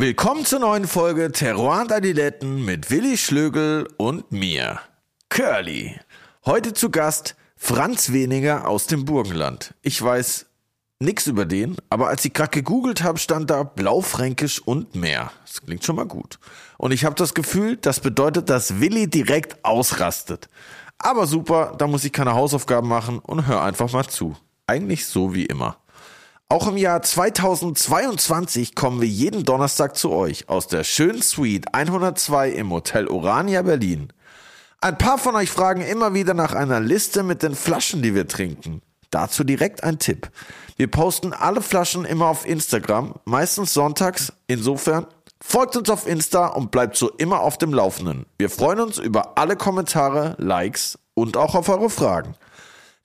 Willkommen zur neuen Folge Terroir und Adiletten mit Willi Schlögel und mir, Curly. Heute zu Gast Franz Weniger aus dem Burgenland. Ich weiß nix über den, aber als ich gerade gegoogelt habe, stand da Blaufränkisch und mehr. Das klingt schon mal gut. Und ich habe das Gefühl, das bedeutet, dass Willi direkt ausrastet. Aber super, da muss ich keine Hausaufgaben machen und hör einfach mal zu. Eigentlich so wie immer. Auch im Jahr 2022 kommen wir jeden Donnerstag zu euch aus der schönen Suite 102 im Hotel Orania Berlin. Ein paar von euch fragen immer wieder nach einer Liste mit den Flaschen, die wir trinken. Dazu direkt ein Tipp. Wir posten alle Flaschen immer auf Instagram, meistens sonntags. Insofern folgt uns auf Insta und bleibt so immer auf dem Laufenden. Wir freuen uns über alle Kommentare, Likes und auch auf eure Fragen.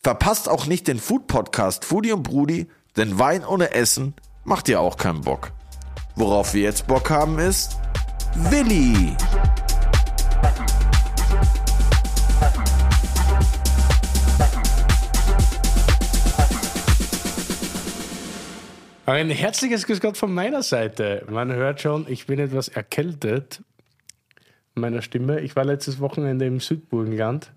Verpasst auch nicht den Food Podcast Foodie und Brudi denn Wein ohne Essen macht ja auch keinen Bock. Worauf wir jetzt Bock haben ist Willi. Ein herzliches Grüß Gott von meiner Seite. Man hört schon, ich bin etwas erkältet meiner Stimme. Ich war letztes Wochenende im Südburgenland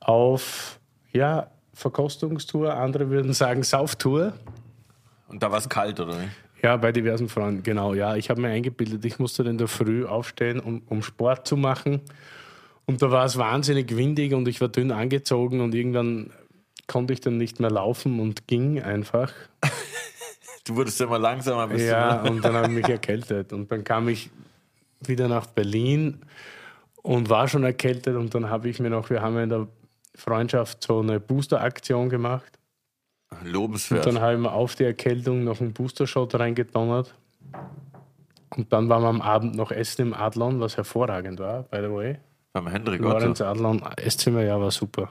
auf ja, Verkostungstour, andere würden sagen Sauftour. Und da war es kalt, oder nicht? Ja, bei diversen Freunden, genau. Ja, ich habe mir eingebildet, ich musste in der Früh aufstehen, um, um Sport zu machen. Und da war es wahnsinnig windig und ich war dünn angezogen und irgendwann konnte ich dann nicht mehr laufen und ging einfach. Du wurdest ja immer langsamer. Bist ja, und dann habe ich mich erkältet. Und dann kam ich wieder nach Berlin und war schon erkältet. Und dann habe ich mir noch, wir haben ja in der Freundschaft so eine Booster-Aktion gemacht. Lobenswert. Und dann habe ich mir auf die Erkältung noch einen Booster-Shot reingedonnert. Und dann waren wir am Abend noch essen im Adlon, was hervorragend war, by the way. Beim Hendrik Lorenz Adlon, Esszimmer, ja, war super.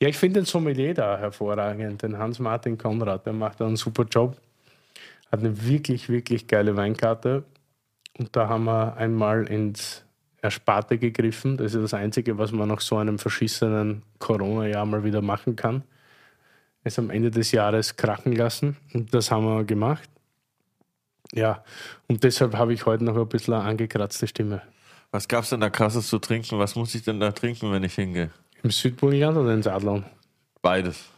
Ja, ich finde den Sommelier da hervorragend, den Hans-Martin Konrad, der macht da einen super Job. Hat eine wirklich, wirklich geile Weinkarte. Und da haben wir einmal ins Ersparte gegriffen. Das ist das Einzige, was man nach so einem verschissenen Corona-Jahr mal wieder machen kann. Es am Ende des Jahres krachen lassen. Und das haben wir gemacht. Ja, und deshalb habe ich heute noch ein bisschen eine angekratzte Stimme. Was gab es denn da krasses zu trinken? Was muss ich denn da trinken, wenn ich hingehe? Im Südburgenland oder in Adlon? Beides.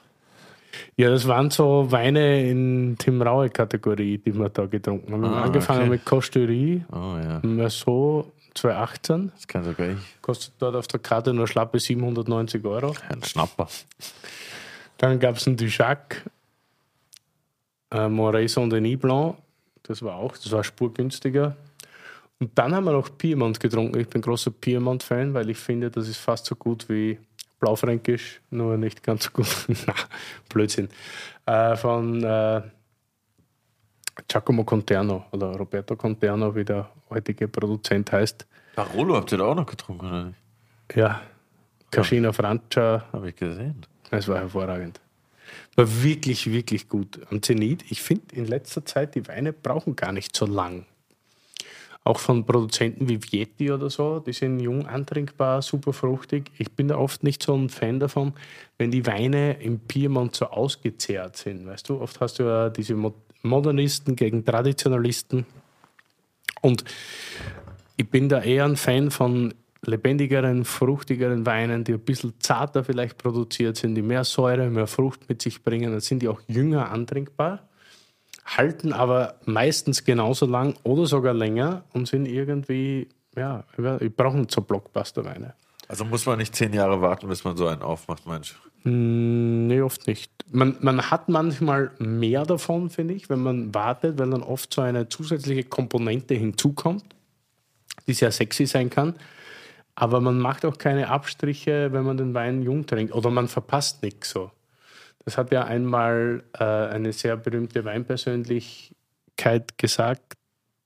Ja, das waren so Weine in Tim Raue Kategorie, die wir da getrunken haben. Wir haben ah, angefangen okay. mit Costerie, oh, ja. Merceau 2018. Das kann sogar ich. Kostet dort auf der Karte nur schlappe 790 Euro. Ein Schnapper. Dann gab es einen Duchac, äh, Moray Saint-Denis Blanc. Das war auch, das war spurgünstiger. Und dann haben wir noch Piemont getrunken. Ich bin großer Piemont-Fan, weil ich finde, das ist fast so gut wie Blaufränkisch, nur nicht ganz so gut. Na, Blödsinn. Äh, von äh, Giacomo Conterno oder Roberto Conterno, wie der heutige Produzent heißt. Barolo habt ihr da auch noch getrunken, oder nicht? Ja. Cascina Francia. Habe ich gesehen. Es war hervorragend. War wirklich, wirklich gut. Am Zenit, ich finde in letzter Zeit, die Weine brauchen gar nicht so lang. Auch von Produzenten wie Vietti oder so, die sind jung antrinkbar, super fruchtig. Ich bin da oft nicht so ein Fan davon, wenn die Weine im Piemont so ausgezehrt sind. Weißt du, oft hast du ja diese Modernisten gegen Traditionalisten. Und ich bin da eher ein Fan von lebendigeren, fruchtigeren Weinen, die ein bisschen zarter vielleicht produziert sind, die mehr Säure, mehr Frucht mit sich bringen. Dann sind die auch jünger antrinkbar, halten aber meistens genauso lang oder sogar länger und sind irgendwie, ja, ich brauche nicht so Blockbuster-Weine. Also muss man nicht zehn Jahre warten, bis man so einen aufmacht? Hm, nee, oft nicht. Man, man hat manchmal mehr davon, finde ich, wenn man wartet, weil dann oft so eine zusätzliche Komponente hinzukommt, die sehr sexy sein kann. Aber man macht auch keine Abstriche, wenn man den Wein jung trinkt. Oder man verpasst nichts so. Das hat ja einmal äh, eine sehr berühmte Weinpersönlichkeit gesagt,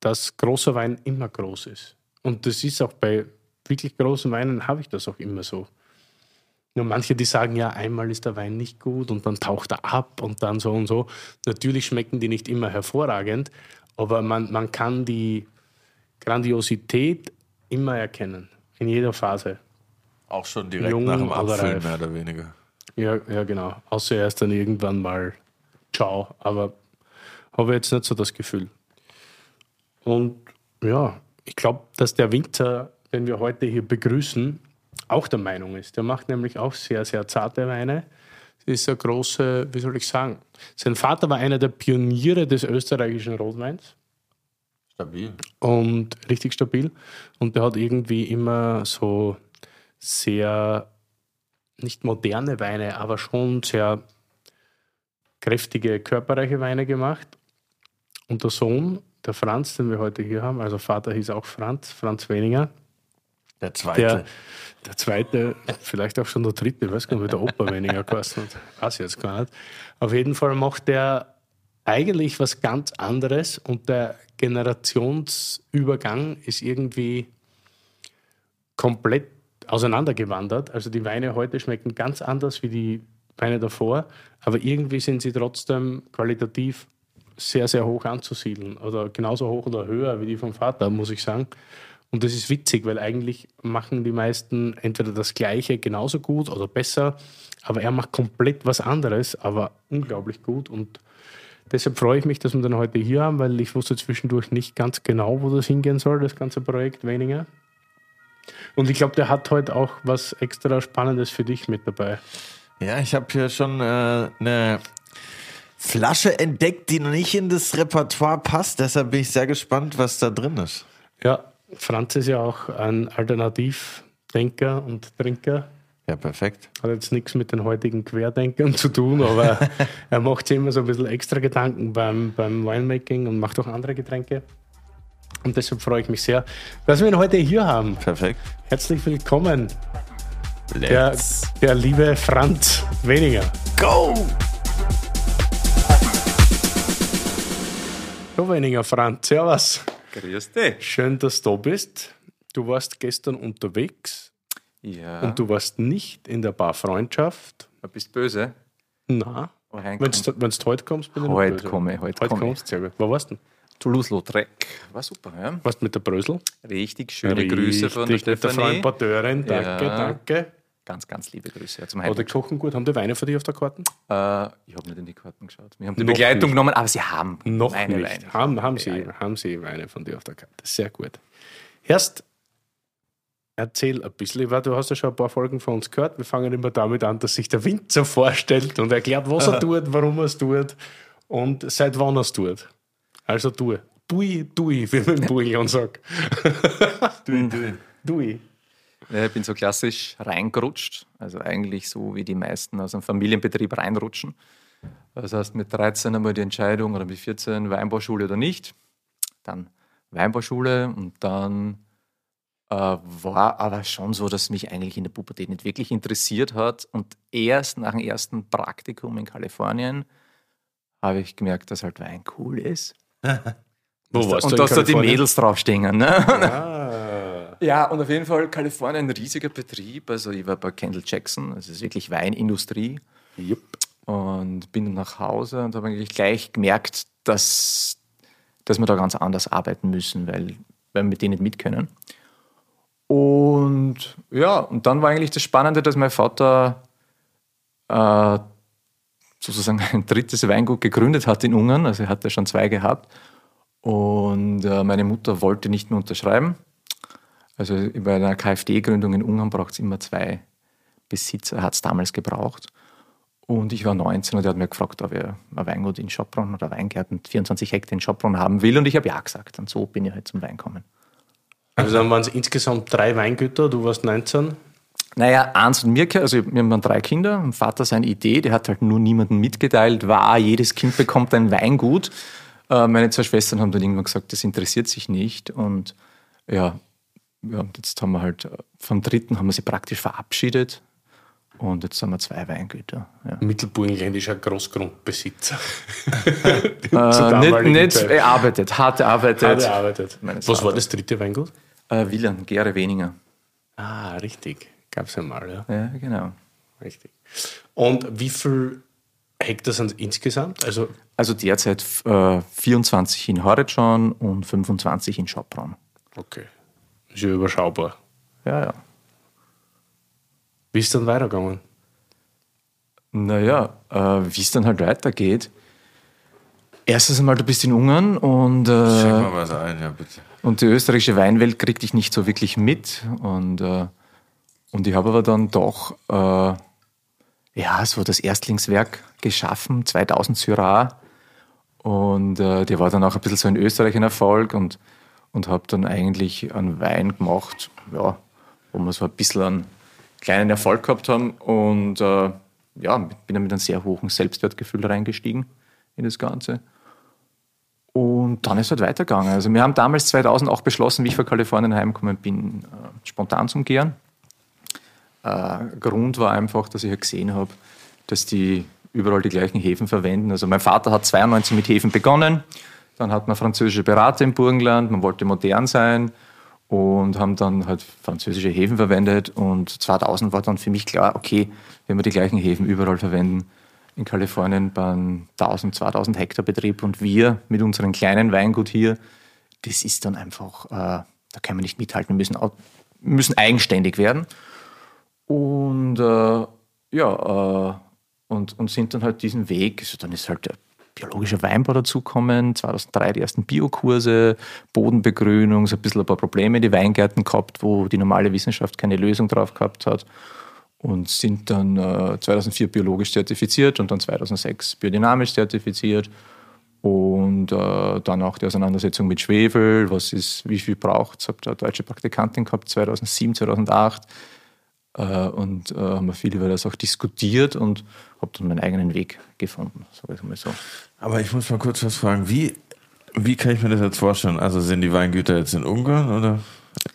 dass großer Wein immer groß ist. Und das ist auch bei wirklich großen Weinen, habe ich das auch immer so. Nur manche, die sagen ja, einmal ist der Wein nicht gut und dann taucht er ab und dann so und so. Natürlich schmecken die nicht immer hervorragend, aber man, man kann die Grandiosität immer erkennen. In jeder Phase. Auch schon direkt Jung nach dem Abfüllen, mehr oder weniger. Ja, ja, genau. Außer erst dann irgendwann mal ciao. Aber habe jetzt nicht so das Gefühl. Und ja, ich glaube, dass der Winter, den wir heute hier begrüßen, auch der Meinung ist. Der macht nämlich auch sehr, sehr zarte Weine. Das ist eine große, wie soll ich sagen? Sein Vater war einer der Pioniere des österreichischen Rotweins. Stabil. Und richtig stabil. Und der hat irgendwie immer so sehr, nicht moderne Weine, aber schon sehr kräftige, körperreiche Weine gemacht. Und der Sohn, der Franz, den wir heute hier haben, also Vater hieß auch Franz, Franz Weniger. Der zweite. Der, der zweite, vielleicht auch schon der dritte, ich weiß gar nicht, wie der Opa weniger kostet hat. Weiß ich jetzt gar nicht. Auf jeden Fall macht der eigentlich was ganz anderes und der Generationsübergang ist irgendwie komplett auseinandergewandert. Also die Weine heute schmecken ganz anders wie die Weine davor, aber irgendwie sind sie trotzdem qualitativ sehr, sehr hoch anzusiedeln oder genauso hoch oder höher wie die vom Vater, muss ich sagen. Und das ist witzig, weil eigentlich machen die meisten entweder das Gleiche genauso gut oder besser, aber er macht komplett was anderes, aber unglaublich gut. Und deshalb freue ich mich, dass wir den heute hier haben, weil ich wusste zwischendurch nicht ganz genau, wo das hingehen soll, das ganze Projekt weniger. Und ich glaube, der hat heute auch was extra Spannendes für dich mit dabei. Ja, ich habe hier schon äh, eine Flasche entdeckt, die noch nicht in das Repertoire passt. Deshalb bin ich sehr gespannt, was da drin ist. Ja, Franz ist ja auch ein Alternativdenker und Trinker. Ja, perfekt. Hat jetzt nichts mit den heutigen Querdenkern zu tun, aber er macht sich immer so ein bisschen extra Gedanken beim, beim Winemaking und macht auch andere Getränke. Und deshalb freue ich mich sehr, dass wir ihn heute hier haben. Perfekt. Herzlich willkommen, der, der liebe Franz Weniger. go! So Weniger, Franz. Servus. Grüß dich. Schön, dass du da bist. Du warst gestern unterwegs Ja. und du warst nicht in der Bar Freundschaft. du bist böse. Na, Oh, heim wenn du heute kommst, bin ich Heute komme ich, heute Heute komme ich. kommst, sehr gut. Wo warst du denn? Toulouse-Lautrec. War super, ja. Warst du mit der Brösel? Richtig schöne Grüße von der Richtig, mit der Frau Stefanie. Importeurin. Danke, Ja. danke. Ganz, ganz liebe Grüße ja, zum Oder Heimweg. kochen gut. Haben die Weine für dich auf der Karte? Äh, ich habe nicht in die Karten geschaut. Wir haben die Noch Begleitung nicht. genommen, aber sie haben Noch nicht. Weine. Haben, haben, sie, Ja, haben sie Weine von dir auf der Karte. Sehr gut. Erst erzähl ein bisschen, weil du hast ja schon ein paar Folgen von uns gehört. Wir fangen immer damit an, dass sich der Winzer vorstellt und erklärt, was er tut, warum er es tut und seit wann er es tut. Also du. Dui, dui, wie man im Burgenland sagt. Du, du. Dui. Ja, ich bin so klassisch reingerutscht. Also eigentlich so, wie die meisten aus einem Familienbetrieb reinrutschen. Das heißt, mit 13 einmal die Entscheidung oder mit 14 Weinbauschule oder nicht. Dann Weinbauschule und dann äh, war aber schon so, dass mich eigentlich in der Pubertät nicht wirklich interessiert hat. Und erst nach dem ersten Praktikum in Kalifornien habe ich gemerkt, dass halt Wein cool ist. Wo warst und du in dass da die? Mädels draufstehen. Ne? Ah. Ja, und auf jeden Fall Kalifornien ein riesiger Betrieb. Also ich war bei Kendall Jackson, also es ist wirklich Weinindustrie. Jupp. Und bin dann nach Hause und habe eigentlich gleich gemerkt, dass, dass wir da ganz anders arbeiten müssen, weil, weil wir mit denen nicht mit können. Und ja, und dann war eigentlich das Spannende, dass mein Vater äh, sozusagen ein drittes Weingut gegründet hat in Ungarn. Also er hatte schon zwei gehabt. Und äh, meine Mutter wollte nicht mehr unterschreiben. Also bei einer KfD-Gründung in Ungarn braucht es immer zwei Besitzer, hat es damals gebraucht. Und ich war 19 und er hat mir gefragt, ob er ein Weingut in Schopron oder Weingärten 24 Hektar in Schopron haben will. Und ich habe ja gesagt. Und so bin ich halt zum Wein gekommen. Also dann waren es insgesamt drei Weingüter, du warst 19. Naja, Ans und Mirke, also wir haben drei Kinder. Mein Vater seine Idee, der hat halt nur niemandem mitgeteilt, war, jedes Kind bekommt ein Weingut. Äh, meine zwei Schwestern haben dann irgendwann gesagt, das interessiert sich nicht. Und ja, ja und jetzt haben wir halt, äh, vom dritten haben wir sie praktisch verabschiedet. Und jetzt haben wir zwei Weingüter. Ja. Mittelburgenländischer Großgrundbesitzer. Äh, nicht, nicht erarbeitet, hart erarbeitet. Hat gearbeitet. Meines Was war Vaters. das dritte Weingut? Äh, Wieland, Gere weniger. Ah, richtig. Gab es ja mal, ja. Ja, genau. Richtig. Und wie viel Hektar sind es insgesamt? Also, Also derzeit äh, 24 in Horizon und 25 in Schopron. okay. Ist ja überschaubar. Ja, ja. Wie ist dann weitergegangen? Naja, äh, wie es dann halt weitergeht. Erstens einmal, du bist in Ungarn und, äh, Schenk mal was ein, ja bitte. und die österreichische Weinwelt kriegt dich nicht so wirklich mit. Und, äh, und ich habe aber dann doch äh, ja, so das Erstlingswerk geschaffen, 2000 Syrah. Und äh, der war dann auch ein bisschen so in Österreich ein Erfolg und, und habe dann eigentlich einen Wein gemacht, ja, wo wir so ein bisschen einen kleinen Erfolg gehabt haben. Und äh, ja, bin dann mit einem sehr hohen Selbstwertgefühl reingestiegen in das Ganze. Und dann ist es halt weitergegangen. Also wir haben damals 2000 auch beschlossen, wie ich von Kalifornien heimgekommen bin, äh, spontan zum Gären. Äh, Grund war einfach, dass ich halt gesehen habe, dass die überall die gleichen Hefen verwenden. Also mein Vater hat 92 mit Hefen begonnen, dann hat man französische Berater im Burgenland, man wollte modern sein und haben dann halt französische Hefen verwendet und 2000 war dann für mich klar, okay, wenn wir die gleichen Hefen überall verwenden, in Kalifornien beim 1000, 2000 Hektar Betrieb und wir mit unserem kleinen Weingut hier, das ist dann einfach, äh, da können wir nicht mithalten, wir müssen, müssen eigenständig werden. Und äh, ja, äh, und, und sind dann halt diesen Weg, also dann ist halt der biologische Weinbau dazukommen, 2003 die ersten Biokurse, Bodenbegrünung, so ein bisschen ein paar Probleme in die Weingärten gehabt, wo die normale Wissenschaft keine Lösung drauf gehabt hat und sind dann äh, 2004 biologisch zertifiziert und dann 2006 biodynamisch zertifiziert und äh, dann auch die Auseinandersetzung mit Schwefel, was ist, wie viel braucht es, habe da deutsche Praktikantin gehabt 2007, 2008 äh, und äh, haben wir viel über das auch diskutiert und habe dann meinen eigenen Weg gefunden, sage ich mal so. Aber ich muss mal kurz was fragen, wie, wie kann ich mir das jetzt vorstellen? Also sind die Weingüter jetzt in Ungarn oder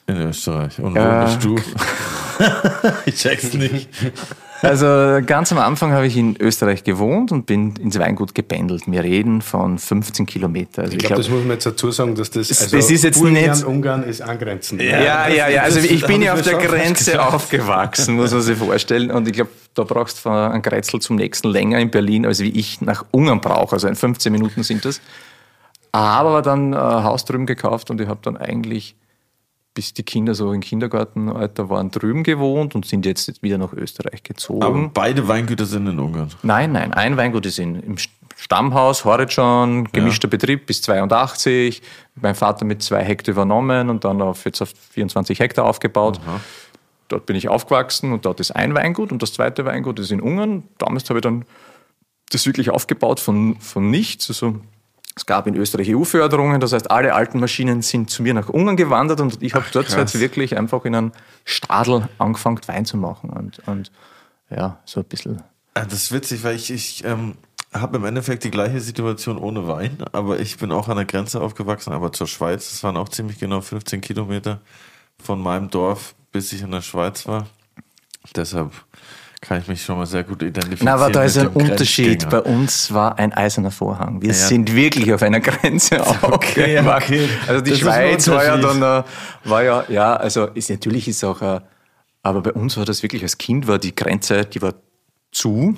in Österreich? Und wo Äh, bist du? ich check's nicht. Also ganz am Anfang habe ich in Österreich gewohnt und bin ins Weingut gependelt. Wir reden von 15 Kilometer. Also Ich glaube, das muss man jetzt dazu sagen, dass das, Es- es ist jetzt Burgenland, nicht- Ungarn ist angrenzend. Ja, ja, ja. Also das- ich bin ja auf der Grenze aufgewachsen, muss man sich vorstellen. Und ich glaube, da brauchst du von einem Kretzel zum nächsten länger in Berlin, als wie ich nach Ungarn brauche. Also in 15 Minuten sind das. Aber dann äh, Haus drüben gekauft und ich habe dann eigentlich, bis die Kinder so im Kindergartenalter waren, drüben gewohnt und sind jetzt wieder nach Österreich gezogen. Aber beide Weingüter sind in Ungarn. Nein, nein, ein Weingut ist in, im Stammhaus, Horizon, gemischter Betrieb bis 82. Mein Vater mit zwei Hektar übernommen und dann auf, jetzt auf 24 Hektar aufgebaut. Dort bin ich aufgewachsen und dort ist ein Weingut und das zweite Weingut ist in Ungarn. Damals habe ich dann das wirklich aufgebaut von, von nichts. Also, es gab in Österreich EU-Förderungen, das heißt, alle alten Maschinen sind zu mir nach Ungarn gewandert und ich habe dort halt wirklich einfach in einem Stadel angefangen, Wein zu machen. Und, und ja, so ein bisschen Ah, Das ist witzig, weil ich, ich ähm, habe im Endeffekt die gleiche Situation ohne Wein, aber ich bin auch an der Grenze aufgewachsen, aber zur Schweiz. Das waren auch ziemlich genau 15 Kilometer von meinem Dorf, bis ich in der Schweiz war. Deshalb kann ich mich schon mal sehr gut identifizieren. Na, aber da ist ein Unterschied. Bei uns war ein eiserner Vorhang. Wir Ja. sind wirklich auf einer Grenze Okay, okay. Also die Das Schweiz war ja dann, äh, war ja, ja, also ist natürlich ist auch, äh, aber bei uns war das wirklich als Kind war die Grenze, die war zu.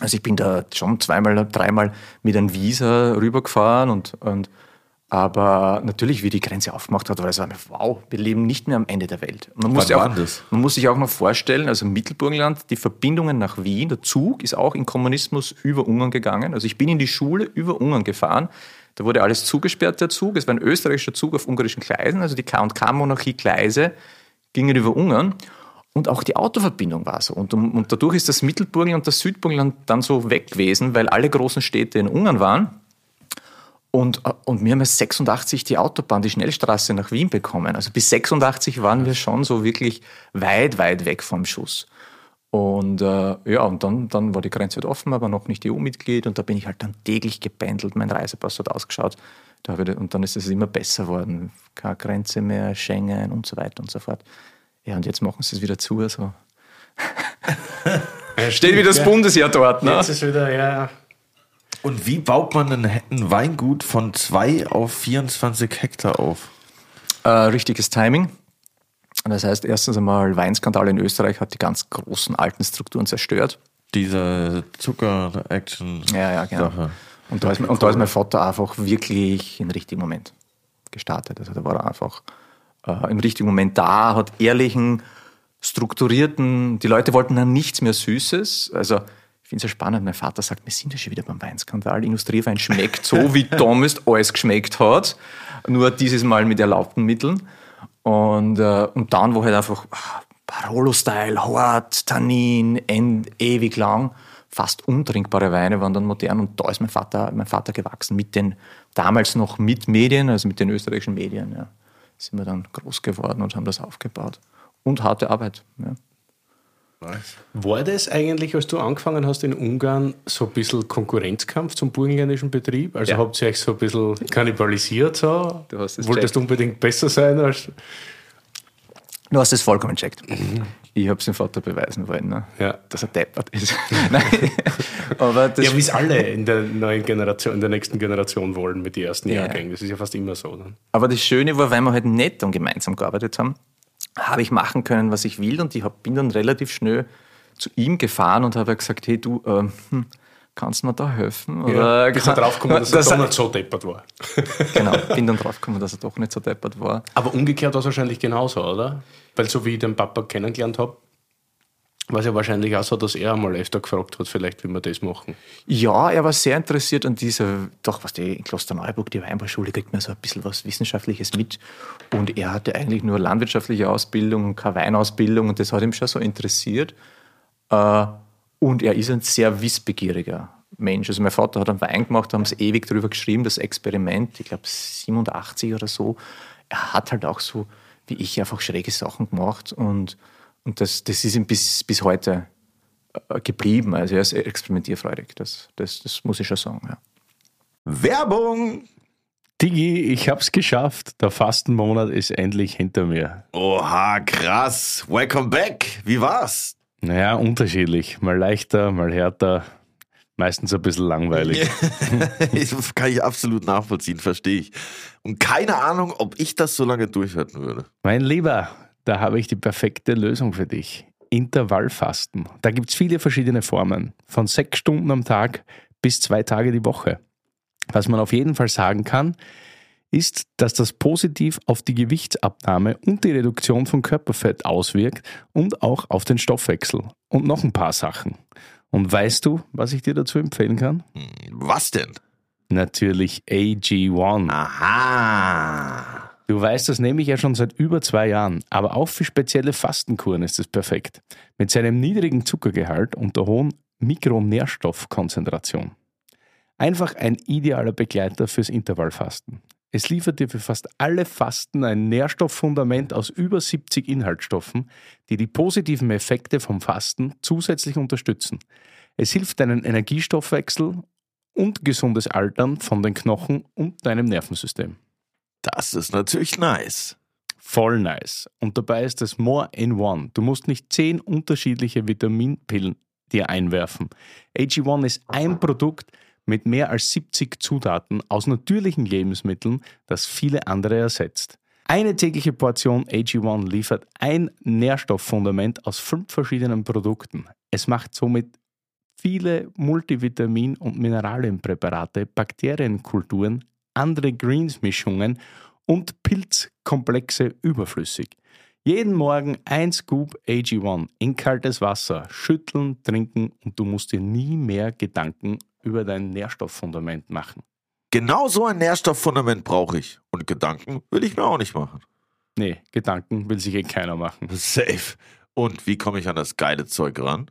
Also ich bin da schon zweimal, dreimal mit einem Visa rübergefahren und, und aber natürlich, wie die Grenze aufgemacht hat, war es, wow, wir leben nicht mehr am Ende der Welt. Man muss, auch, man muss sich auch noch vorstellen, also Mittelburgenland, die Verbindungen nach Wien, der Zug ist auch im Kommunismus über Ungarn gegangen. Also ich bin in die Schule über Ungarn gefahren. Da wurde alles zugesperrt, der Zug. Es war ein österreichischer Zug auf ungarischen Gleisen, also die K&K-Monarchie-Gleise gingen über Ungarn. Und auch die Autoverbindung war so. Und, und dadurch ist das Mittelburgenland und das Südburgenland dann so weg gewesen, weil alle großen Städte in Ungarn waren. Und, äh, und wir haben ja 86 die Autobahn, die Schnellstraße nach Wien bekommen. Also bis 86 waren wir schon so wirklich weit, weit weg vom Schuss. Und äh, ja, und dann, dann war die Grenze halt offen, aber noch nicht EU-Mitglied. Und da bin ich halt dann täglich gependelt. Mein Reisepass hat ausgeschaut. Da ich, und dann ist es immer besser geworden. Keine Grenze mehr, Schengen und so weiter und so fort. Ja, und jetzt machen sie es wieder zu. Also. Steht wieder das Ja. Bundesjahr dort, ne? Jetzt ist wieder, ja, Und wie baut man ein, ein Weingut von 2 auf 24 Hektar auf? Äh, richtiges Timing. Das heißt, erstens einmal, Weinskandal in Österreich hat die ganz großen alten Strukturen zerstört. Diese Zucker-Action. Ja, ja, genau. Sache. Und da, ist, und da ist mein Vater einfach wirklich im richtigen Moment gestartet. Also da war er einfach äh, im richtigen Moment da, hat ehrlichen, strukturierten, die Leute wollten dann nichts mehr Süßes. Also finde es ja spannend. Mein Vater sagt, wir sind ja schon wieder beim Weinskandal. Industriewein schmeckt so, wie damals alles geschmeckt hat. Nur dieses Mal mit erlaubten Mitteln. Und, äh, und dann, wo halt einfach ah, Barolo-Style, hart, Tannin, end, ewig lang, fast untrinkbare Weine waren dann modern. Und da ist mein Vater, mein Vater gewachsen mit den, damals noch mit Medien, also mit den österreichischen Medien. Ja. Sind wir dann groß geworden und haben das aufgebaut. Und harte Arbeit. Ja. War das eigentlich, als du angefangen hast in Ungarn, so ein bisschen Konkurrenzkampf zum burgenländischen Betrieb? Also Ja. habt ihr euch so ein bisschen kannibalisiert? So? Du hast es Wolltest du unbedingt besser sein als. Du hast es vollkommen checkt. Ich habe es dem Vater beweisen wollen, ne? Ja. dass er deppert ist. Nein. Aber das Ja, wie es alle in der neuen Generation, in der nächsten Generation wollen mit den ersten Ja. Jahrgängen. Das ist ja fast immer so. Ne? Aber das Schöne war, weil wir halt nicht dann gemeinsam gearbeitet haben, habe ich machen können, was ich will. Und ich bin dann relativ schnell zu ihm gefahren und habe gesagt, hey du, ähm, hm, kannst du mir da helfen? Ja, bist kann- draufgekommen, dass dass er er- doch nicht so deppert war. Genau, bin dann draufgekommen, dass er doch nicht so deppert war. Aber umgekehrt war es wahrscheinlich genauso, oder? Weil so wie ich den Papa kennengelernt habe, war es ja wahrscheinlich auch so, dass er einmal öfter gefragt hat, vielleicht, wie wir das machen. Ja, er war sehr interessiert an dieser, doch, was die in Klosterneuburg, die Weinbauschule, kriegt man so ein bisschen was Wissenschaftliches mit. Und er hatte eigentlich nur landwirtschaftliche Ausbildung und keine Weinausbildung und das hat ihn schon so interessiert. Äh, Und er ist ein sehr wissbegieriger Mensch. Also mein Vater hat einen Wein gemacht, haben es ewig drüber geschrieben, das Experiment, ich glaube 87 oder so. Er hat halt auch so, wie ich, einfach schräge Sachen gemacht und, und das, das ist ihm bis, bis heute äh, geblieben. Also er ist experimentierfreudig, das, das, das muss ich schon sagen. Ja. Werbung! Digi, ich hab's geschafft. Der Fastenmonat ist endlich hinter mir. Oha, krass. Welcome back. Wie war's? Naja, unterschiedlich. Mal leichter, mal härter. Meistens ein bisschen langweilig. das kann ich absolut nachvollziehen, verstehe ich. Und keine Ahnung, ob ich das so lange durchhalten würde. Mein Lieber, da habe ich die perfekte Lösung für dich. Intervallfasten. Da gibt es viele verschiedene Formen. Von sechs Stunden am Tag bis zwei Tage die Woche. Was man auf jeden Fall sagen kann, ist, dass das positiv auf die Gewichtsabnahme und die Reduktion von Körperfett auswirkt und auch auf den Stoffwechsel. Und noch ein paar Sachen. Und weißt du, was ich dir dazu empfehlen kann? Was denn? Natürlich AG1. Aha. Du weißt, das nehme ich ja schon seit über zwei Jahren, aber auch für spezielle Fastenkuren ist es perfekt. Mit seinem niedrigen Zuckergehalt und der hohen Mikronährstoffkonzentration. Einfach ein idealer Begleiter fürs Intervallfasten. Es liefert dir für fast alle Fasten ein Nährstofffundament aus über 70 Inhaltsstoffen, die die positiven Effekte vom Fasten zusätzlich unterstützen. Es hilft deinen Energiestoffwechsel und gesundes Altern von den Knochen und deinem Nervensystem. Das ist natürlich nice. Voll nice. Und dabei ist es more in one. Du musst nicht zehn unterschiedliche Vitaminpillen dir einwerfen. AG1 ist ein Produkt mit mehr als 70 Zutaten aus natürlichen Lebensmitteln, das viele andere ersetzt. Eine tägliche Portion AG1 liefert ein Nährstofffundament aus fünf verschiedenen Produkten. Es macht somit viele Multivitamin- und Mineralienpräparate, Bakterienkulturen, andere Greens-Mischungen und Pilzkomplexe überflüssig. Jeden Morgen ein Scoop AG1 in kaltes Wasser, schütteln, trinken und du musst dir nie mehr Gedanken über dein Nährstofffundament machen. Genau so ein Nährstofffundament brauche ich. Und Gedanken will ich mir auch nicht machen. Nee, Gedanken will sich eh keiner machen. Safe. Und wie komme ich an das geile Zeug ran?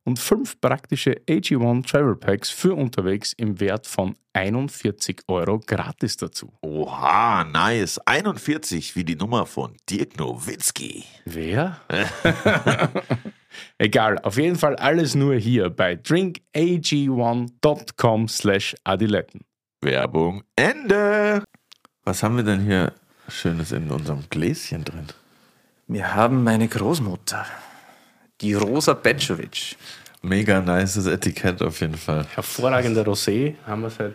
und fünf praktische AG1 Travel Packs für unterwegs im Wert von 41 Euro gratis dazu. Oha, nice. 41 wie die Nummer von Dirk Nowitzki. Wer? Egal, auf jeden Fall alles nur hier bei drinkag1.com slash adiletten. Werbung Ende. Was haben wir denn hier Schönes in unserem Gläschen drin? Wir haben meine Großmutter, die Rosa Petschowitsch. Mega nices Etikett auf jeden Fall. Hervorragender Rosé haben wir seit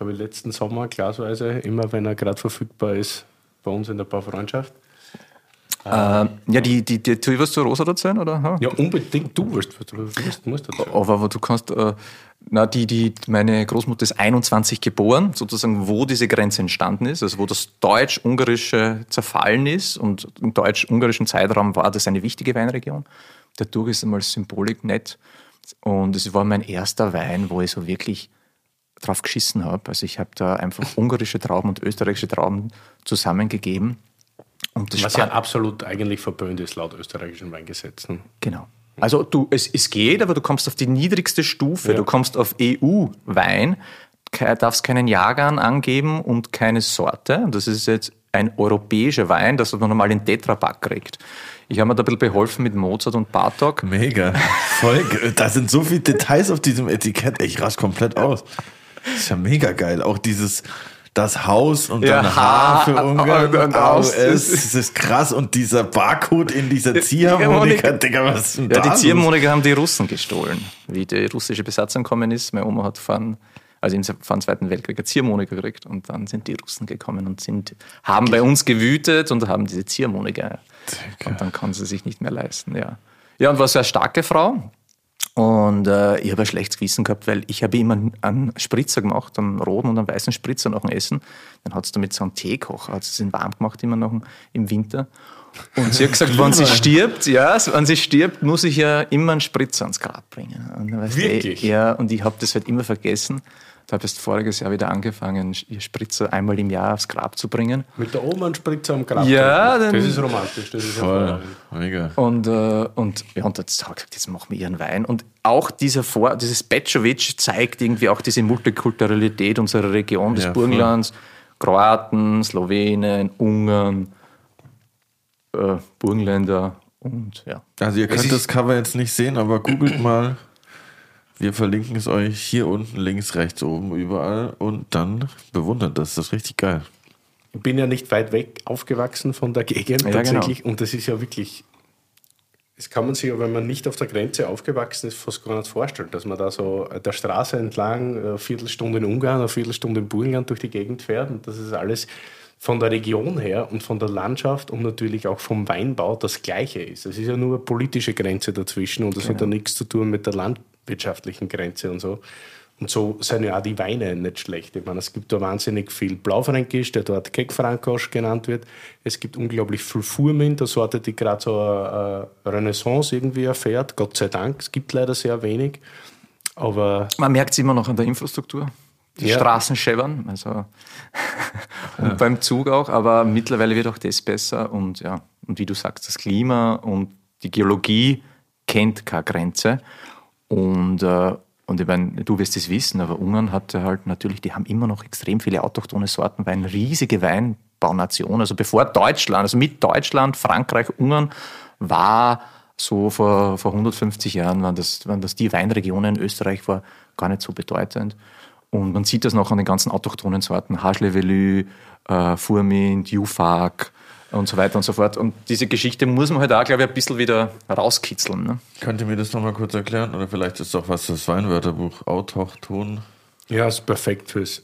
habe ich letzten Sommer glasweise, immer wenn er gerade verfügbar ist, bei uns in der Baufreundschaft. Ähm, ja, die, die, die, tu ich was zu Rosa erzählen, oder? Ha? Ja, unbedingt, du wirst, du musst, musst dazu. Aber, aber du kannst, äh, na, die, die, meine Großmutter ist 21 geboren, sozusagen, wo diese Grenze entstanden ist, also wo das Deutsch-Ungarische zerfallen ist und im deutsch-ungarischen Zeitraum war das eine wichtige Weinregion. Dadurch ist einmal Symbolik nett und es war mein erster Wein, wo ich so wirklich drauf geschissen habe. Also ich habe da einfach ungarische Trauben und österreichische Trauben zusammengegeben. Was ja absolut eigentlich verböhnt ist laut österreichischen Weingesetzen. Genau. Also du, es, es geht, aber du kommst auf die niedrigste Stufe. Ja. Du kommst auf EU-Wein, darfst keinen Jahrgang angeben und keine Sorte. Und das ist jetzt ein europäischer Wein, das man normal in Tetrapack kriegt. Ich habe mir da ein bisschen beholfen mit Mozart und Bartok. Mega. Voll, da sind so viele Details auf diesem Etikett. Ich rasch komplett aus. Das ist ja mega geil. Auch dieses, das Haus und Ja, dann H für Ungarn. und Aus. Das ist krass. Und dieser Barcode in dieser Ziehharmonika. Digga, was ist denn Ja, da die? Ziehharmonika haben die Russen gestohlen. Wie die russische Besatzung gekommen ist, meine Oma hat von, also im Zweiten Weltkrieg eine Ziehharmonika gekriegt und dann sind die Russen gekommen und sind, haben bei uns gewütet und haben diese Ziehharmonika. Und dann kann sie sich nicht mehr leisten, ja. Ja, und war eine starke Frau. Und äh, ich habe ein schlechtes Gewissen gehabt, weil ich habe immer einen Spritzer gemacht, einen roten und einen weißen Spritzer nach dem Essen. Dann hat sie damit so einen Teekocher, hat sie den warm gemacht immer noch im Winter. Und sie hat gesagt, wenn sie stirbt, ja, wenn sie stirbt, muss ich ja immer einen Spritzer ans Grab bringen. Und, Wirklich? ja, und ich habe das halt immer vergessen. Da habe erst voriges Jahr wieder angefangen, ihr Spritzer einmal im Jahr aufs Grab zu bringen. Mit der Oma einen Spritzer am Grab. Ja, das ist romantisch. Das ist Voll. Mega. Und, äh, und, ja, und jetzt habe ich gesagt, jetzt machen wir ihren Wein. Und auch dieser Vor dieses Bečovic zeigt irgendwie auch diese Multikulturalität unserer Region, des Ja, voll. Burgenlands. Kroaten, Slowenen, Ungarn, äh, Burgenländer und ja. Also ihr könnt das Cover jetzt nicht sehen, aber googelt mal. Wir verlinken es euch hier unten, links, rechts, oben, überall. Und dann bewundert das. Das ist richtig geil. Ich bin ja nicht weit weg aufgewachsen von der Gegend Ja, tatsächlich. Und das ist ja wirklich, das kann man sich ja, wenn man nicht auf der Grenze aufgewachsen ist, fast gar nicht vorstellen, dass man da so der Straße entlang eine Viertelstunde in Ungarn, eine Viertelstunde in Burgenland durch die Gegend fährt. Und das ist alles von der Region her und von der Landschaft und natürlich auch vom Weinbau das Gleiche ist. Es ist ja nur eine politische Grenze dazwischen und das hat ja nichts zu tun mit der landwirtschaftlichen Grenze und so. Und so sind ja auch die Weine nicht schlecht. Ich meine, es gibt da wahnsinnig viel Blaufränkisch, der dort Keckfrankosch genannt wird. Es gibt unglaublich viel Furmint, eine Sorte, die gerade so eine eine Renaissance irgendwie erfährt. Gott sei Dank. Es gibt leider sehr wenig. Aber Man merkt es immer noch an der Infrastruktur. Die Ja. Straßen scheppern, also und beim Zug auch, aber mittlerweile wird auch das besser und ja, und wie du sagst, das Klima und die Geologie kennt keine Grenze und, äh, und ich meine, du wirst es wissen, aber Ungarn hat halt natürlich, die haben immer noch extrem viele autochthone Sorten, weil eine riesige Weinbaunation, also bevor Deutschland, also mit Deutschland, Frankreich, Ungarn war so vor, vor 150 Jahren waren das, waren das die Weinregionen. Österreich war gar nicht so bedeutend. Und man sieht das noch an den ganzen autochthonen Sorten, Haschlevelü, äh, Furmint, Jufak und so weiter und so fort. Und diese Geschichte muss man halt auch, glaube ich, ein bisschen wieder rauskitzeln. Ne? Könnt ihr mir das nochmal kurz erklären? Oder vielleicht ist doch was das Weinwörterbuch Autochton. ja, ist perfekt fürs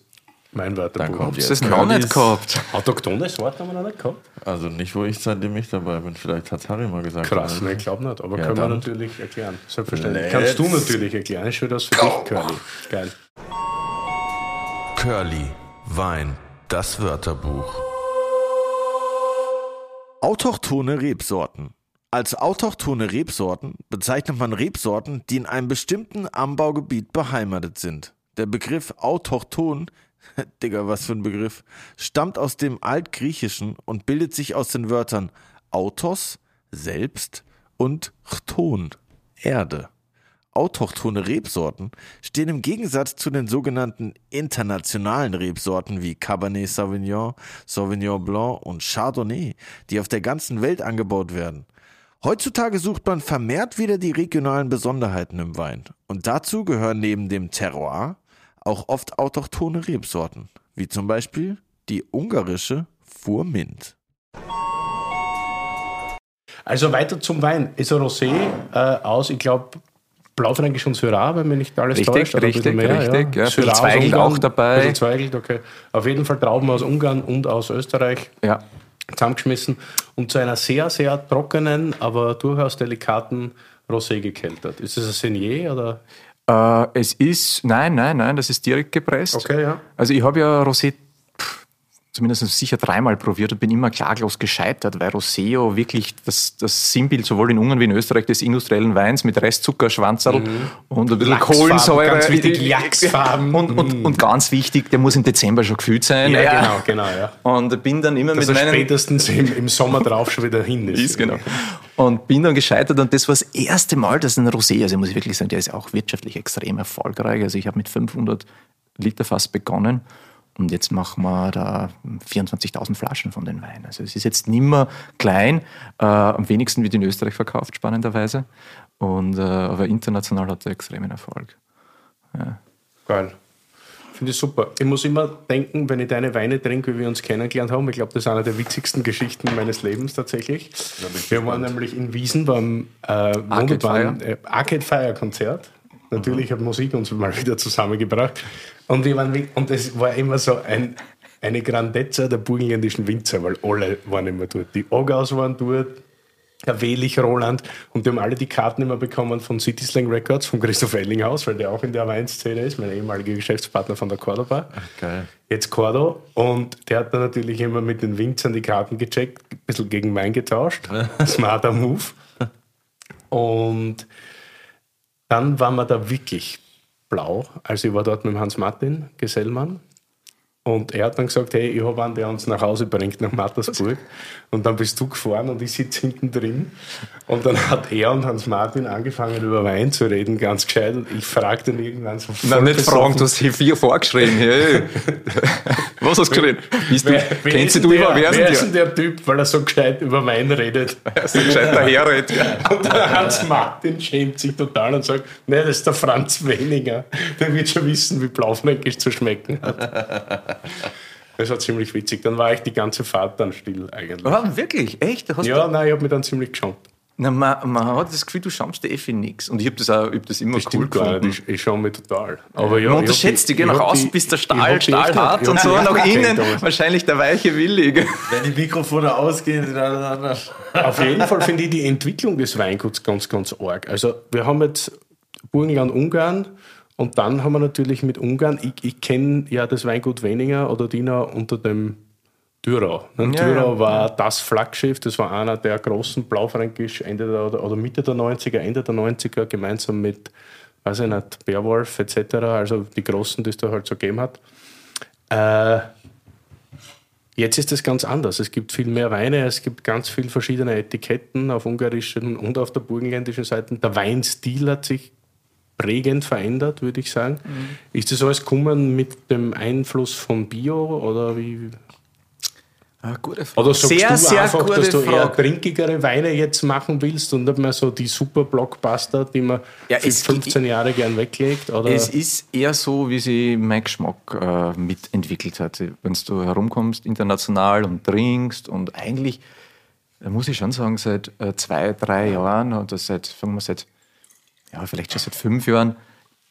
Weinwörterbuch. Dann kommt Hast jetzt du das noch nicht gehabt? Autochtone Sorten haben wir noch nicht gehabt. Also nicht, wo ich seitdem ich dabei bin. Vielleicht hat Harry mal gesagt. Krass, ne, ich glaube nicht. Aber Ja, können wir natürlich erklären. Selbstverständlich. Let's Kannst du natürlich erklären. Ist schon das für dich, Curly. Geil. Curly, Wein, das Wörterbuch. Autochthone Rebsorten. Als autochthone Rebsorten bezeichnet man Rebsorten, die in einem bestimmten Anbaugebiet beheimatet sind. Der Begriff autochthon, Digga, was für ein Begriff, stammt aus dem Altgriechischen und bildet sich aus den Wörtern autos, selbst und chthon, Erde. Autochthone Rebsorten stehen im Gegensatz zu den sogenannten internationalen Rebsorten wie Cabernet Sauvignon, Sauvignon Blanc und Chardonnay, die auf der ganzen Welt angebaut werden. Heutzutage sucht man vermehrt wieder die regionalen Besonderheiten im Wein. Und dazu gehören neben dem Terroir auch oft autochthone Rebsorten, wie zum Beispiel die ungarische Furmint. Also weiter zum Wein. Ist ein Rosé äh, aus, ich glaube, Blaufränkisch und Syrah, wenn mich nicht alles Richtig, täuscht. oder richtig, mehr, richtig, ja. Syrah aus Zweigelt auch dabei. Zweigelt, okay. Auf jeden Fall Trauben aus Ungarn und aus Österreich Ja. zusammengeschmissen und zu einer sehr, sehr trockenen, aber durchaus delikaten Rosé gekeltert. Ist das ein Senier oder? Äh, es ist, nein, nein, nein, das ist direkt gepresst. Okay, ja. Also ich habe ja Rosé zumindest sicher dreimal probiert und bin immer klaglos gescheitert, weil Roseo wirklich das, das Sinnbild sowohl in Ungarn wie in Österreich des industriellen Weins mit Restzucker, Schwanzerl und ein bisschen Mhm. Lachsfarben, Kohlensäure. ganz wichtig, Lachsfarben. Und, und, und ganz wichtig, der muss im Dezember schon gefüllt sein. Ja, genau, genau, ja. Und bin dann immer Dass mit meinen... spätestens im, im Sommer drauf schon wieder hin ist. Ist, genau. Und bin dann gescheitert und das war das erste Mal, dass ein Rosé, also muss ich wirklich sagen, der ist auch wirtschaftlich extrem erfolgreich. Also ich habe mit 500 Liter fast begonnen und jetzt machen wir da 24.000 Flaschen von den Wein. Also es ist jetzt nimmer klein, äh, am wenigsten wird in Österreich verkauft, spannenderweise. Und, äh, aber international hat er extremen Erfolg. Geil. Finde ich super. Ich muss immer denken, wenn ich deine Weine trinke, wie wir uns kennengelernt haben. Ich glaube, das ist eine der witzigsten Geschichten meines Lebens tatsächlich. Wir waren nämlich in Wiesen beim äh, wunderbaren Fire. äh, Arcade Fire Konzert. Natürlich hat Musik uns mal wieder zusammengebracht. Und, wir waren, und es war immer so ein, eine Grandezza der burgenländischen Winzer, weil alle waren immer dort. Die Ogaus waren dort, der Welich Roland und die haben alle die Karten immer bekommen von City Slang Records, von Christoph Ellinghaus, weil der auch in der Weinszene ist, mein ehemaliger Geschäftspartner von der Cordoba. Geil. Jetzt Cordo. Und der hat dann natürlich immer mit den Winzern die Karten gecheckt, ein bisschen gegen Wein getauscht. Smarter Move. Und dann waren wir da wirklich blau. Also ich war dort mit Hans-Martin Gesellmann. Und er hat dann gesagt, hey, ich habe einen, der uns nach Hause bringt, nach Mattersburg. Und dann bist du gefahren und ich sitze hinten drin. Und dann hat er und Hans-Martin angefangen, über Wein zu reden, ganz gescheit. Und ich fragte ihn irgendwann so Na, nicht fragen, du hast hier vier vorgeschrieben. Hey. Was hast du geschrieben? Bist du, Wer, kennst du über der, wer ist denn der Typ, weil er so gescheit über Wein redet? die? So gescheit daherredet. Ja. Und der Hans Martin schämt sich total und sagt, nee, das ist der Franz Weniger. Der wird schon wissen, wie Blaufränkisch zu schmecken hat. Das war ziemlich witzig. Dann war ich die ganze Fahrt dann still eigentlich. Ah, wirklich? Echt? Hast Ja, nein, ich habe mich dann ziemlich geschont. Na, man, man hat das Gefühl, du schaust dir eh für nichts. Und ich habe das, auch- ich hab das immer Das cool gefunden. nicht. Ich, ich schaue mich total. Aber ja, Man unterschätzt dich, nach außen bist der Stahl, stahlhart nicht- und so, die nach innen wahrscheinlich der weiche Willige. Wenn die Mikrofone ausgehen, ineinander. aber Auf jeden Fall finde ich die Entwicklung des Weinguts ganz, ganz arg. Also wir haben jetzt Burgenland, Ungarn und dann haben wir natürlich mit Ungarn, ich, ich kenne ja das Weingut weniger oder Dina unter dem Dürau. Ne? Ja, Dürau ja, war das Flaggschiff, das war einer der großen Blaufränkisch Ende der, oder, oder Mitte der 90er, Ende der 90er, gemeinsam mit, weiß ich nicht, Beowulf etc., also die großen, die es da halt so gegeben hat. Äh, Jetzt ist es ganz anders. Es gibt viel mehr Weine, es gibt ganz viele verschiedene Etiketten auf ungarischen und auf der burgenländischen Seite. Der Weinstil hat sich prägend verändert, würde ich sagen. Ist das alles gekommen mit dem Einfluss von Bio oder wie? Ah, gute Frage. Oder sagst sehr, du sehr einfach, dass du eher Frage. trinkigere Weine jetzt machen willst und nicht mehr so die super Blockbuster, die man Ja, für es- 15 Jahre gern weglegt? Oder? Es ist eher so, wie sich mein Geschmack äh, mitentwickelt hat. Wenn du herumkommst international und trinkst und eigentlich, da muss ich schon sagen, seit äh, zwei, drei Jahren oder seit, sagen wir seit, ja, vielleicht schon seit fünf Jahren,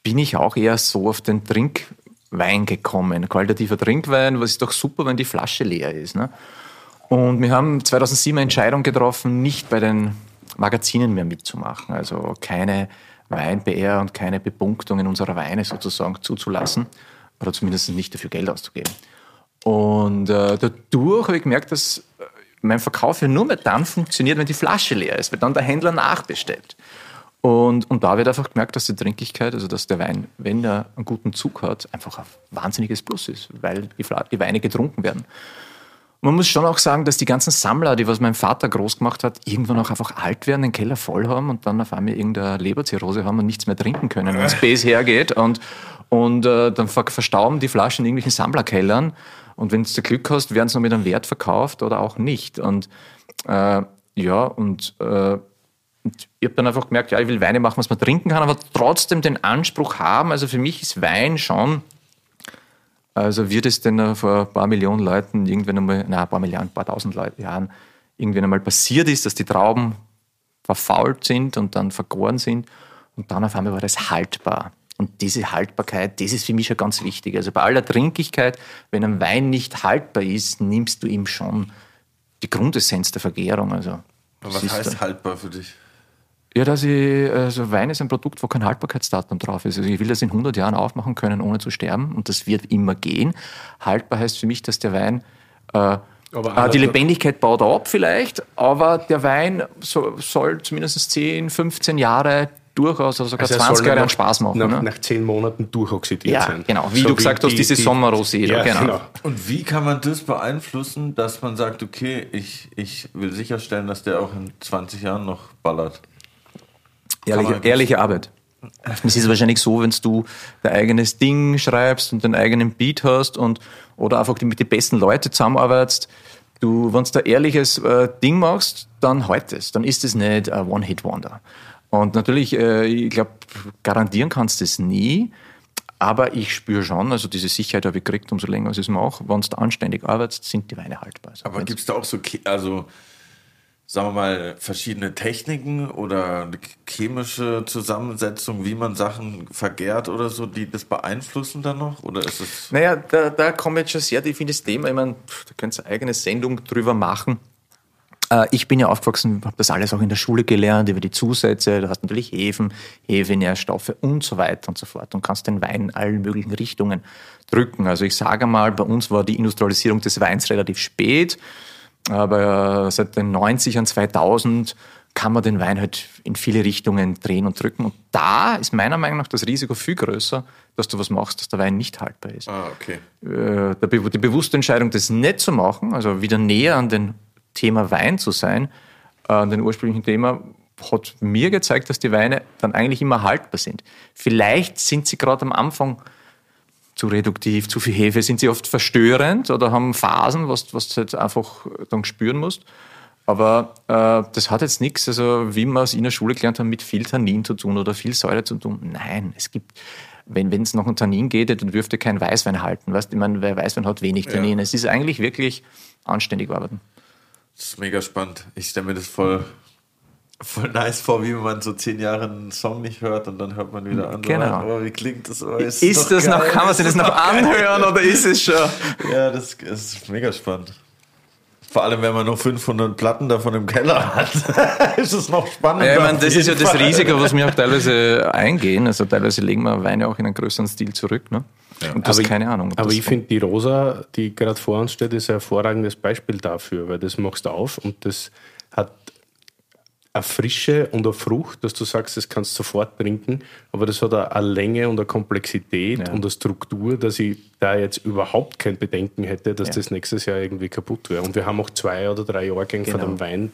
bin ich auch eher so auf den Trinkwein gekommen. Qualitativer Trinkwein, was ist doch super, wenn die Flasche leer ist. Ne? Und wir haben 2007 eine Entscheidung getroffen, nicht bei den Magazinen mehr mitzumachen. Also keine Wein-PR und keine Bepunktungen unserer Weine sozusagen zuzulassen. Oder zumindest nicht dafür Geld auszugeben. Und äh, dadurch habe ich gemerkt, dass äh, mein Verkauf ja nur mehr dann funktioniert, wenn die Flasche leer ist, weil dann der Händler nachbestellt. Und, und da wird einfach gemerkt, dass die Trinkigkeit, also dass der Wein, wenn er einen guten Zug hat, einfach ein wahnsinniges Plus ist, weil die, die Weine getrunken werden. Man muss schon auch sagen, dass die ganzen Sammler, die was mein Vater groß gemacht hat, irgendwann auch einfach alt werden, den Keller voll haben und dann auf einmal irgendeine Leberzirrhose haben und nichts mehr trinken können, wenn Space hergeht. Und, und äh, dann ver verstauben die Flaschen in irgendwelchen Sammlerkellern. Und wenn du Glück hast, werden sie noch mit einem Wert verkauft oder auch nicht. Und äh, ja, und äh, und ich habe dann einfach gemerkt, ja, ich will Weine machen, was man trinken kann, aber trotzdem den Anspruch haben. Also für mich ist Wein schon, also wird es denn vor ein paar Millionen Leuten irgendwann einmal, na, ein paar Millionen, ein paar tausend Leute, Jahren irgendwann einmal passiert ist, dass die Trauben verfault sind und dann vergoren sind. Und dann auf einmal war das haltbar. Und diese Haltbarkeit, das ist für mich schon ganz wichtig. Also bei aller Trinkigkeit, wenn ein Wein nicht haltbar ist, nimmst du ihm schon die Grundessenz der Vergärung. Also, Was heißt haltbar für dich? Ja, dass ich, also Wein ist ein Produkt, wo kein Haltbarkeitsdatum drauf ist. Also ich will das in 100 Jahren aufmachen können, ohne zu sterben. Und das wird immer gehen. Haltbar heißt für mich, dass der Wein, äh, äh, die Lebendigkeit baut ab vielleicht, aber der Wein so, soll zumindest 10, 15 Jahre durchaus, also sogar Also er 20 soll Jahre nach- an Spaß machen. Nach, ne? nach zehn Monaten durchoxidiert Ja, sein. genau. Wie du gesagt hast, die- diese die- Sommerrosé, Ja, genau. genau. Und wie kann man das beeinflussen, dass man sagt, okay, ich, ich will sicherstellen, dass der auch in 20 Jahren noch ballert? Ehrliche, ehrliche Arbeit. Es ist wahrscheinlich so, wenn du dein eigenes Ding schreibst und deinen eigenen Beat hast und oder einfach mit den besten Leuten zusammenarbeitest, du, wenn du da ehrliches äh, Ding machst, dann halt es. Dann ist es nicht ein One-Hit-Wonder. Und natürlich, äh, ich glaube, garantieren kannst du es nie, aber ich spüre schon, also diese Sicherheit habe ich gekriegt, umso länger ich es mache. Wenn du anständig arbeitest, sind die Weine haltbar. Also Aber gibt es da auch so, also sagen wir mal, verschiedene Techniken oder eine chemische Zusammensetzung, wie man Sachen vergärt oder so, die das beeinflussen dann noch? Oder ist es. Naja, da, da kommen jetzt schon sehr tief in das Thema. Ich meine, da könnt ihr eine eigene Sendung drüber machen. Äh, Ich bin ja aufgewachsen, habe das alles auch in der Schule gelernt, über die Zusätze. Du hast natürlich Hefen, Hefenährstoffe und so weiter und so fort und kannst den Wein in allen möglichen Richtungen drücken. Also ich sage mal, bei uns war die Industrialisierung des Weins relativ spät, aber seit den 90ern, 2000 kann man den Wein halt in viele Richtungen drehen und drücken. Und da ist meiner Meinung nach das Risiko viel größer, dass du was machst, dass der Wein nicht haltbar ist Ah, okay. äh, die bewusste Entscheidung, das nicht zu machen, also wieder näher an den Thema Wein zu sein, äh, an den ursprünglichen Thema, hat mir gezeigt, dass die Weine dann eigentlich immer haltbar sind. Vielleicht sind sie gerade am Anfang zu reduktiv, zu viel Hefe, sind sie oft verstörend oder haben Phasen, was, was du halt einfach dann spüren musst. Aber äh, das hat jetzt nichts, also wie wir es in der Schule gelernt haben, mit viel Tannin zu tun oder viel Säure zu tun. Nein, es gibt, wenn es nach einem Tannin geht, dann dürfte kein Weißwein halten. Weißt? Ich meine, weil Weißwein hat wenig Tannin. Es ist eigentlich wirklich anständig arbeiten. Das ist mega spannend. Ich stelle mir das voll, voll nice vor, wie man so zehn Jahre einen Song nicht hört und dann hört man wieder an. so, Genau. Oh, wie klingt das? Oh, Ist, doch das noch, geil. kann man sich das Ist noch anhören oder ist es schon? Ja, das, das ist mega spannend. Vor allem, wenn man noch 500 Platten davon im Keller hat, ist es noch spannender. Ja, ich meine, das ist ja das Fall. Risiko, was wir auch teilweise eingehen. Also teilweise legen wir Weine auch in einen größeren Stil zurück. Ne? Und das Aber ich- keine Ahnung. Aber ich finde, die Rosa, die gerade vor uns steht, ist ein hervorragendes Beispiel dafür, weil das machst du auf und das eine Frische und eine Frucht, dass du sagst, das kannst du sofort trinken, aber das hat eine eine Länge und eine Komplexität Ja. und eine Struktur, dass ich da jetzt überhaupt kein Bedenken hätte, dass Ja. das nächstes Jahr irgendwie kaputt wäre. Und wir haben auch zwei oder drei Jahrgänge von Genau. dem Wein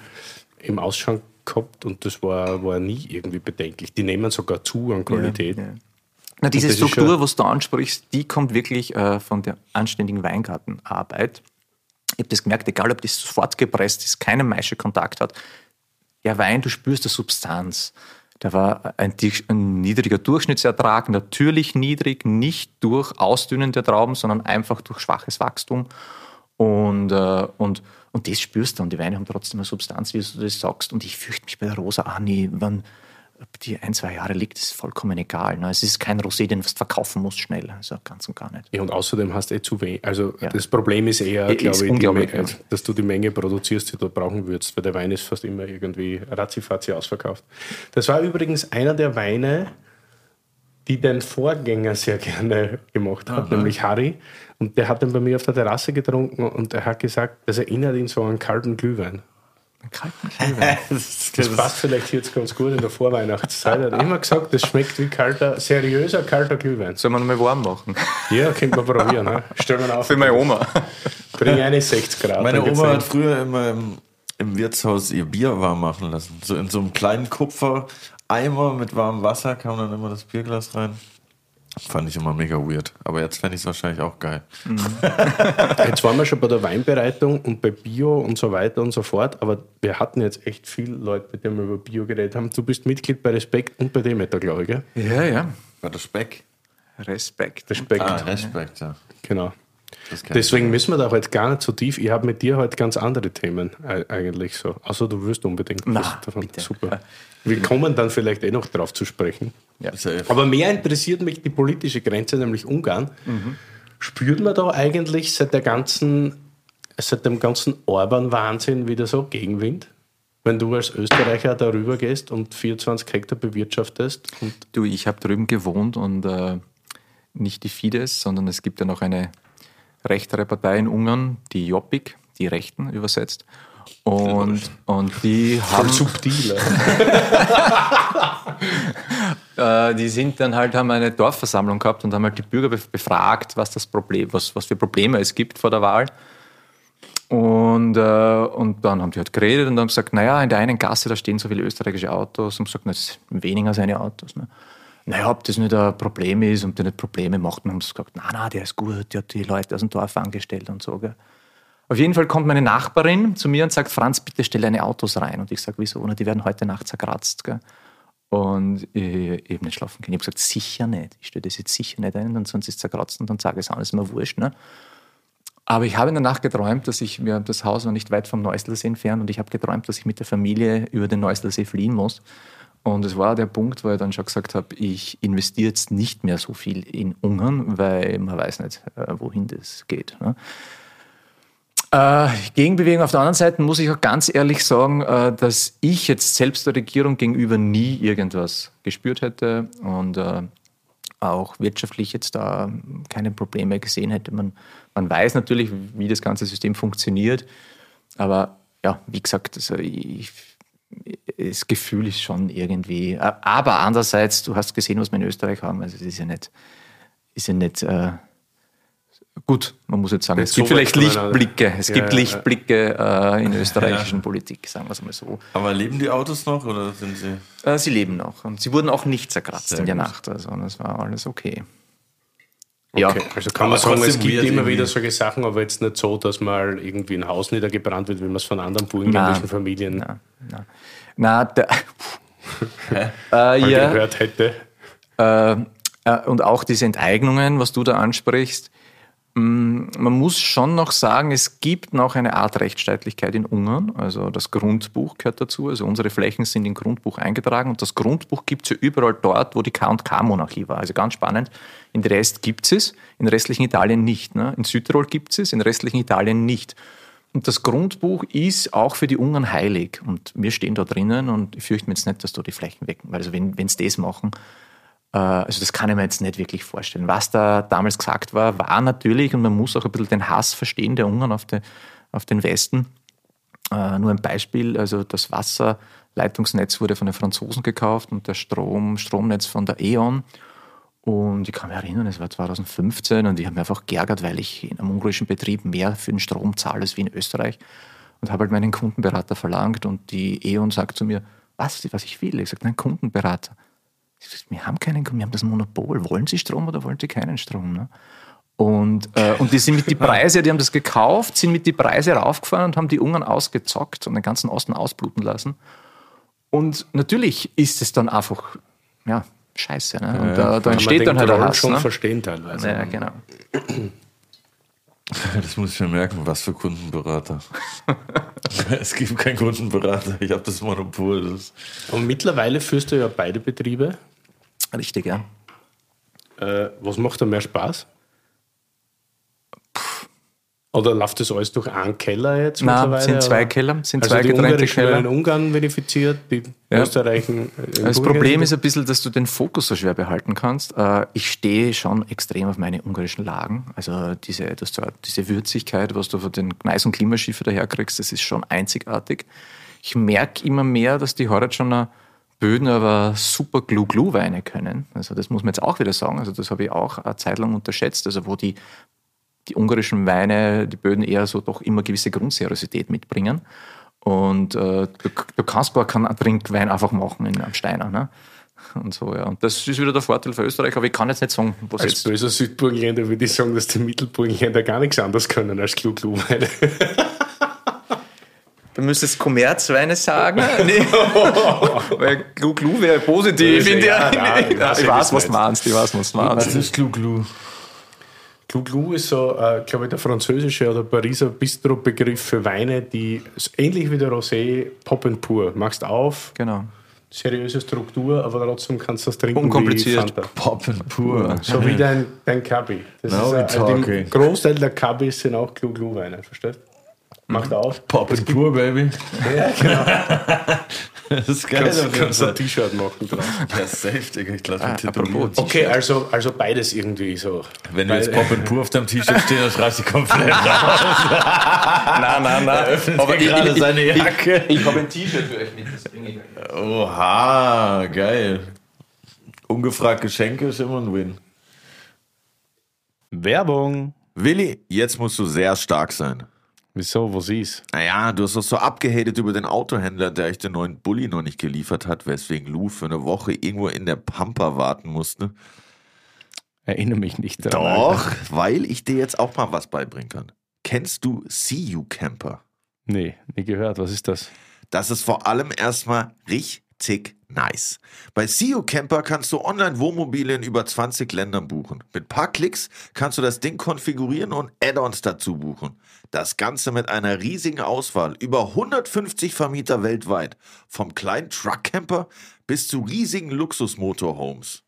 im Ausschank gehabt und das war, war nie irgendwie bedenklich. Die nehmen sogar zu an Qualität. Ja. Na, diese Struktur, was du ansprichst, die kommt wirklich äh, von der anständigen Weingartenarbeit. Ich habe das gemerkt, egal ob das sofort gepresst ist, keinen Maischekontakt hat. Der Wein, du spürst die Substanz. Da war ein, ein niedriger Durchschnittsertrag, natürlich niedrig, nicht durch Ausdünnen der Trauben, sondern einfach durch schwaches Wachstum. Und, äh, und, und das spürst du. Und die Weine haben trotzdem eine Substanz, wie du das sagst. Und ich fürchte mich bei der Rosa auch nie, wenn ob die ein, zwei Jahre liegt, ist vollkommen egal. Ne? Es ist kein Rosé, den du verkaufen musst schnell. Also ganz und gar nicht. Ja, und außerdem hast du eh zu wenig. Also Ja. das Problem ist eher, Ist glaube ich, Menge, ja. dass du die Menge produzierst, die du brauchen würdest, weil der Wein ist fast immer irgendwie ratzifatzi ausverkauft. Das war übrigens einer der Weine, die dein Vorgänger sehr gerne gemacht hat, nämlich Harry. Und der hat den bei mir auf der Terrasse getrunken und er hat gesagt, das erinnert ihn so an kalten Glühwein. Kalten. Das, Das passt vielleicht jetzt ganz gut in der Vorweihnachtszeit. Er hat immer gesagt, das schmeckt wie kalter, seriöser kalter Glühwein. Soll man mal warm machen? Ja, könnte man probieren. Ne? Stell mal auf. Für meine Oma. Bring eine 60 Grad. Meine Oma hat früher immer im, im Wirtshaus ihr Bier warm machen lassen. So in so einem kleinen Kupfereimer mit warmem Wasser kam dann immer das Bierglas rein. Fand ich immer mega weird. Aber jetzt fände ich es wahrscheinlich auch geil. Jetzt waren wir schon bei der Weinbereitung und bei Bio und so weiter und so fort, aber wir hatten jetzt echt viele Leute, mit denen wir über Bio geredet haben. Du bist Mitglied bei Respekt und bei Demeter, glaube ich, gell? Ja, ja. War das Speck? Respekt. Respekt, Ah, Respekt, ja. genau. Deswegen müssen wir da heute gar nicht so tief. Ich habe mit dir heute ganz andere Themen äh, eigentlich so. Also du wirst unbedingt Na, davon. bitte. Super. Wir kommen dann vielleicht eh noch drauf zu sprechen. Ja. Aber mehr interessiert mich die politische Grenze, nämlich Ungarn. Spürt man da eigentlich seit der ganzen, seit dem ganzen Orban-Wahnsinn wieder so Gegenwind? Wenn du als Österreicher darüber gehst und 24 Hektar bewirtschaftest und Du, ich habe drüben gewohnt und äh, nicht die Fidesz, sondern es gibt ja noch eine rechtere Partei in Ungarn, die Jobbik, die Rechten übersetzt. Und, und die haben, subtil. äh, die sind dann halt, haben eine Dorfversammlung gehabt und haben halt die Bürger bef- befragt, was das Problem, was, was für Probleme es gibt vor der Wahl. Und, äh, und dann haben die halt geredet und haben gesagt, naja, in der einen Gasse, da stehen so viele österreichische Autos und gesagt, na, das sind weniger seine Autos. Ne? Naja, ob das nicht ein Problem ist und der nicht Probleme macht, dann haben sie gesagt, na, na, der ist gut, der hat die Leute aus dem Dorf angestellt und so. Gell? Auf jeden Fall kommt meine Nachbarin zu mir und sagt, Franz, bitte stell deine Autos rein. Und ich sage, wieso? Na, die werden heute Nacht zerkratzt. Gell? Und ich, ich habe nicht schlafen können. Ich habe gesagt, sicher nicht. Ich stelle das jetzt sicher nicht ein, dann sonst ist es zerkratzt und dann sage ich es an, ist mir wurscht. Ne? Aber ich habe in der Nacht geträumt, dass ich mir das Haus war nicht weit vom Neustädtersee entfernt und ich habe geträumt, dass ich mit der Familie über den Neustädtersee fliehen muss. Und es war der Punkt, wo ich dann schon gesagt habe, ich investiere jetzt nicht mehr so viel in Ungarn, weil man weiß nicht, äh, wohin das geht. Ne? Äh, Gegenbewegung auf der anderen Seite muss ich auch ganz ehrlich sagen, äh, dass ich jetzt selbst der Regierung gegenüber nie irgendwas gespürt hätte und auch wirtschaftlich jetzt da keine Probleme gesehen hätte. Man, man weiß natürlich, wie das ganze System funktioniert, aber ja, wie gesagt, also ich, das Gefühl ist schon irgendwie. Aber andererseits, du hast gesehen, was wir in Österreich haben. Also es ist ja nicht, ist ja nicht äh, gut. Man muss jetzt sagen, es gibt so vielleicht. Lichtblicke. Es Ja, gibt ja, ja. Lichtblicke äh, in österreichischen Politik, sagen wir es mal so. Aber leben die Autos noch oder sind sie? Äh, sie leben noch und sie wurden auch nicht zerkratzt Sehr in der gut. Nacht. Also das war alles okay. Okay, also kann man Aber sagen, es gibt immer wieder solche Sachen, aber jetzt nicht so, dass mal irgendwie ein Haus niedergebrannt wird, wie man es von anderen burgenländischen Nein. Familien Na, na. Na, der, äh, ja, gehört hätte. äh, äh, und auch diese Enteignungen, was du da ansprichst. Mm, Man muss schon noch sagen, es gibt noch eine Art Rechtsstaatlichkeit in Ungarn. Also das Grundbuch gehört dazu. Also unsere Flächen sind im Grundbuch eingetragen und das Grundbuch gibt es ja überall dort, wo die K&K-Monarchie war. Also ganz spannend. In der Rest gibt es, in restlichen Italien nicht. Ne? In Südtirol gibt es, in restlichen Italien nicht. Und das Grundbuch ist auch für die Ungarn heilig. Und wir stehen da drinnen und ich fürchte mir jetzt nicht, dass da die Flächen wecken. Also wenn sie das machen, äh, also das kann ich mir jetzt nicht wirklich vorstellen. Was da damals gesagt war, war natürlich, und man muss auch ein bisschen den Hass verstehen der Ungarn auf, den- auf den Westen. Äh, nur ein Beispiel, also das Wasserleitungsnetz wurde von den Franzosen gekauft und der Strom, Stromnetz von der E.ON. Und ich kann mich erinnern, es war 2015 und ich habe mich einfach geärgert, weil ich in einem ungarischen Betrieb mehr für den Strom zahle als wie in Österreich. Und habe halt meinen Kundenberater verlangt und die E.ON sagt zu mir, was, was ich will? Ich sage, nein, Kundenberater. Ich sag, wir haben keinen, wir haben das Monopol. Wollen Sie Strom oder wollen Sie keinen Strom? Ne? Und, äh, und die sind mit die Preise, die haben das gekauft, sind mit die Preise raufgefahren und haben die Ungarn ausgezockt und den ganzen Osten ausbluten lassen. Und natürlich ist es dann einfach, ja, scheiße. Ne? Und da, da Kann man entsteht dann halt der Hass. schon Ne? verstehen teilweise. Ja, genau. Das muss ich mir merken, was für Kundenberater. es gibt keinen Kundenberater, ich habe das Monopol. Das Und mittlerweile führst du ja beide Betriebe. Richtig, ja. Äh, was macht da mehr Spaß? Oder läuft das alles durch einen Keller jetzt Nein, mittlerweile? sind zwei oder? Keller, sind Also zwei die getrennte ungarischen werden in Keller. Ungarn verifiziert, die Ja. österreichischen in Das Bulgarien. Problem ist ein bisschen, dass du den Fokus so schwer behalten kannst. Äh, Ich stehe schon extrem auf meine ungarischen Lagen. Also diese, dass du, diese Würzigkeit, was du von den Gneis- und Klimaschiffe daherkriegst, das ist schon einzigartig. Ich merke immer mehr, dass die Horadschoner Böden aber super Glu-Glu-Weine können. Also das muss man jetzt auch wieder sagen. Also das habe ich auch eine Zeit lang unterschätzt. Also wo die, die ungarischen Weine, die Böden eher so doch immer gewisse Grundseriosität mitbringen. Und äh, du, du kannst gar keinen Trinkwein einfach machen in einem Steiner. Ne? Und so, ja. Und das ist wieder der Vorteil für Österreich, aber ich kann jetzt nicht sagen, was Als jetzt. böser Südburgenländer würde ich sagen, dass die Mittelburgenländer gar nichts anderes können als Klugluweine. Du müsstest Kommerzweine sagen. nee. Weil Glu-Glu wäre positiv. Ja, in der, ja, ich weiß, ich ich weiß, was du meinst. Ich weiß, was du meinst. ist Glu-Glu? Glu-Glu ist so, äh, glaube ich, der französische oder Pariser Bistro-Begriff für Weine, die ähnlich wie der Rosé Pop and Pur. Machst auf, Genau. seriöse Struktur, aber trotzdem kannst du das trinken. Unkompliziert. Poppen pur. So wie dein, dein Kabi. Das Now ist, äh, talking. die Großteil der Kabis sind auch Glu-Glu-Weine, verstehst Mhm. Macht auf. Poppen pur, Baby. Ja, genau. Das ist geil. Kannst, jeden kannst du ein. T-Shirt machen drauf. Ja, safe, Digga. Ich lasse Ah, apropos Okay, also, also beides irgendwie so. Wenn du jetzt Weil- Poppen pur auf deinem T-Shirt stehst, dann schreibst du komplett raus. Nein, nein, nein. öffnet hier gerade seine Jacke. Ich, ich habe ein T-Shirt für euch mit, das bringe ich euch. Oha, geil. Ungefragt Geschenke ist immer ein Win. Werbung. Willi, jetzt musst du sehr stark sein. Wieso, wo sie ist? Naja, du hast doch so abgehatet über den Autohändler, der euch den neuen Bulli noch nicht geliefert hat, weswegen Lou für eine Woche irgendwo in der Pampa warten musste. Erinnere mich nicht daran. Doch, Alter. weil ich dir jetzt auch mal was beibringen kann. Kennst du See You Camper? Nee, nie gehört. Was ist das? Das ist vor allem erstmal richtig nice. Bei CEO Camper kannst du online Wohnmobile in über 20 Ländern buchen. Mit paar Klicks kannst du das Ding konfigurieren und Add-ons dazu buchen. Das Ganze mit einer riesigen Auswahl, über 150 Vermieter weltweit. Vom kleinen Truck-Camper bis zu riesigen Luxus-Motorhomes.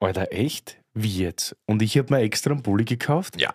Alter, echt? Wie jetzt? Und ich habe mir extra einen Bulli gekauft? Ja,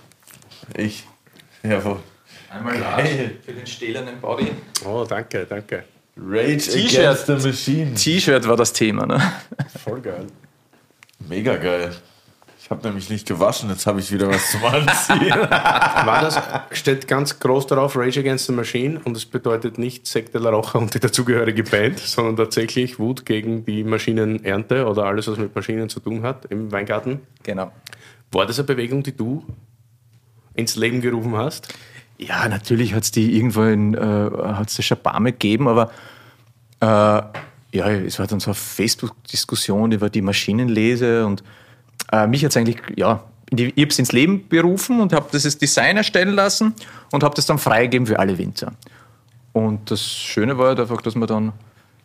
Ich. Jawohl. einmal Large für den stählernen Body. Oh, danke, danke. Rage T-Shirt. Against the Machine. T-Shirt war das Thema, ne? Voll geil. Mega geil. Ich habe nämlich nicht gewaschen, jetzt habe ich wieder was zum Anziehen. War das, steht ganz groß darauf Rage Against the Machine und es bedeutet nicht Sekt de la Rocha und die dazugehörige Band, sondern tatsächlich Wut gegen die Maschinenernte oder alles, was mit Maschinen zu tun hat im Weingarten. Genau. War das eine Bewegung, die du ins Leben gerufen hast? Ja, natürlich hat es die irgendwo in, äh, hat's die Schabame gegeben, aber äh, ja, es war dann so eine Facebook-Diskussion über die Maschinenlese und äh, mich hat es eigentlich, ja, die- ich habe es ins Leben berufen und habe dieses Design erstellen lassen und habe das dann freigegeben für alle Winzer. Und das Schöne war halt einfach, dass man dann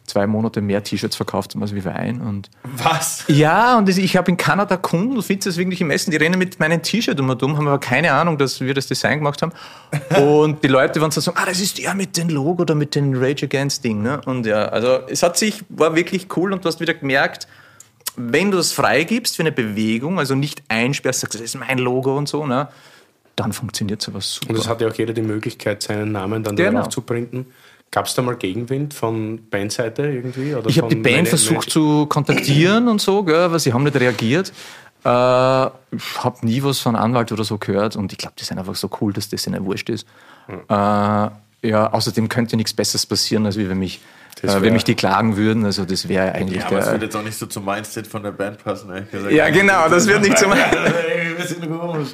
zwei Monate mehr T-Shirts verkauft haben als wie Wein. Und Was? ja, und ich habe in Kanada Kunden, das wirklich im Essen, die rennen mit meinem T-Shirt um und um, haben aber keine Ahnung, dass wir das Design gemacht haben. Und die Leute waren so sagen, ah, das ist der mit dem Logo oder mit dem Rage Against Ding. Ne? Und ja, also es hat sich, war wirklich cool und du hast wieder gemerkt, wenn du das freigibst für eine Bewegung, also nicht einsperrst, sagst, das ist mein Logo und so, ne? dann funktioniert sowas super. Und es hat ja auch jeder die Möglichkeit, seinen Namen dann Genau. darauf zu printen. Gab es da mal Gegenwind von Bandseite irgendwie? Oder Ich habe die Band Mana- versucht zu kontaktieren und so, gell, aber sie haben nicht reagiert. Äh, ich habe nie was von Anwalt oder so gehört und ich glaube, die sind einfach so cool, dass das ihnen wurscht ist. Äh, ja, außerdem könnte nichts Besseres passieren, als wie wenn mich, Das äh, wenn mich die klagen würden. Also das wäre eigentlich Ja, aber der. wird jetzt auch nicht so zum Mindset von der Band passen, ehrlich gesagt. Ja, genau, das wird nicht zum. Ein bisschen komisch.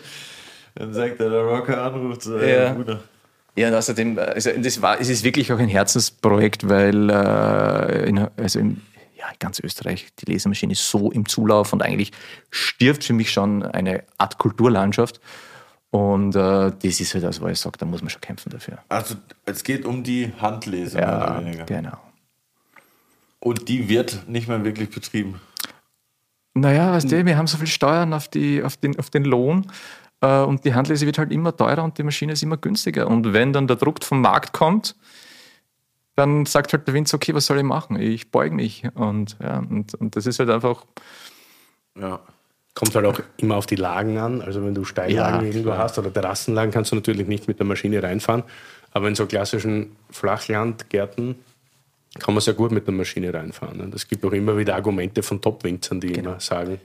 Dann sagt er, der Rocker anruft, so, Ja. ey, Bruder. Ja, und außerdem, also das war, es ist wirklich auch ein Herzensprojekt, weil äh, in, also im, ja, in ganz Österreich, die Lesemaschine ist so im Zulauf und eigentlich stirbt für mich schon eine Art Kulturlandschaft. Und äh, das ist halt das, wo ich sage, da muss man schon kämpfen dafür. Also es geht um die Handlese, mehr Ja, oder weniger. genau. Und die wird nicht mehr wirklich betrieben. Naja, weißt du, wir haben so viel Steuern auf, die, auf, den, auf den Lohn und die Handlese wird halt immer teurer und die Maschine ist immer günstiger. Und wenn dann der Druck vom Markt kommt, dann sagt halt der Winzer, okay, was soll ich machen? Ich beuge mich. Und, ja, und, und das ist halt einfach, Ja. Kommt halt auch immer auf die Lagen an. Also wenn du Steillagen Ja, irgendwo hast oder Terrassenlagen, kannst du natürlich nicht mit der Maschine reinfahren. Aber in so klassischen Flachlandgärten kann man sehr gut mit der Maschine reinfahren. ne? Es gibt auch immer wieder Argumente von Top-Winzern, die immer sagen,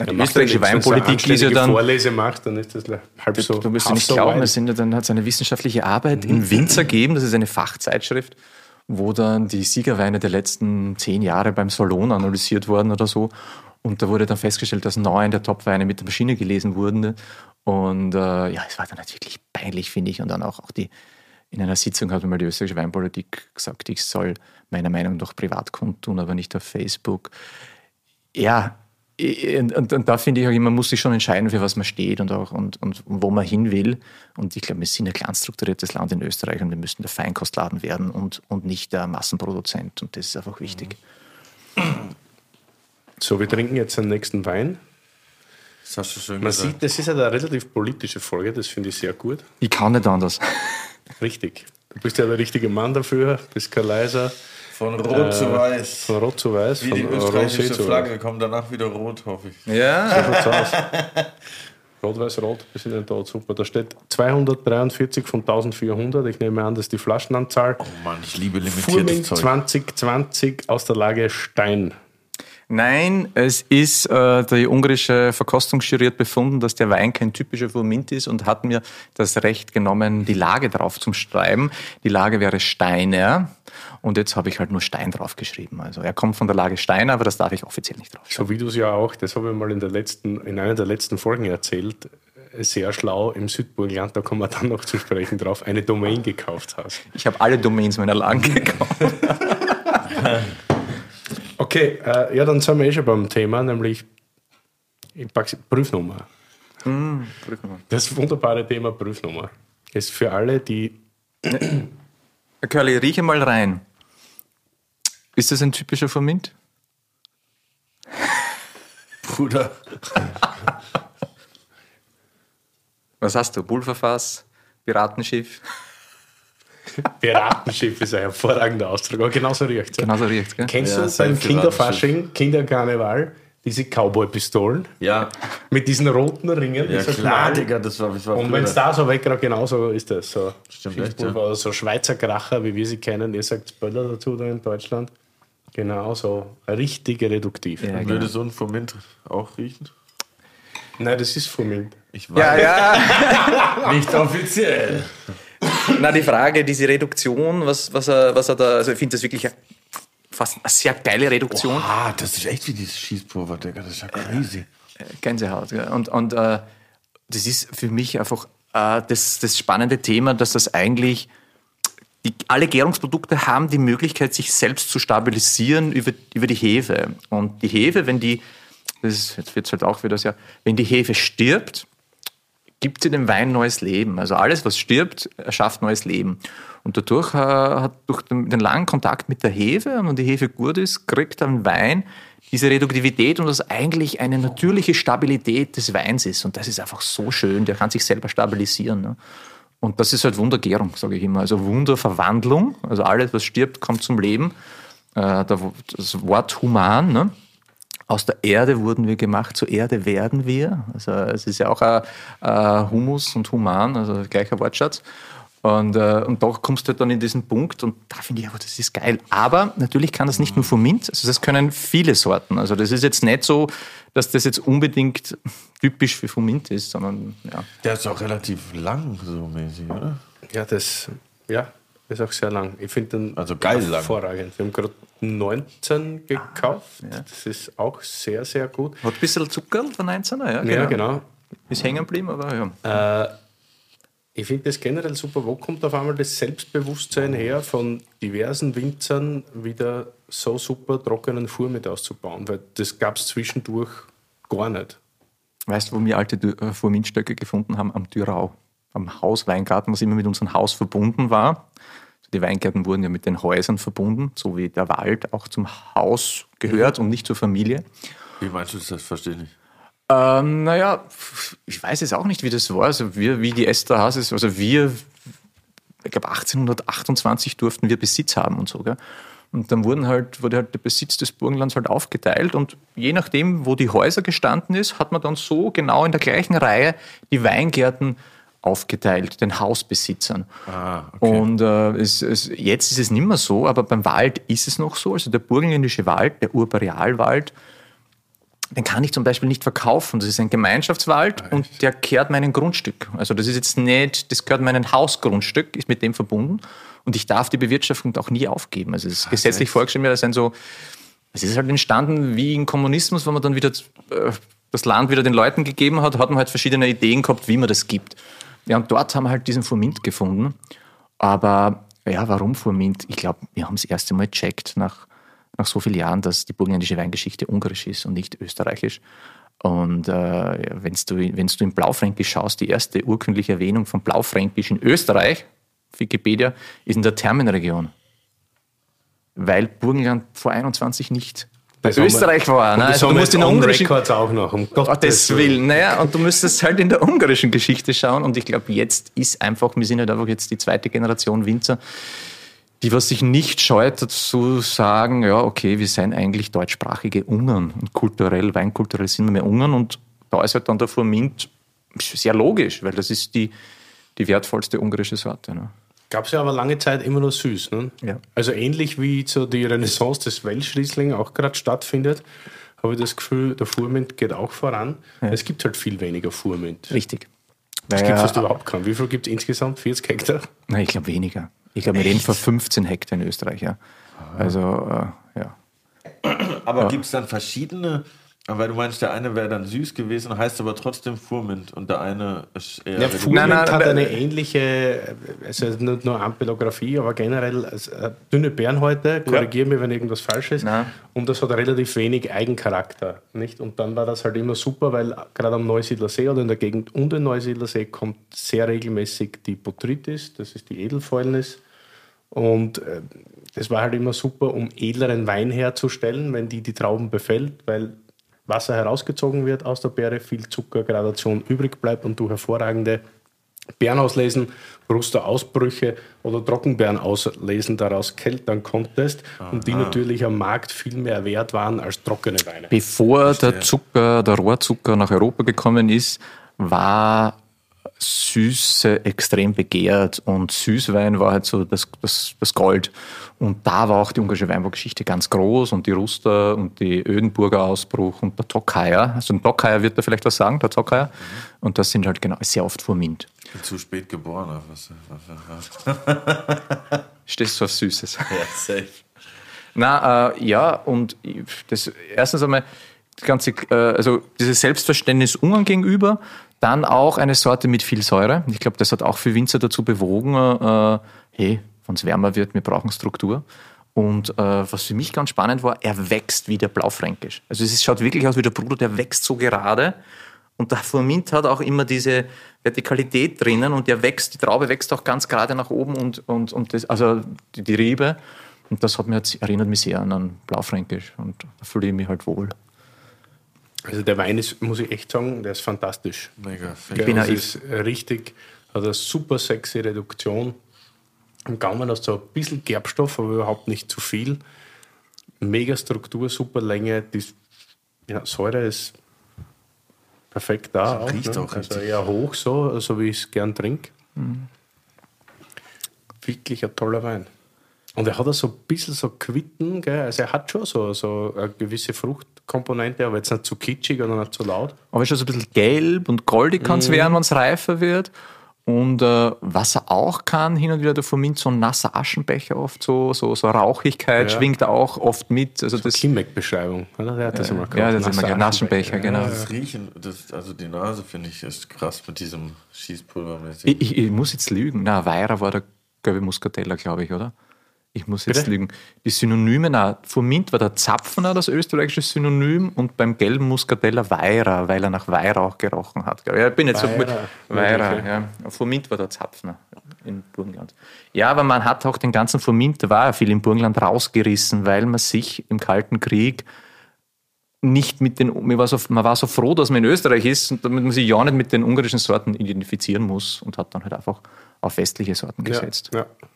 Ja, die österreichische Weinpolitik ist ja dann- Vorlese macht, dann ist das halb so. du halb nicht glauben, es sind ja dann hat es eine wissenschaftliche Arbeit im Winzer gegeben, das ist eine Fachzeitschrift, wo dann die Siegerweine der letzten zehn Jahre beim Salon analysiert wurden oder so. Und da wurde dann festgestellt, dass neun der Top-Weine mit der Maschine gelesen wurden. Und äh, ja, es war dann halt wirklich peinlich, finde ich. Und dann auch, auch die, in einer Sitzung hat mal die österreichische Weinpolitik gesagt, ich soll meiner Meinung nach privat kundtun, aber nicht auf Facebook. Ja, und, und, und da finde ich auch immer, man muss sich schon entscheiden, für was man steht und auch und, und wo man hin will. Und ich glaube, wir sind ein klein strukturiertes Land in Österreich und wir müssen der Feinkostladen werden und, und nicht der Massenproduzent. Und das ist einfach wichtig. So, wir trinken jetzt den nächsten Wein. Das hast du schön Man gesagt. sieht, das ist eine relativ politische Folge, das finde ich sehr gut. Ich kann nicht anders. Richtig. Du bist ja der richtige Mann dafür, bist kein Leiser. Von rot zu weiß. Von Rot zu Weiß, Wie die österreichische zu Flagge kommt danach wieder rot, hoffe ich. Ja. So schaut's aus. Rot, Weiß, Rot, wir sind nicht da, super. Da steht 243 von 1400. Ich nehme an, das ist die Flaschenanzahl. Oh Mann, ich liebe limitiertes Furming Zeug. 2020 aus der Lage Stein. Nein, es ist, äh, die ungarische Verkostungsjury hat befunden, dass der Wein kein typischer Furmint ist und hat mir das Recht genommen, die Lage drauf zum Schreiben. Die Lage wäre Steiner und jetzt habe ich halt nur Stein draufgeschrieben. Also er kommt von der Lage Steiner, aber das darf ich offiziell nicht drauf. So wie du es ja auch, das habe ich mal in, der letzten, in einer der letzten Folgen erzählt, sehr schlau im Südburgenland, da kommen wir dann noch zu sprechen drauf, eine Domain gekauft hast. Ich habe alle Domains meiner Lagen gekauft. Okay, äh, ja, dann sind wir eh schon beim Thema, nämlich ich pack's- Prüfnummer. Das wunderbare Thema Prüfnummer ist für alle, die Curly, rieche mal rein. Ist das ein typischer Furmint? Bruder. Was hast du? Pulverfass? Piratenschiff? Piratenschiff ist ein hervorragender Ausdruck, aber genauso riecht es. Genauso riecht gell? Kennst Ja, du beim Kinderfasching, Kinderkarneval, diese Cowboy-Pistolen Ja, mit diesen roten Ringen? ja klar? Digga, das war, das war Und wenn es da so weggeht, genauso ist das. So Stimmt echt, ja. oder so Schweizer Kracher, wie wir sie kennen. Ihr sagt Böller dazu da in Deutschland. Genau, so richtig reduktiv. Ja, genau. Würde so ein Fomint auch riechen? Nein, das ist Fumint. Ich Ja, weiß. ja. Nicht offiziell. Na, die Frage, diese Reduktion, was, was, er, was er da, also ich finde das wirklich fast eine sehr geile Reduktion. Ah, das ist echt wie dieses Schießpulver, Digga. Das ist ja crazy. Gänsehaut. Gell? Und, und äh, das ist für mich einfach äh, das, das spannende Thema, dass das eigentlich, die, alle Gärungsprodukte haben die Möglichkeit, sich selbst zu stabilisieren über, über die Hefe. Und die Hefe, wenn die, das ist, jetzt wird es halt auch wieder sehr, wenn die Hefe stirbt, gibt sie dem Wein neues Leben. Also alles, was stirbt, erschafft neues Leben. Und dadurch äh, hat durch den, den langen Kontakt mit der Hefe, und wenn die Hefe gut ist, kriegt ein Wein diese Reduktivität und das eigentlich eine natürliche Stabilität des Weins ist. Und das ist einfach so schön. Der kann sich selber stabilisieren. Ne? Und das ist halt Wundergärung, sage ich immer. Also Wunderverwandlung. Also alles, was stirbt, kommt zum Leben. Äh, das Wort human, ne? Aus der Erde wurden wir gemacht, zur Erde werden wir. Also es ist ja auch ein, ein Humus und Human, also gleicher Wortschatz. Und, äh, und da kommst du dann in diesen Punkt und da finde ich aber, das ist geil. Aber natürlich kann das nicht nur Fumint, also das können viele Sorten. Also das ist jetzt nicht so, dass das jetzt unbedingt typisch für Fumint ist, sondern ja. Der ist auch relativ lang, so mäßig, oder? Ja, das ja, ist auch sehr lang. Ich finde den Also geil lang. hervorragend. Wir haben gerade 19 gekauft. Das ist auch sehr, sehr gut. Hat ein bisschen Zucker von 19er, ja, Ja, genau. Ist hängen geblieben, aber ja. Äh, ich finde das generell super. Wo kommt auf einmal das Selbstbewusstsein her, von diversen Winzern wieder so super, trockenen Fuhrmint auszubauen, weil das gab es zwischendurch gar nicht. Weißt du, wo wir alte äh, Furmintstöcke gefunden haben? Am Dürau, am Hausweingarten, was immer mit unserem Haus verbunden war. Die Weingärten wurden ja mit den Häusern verbunden, so wie der Wald auch zum Haus gehört und nicht zur Familie. Wie meinst du das? Verstehe ich nicht. Ähm, naja, ich weiß jetzt auch nicht, wie das war. Also wir, wie die Esther ist, also wir, ich glaube 1828 durften wir Besitz haben und so. Gell? Und dann wurden halt, wurde halt der Besitz des Burgenlands halt aufgeteilt und je nachdem, wo die Häuser gestanden ist, hat man dann so genau in der gleichen Reihe die Weingärten aufgeteilt, den Hausbesitzern. Ah, okay. Und äh, es, es, jetzt ist es nicht mehr so, aber beim Wald ist es noch so. Also der burgenländische Wald, der Urborealwald, den kann ich zum Beispiel nicht verkaufen. Das ist ein Gemeinschaftswald Echt? und der kehrt meinem Grundstück. Also das ist jetzt nicht, das gehört meinem Hausgrundstück, ist mit dem verbunden und ich darf die Bewirtschaftung auch nie aufgeben. Also es ist gesetzlich vorgeschrieben, das sind so, es ist halt entstanden wie im Kommunismus, wo man dann wieder äh, das Land wieder den Leuten gegeben hat, hat man halt verschiedene Ideen gehabt, wie man das gibt. Ja, und dort haben wir halt diesen Furmint gefunden. Aber ja, warum Furmint? Ich glaube, wir haben es erst einmal gecheckt nach nach so vielen Jahren, dass die burgenländische Weingeschichte ungarisch ist und nicht österreichisch. Und äh, wenn du, wenn's du in Blaufränkisch schaust, die erste urkundliche Erwähnung von Blaufränkisch in Österreich, Wikipedia, ist in der Thermenregion. Weil Burgenland vor 21 nicht das Österreich war. Ne? Also du musst in der ungarischen auch noch, um Gottes Willen. Naja, und du müsstest halt in der ungarischen Geschichte schauen. Und ich glaube, jetzt ist einfach, wir sind halt einfach jetzt die zweite Generation Winzer, die was sich nicht scheut zu sagen, ja, okay, wir sind eigentlich deutschsprachige Ungarn und kulturell, weinkulturell sind wir mehr Ungarn und da ist halt dann der Furmint sehr logisch, weil das ist die, die wertvollste ungarische Sorte. Ne? Gab es ja aber lange Zeit immer nur süß. Ne? Ja. Also ähnlich wie so die Renaissance des Welschriesling auch gerade stattfindet, habe ich das Gefühl, der Furmint geht auch voran. Ja. Es gibt halt viel weniger Furmint. Richtig. Es gibt fast überhaupt keinen. Wie viel gibt es insgesamt? 40 Hektar? Nein, ich glaube weniger. Ich glaube, wir reden von 15 Hektar in Österreich. Ja. Also, äh, ja. Aber ja. gibt es dann verschiedene weil du meinst, der eine wäre dann süß gewesen, heißt aber trotzdem Furmint und der eine ist eher. Ja, Furmint nein, nein, hat eine ähnliche, also nicht nur Ampelographie, aber generell also dünne Bärenhäute, korrigiere ja. mich, wenn irgendwas falsch ist. Nein. Und das hat relativ wenig Eigencharakter. Nicht? Und dann war das halt immer super, weil gerade am Neusiedler See oder in der Gegend um den Neusiedler See kommt sehr regelmäßig die Botrytis, das ist die Edelfäulnis. Und äh, das war halt immer super, um edleren Wein herzustellen, wenn die die Trauben befällt, weil Wasser herausgezogen wird aus der Beere, viel Zuckergradation übrig bleibt und du hervorragende Beeren auslesen, Rusterausbrüche oder Trockenbeeren auslesen daraus keltern konntest Aha. und die natürlich am Markt viel mehr wert waren als trockene Weine. Bevor der Zucker, der Rohrzucker nach Europa gekommen ist, war Süße extrem begehrt und Süßwein war halt so das, das, das Gold. Und da war auch die ungarische Weinbaugeschichte ganz groß und die Ruster und die Ödenburger Ausbruch und der Tokaier. Also ein Tokaier wird da vielleicht was sagen, der Tokaier. Mhm. Und das sind halt genau sehr oft Furmint. Ich bin zu spät geboren. Was, Stehst du auf Süßes? Ja, safe. Na, äh, ja, und das erstens einmal, ganze, äh, also dieses Selbstverständnis Ungarn gegenüber, dann auch eine Sorte mit viel Säure. Ich glaube, das hat auch für Winzer dazu bewogen, äh, hey, wenn es wärmer wird, wir brauchen Struktur. Und äh, was für mich ganz spannend war, er wächst wie der Blaufränkisch. Also es schaut wirklich aus wie der Bruder, der wächst so gerade. Und der Furmint hat auch immer diese Vertikalität drinnen und der wächst, die Traube wächst auch ganz gerade nach oben und, und, und das, also die, die Rebe. Und das hat mich, erinnert mich sehr an, an Blaufränkisch und da fühle ich mich halt wohl. Also der Wein ist, muss ich echt sagen, der ist fantastisch. Mega. Ich bin also ist richtig, hat eine super sexy Reduktion. Im Gaumen hast du ein bisschen Gerbstoff, aber überhaupt nicht zu viel. Mega Struktur, super Länge. Die ja, Säure ist perfekt da. Auch, riecht ne? auch also eher hoch, so, so wie ich es gern trinke. Mhm. Wirklich ein toller Wein. Und er hat auch so ein bisschen so Quitten, gell? also er hat schon so, so eine gewisse Fruchtkomponente, aber jetzt nicht zu kitschig oder nicht zu laut. Aber schon so ein bisschen gelb und goldig kann es mm. werden, wenn es reifer wird. Und äh, was er auch kann, hin und wieder der Furmint, so ein nasser Aschenbecher oft, so, so, so Rauchigkeit ja. schwingt auch oft mit. Also so das Kimmeck-Beschreibung, oder? Der hat das immer gehabt. Ja, das ist immer Aschenbecher, genau. Ja, das Riechen, das, also die Nase finde ich ist krass mit diesem Schießpulver. Ich, ich, ich, muss jetzt lügen. Na, Weira war der gelbe Muscatella, glaube ich, oder? Ich muss jetzt Bitte? lügen. Die Synonyme, na, Fumint war der Zapfner, das österreichische Synonym, und beim gelben Muskateller Weira, weil er nach Weihrauch gerochen hat. Ja, ich bin jetzt Weira. so gut. Weira, ja. Fumint war der Zapfner in Burgenland. Ja, aber man hat auch den ganzen Fumint, da war ja viel im Burgenland rausgerissen, weil man sich im Kalten Krieg nicht mit den, man war, so, man war so froh, dass man in Österreich ist und damit man sich ja nicht mit den ungarischen Sorten identifizieren muss und hat dann halt einfach auf westliche Sorten gesetzt. Ja, ja.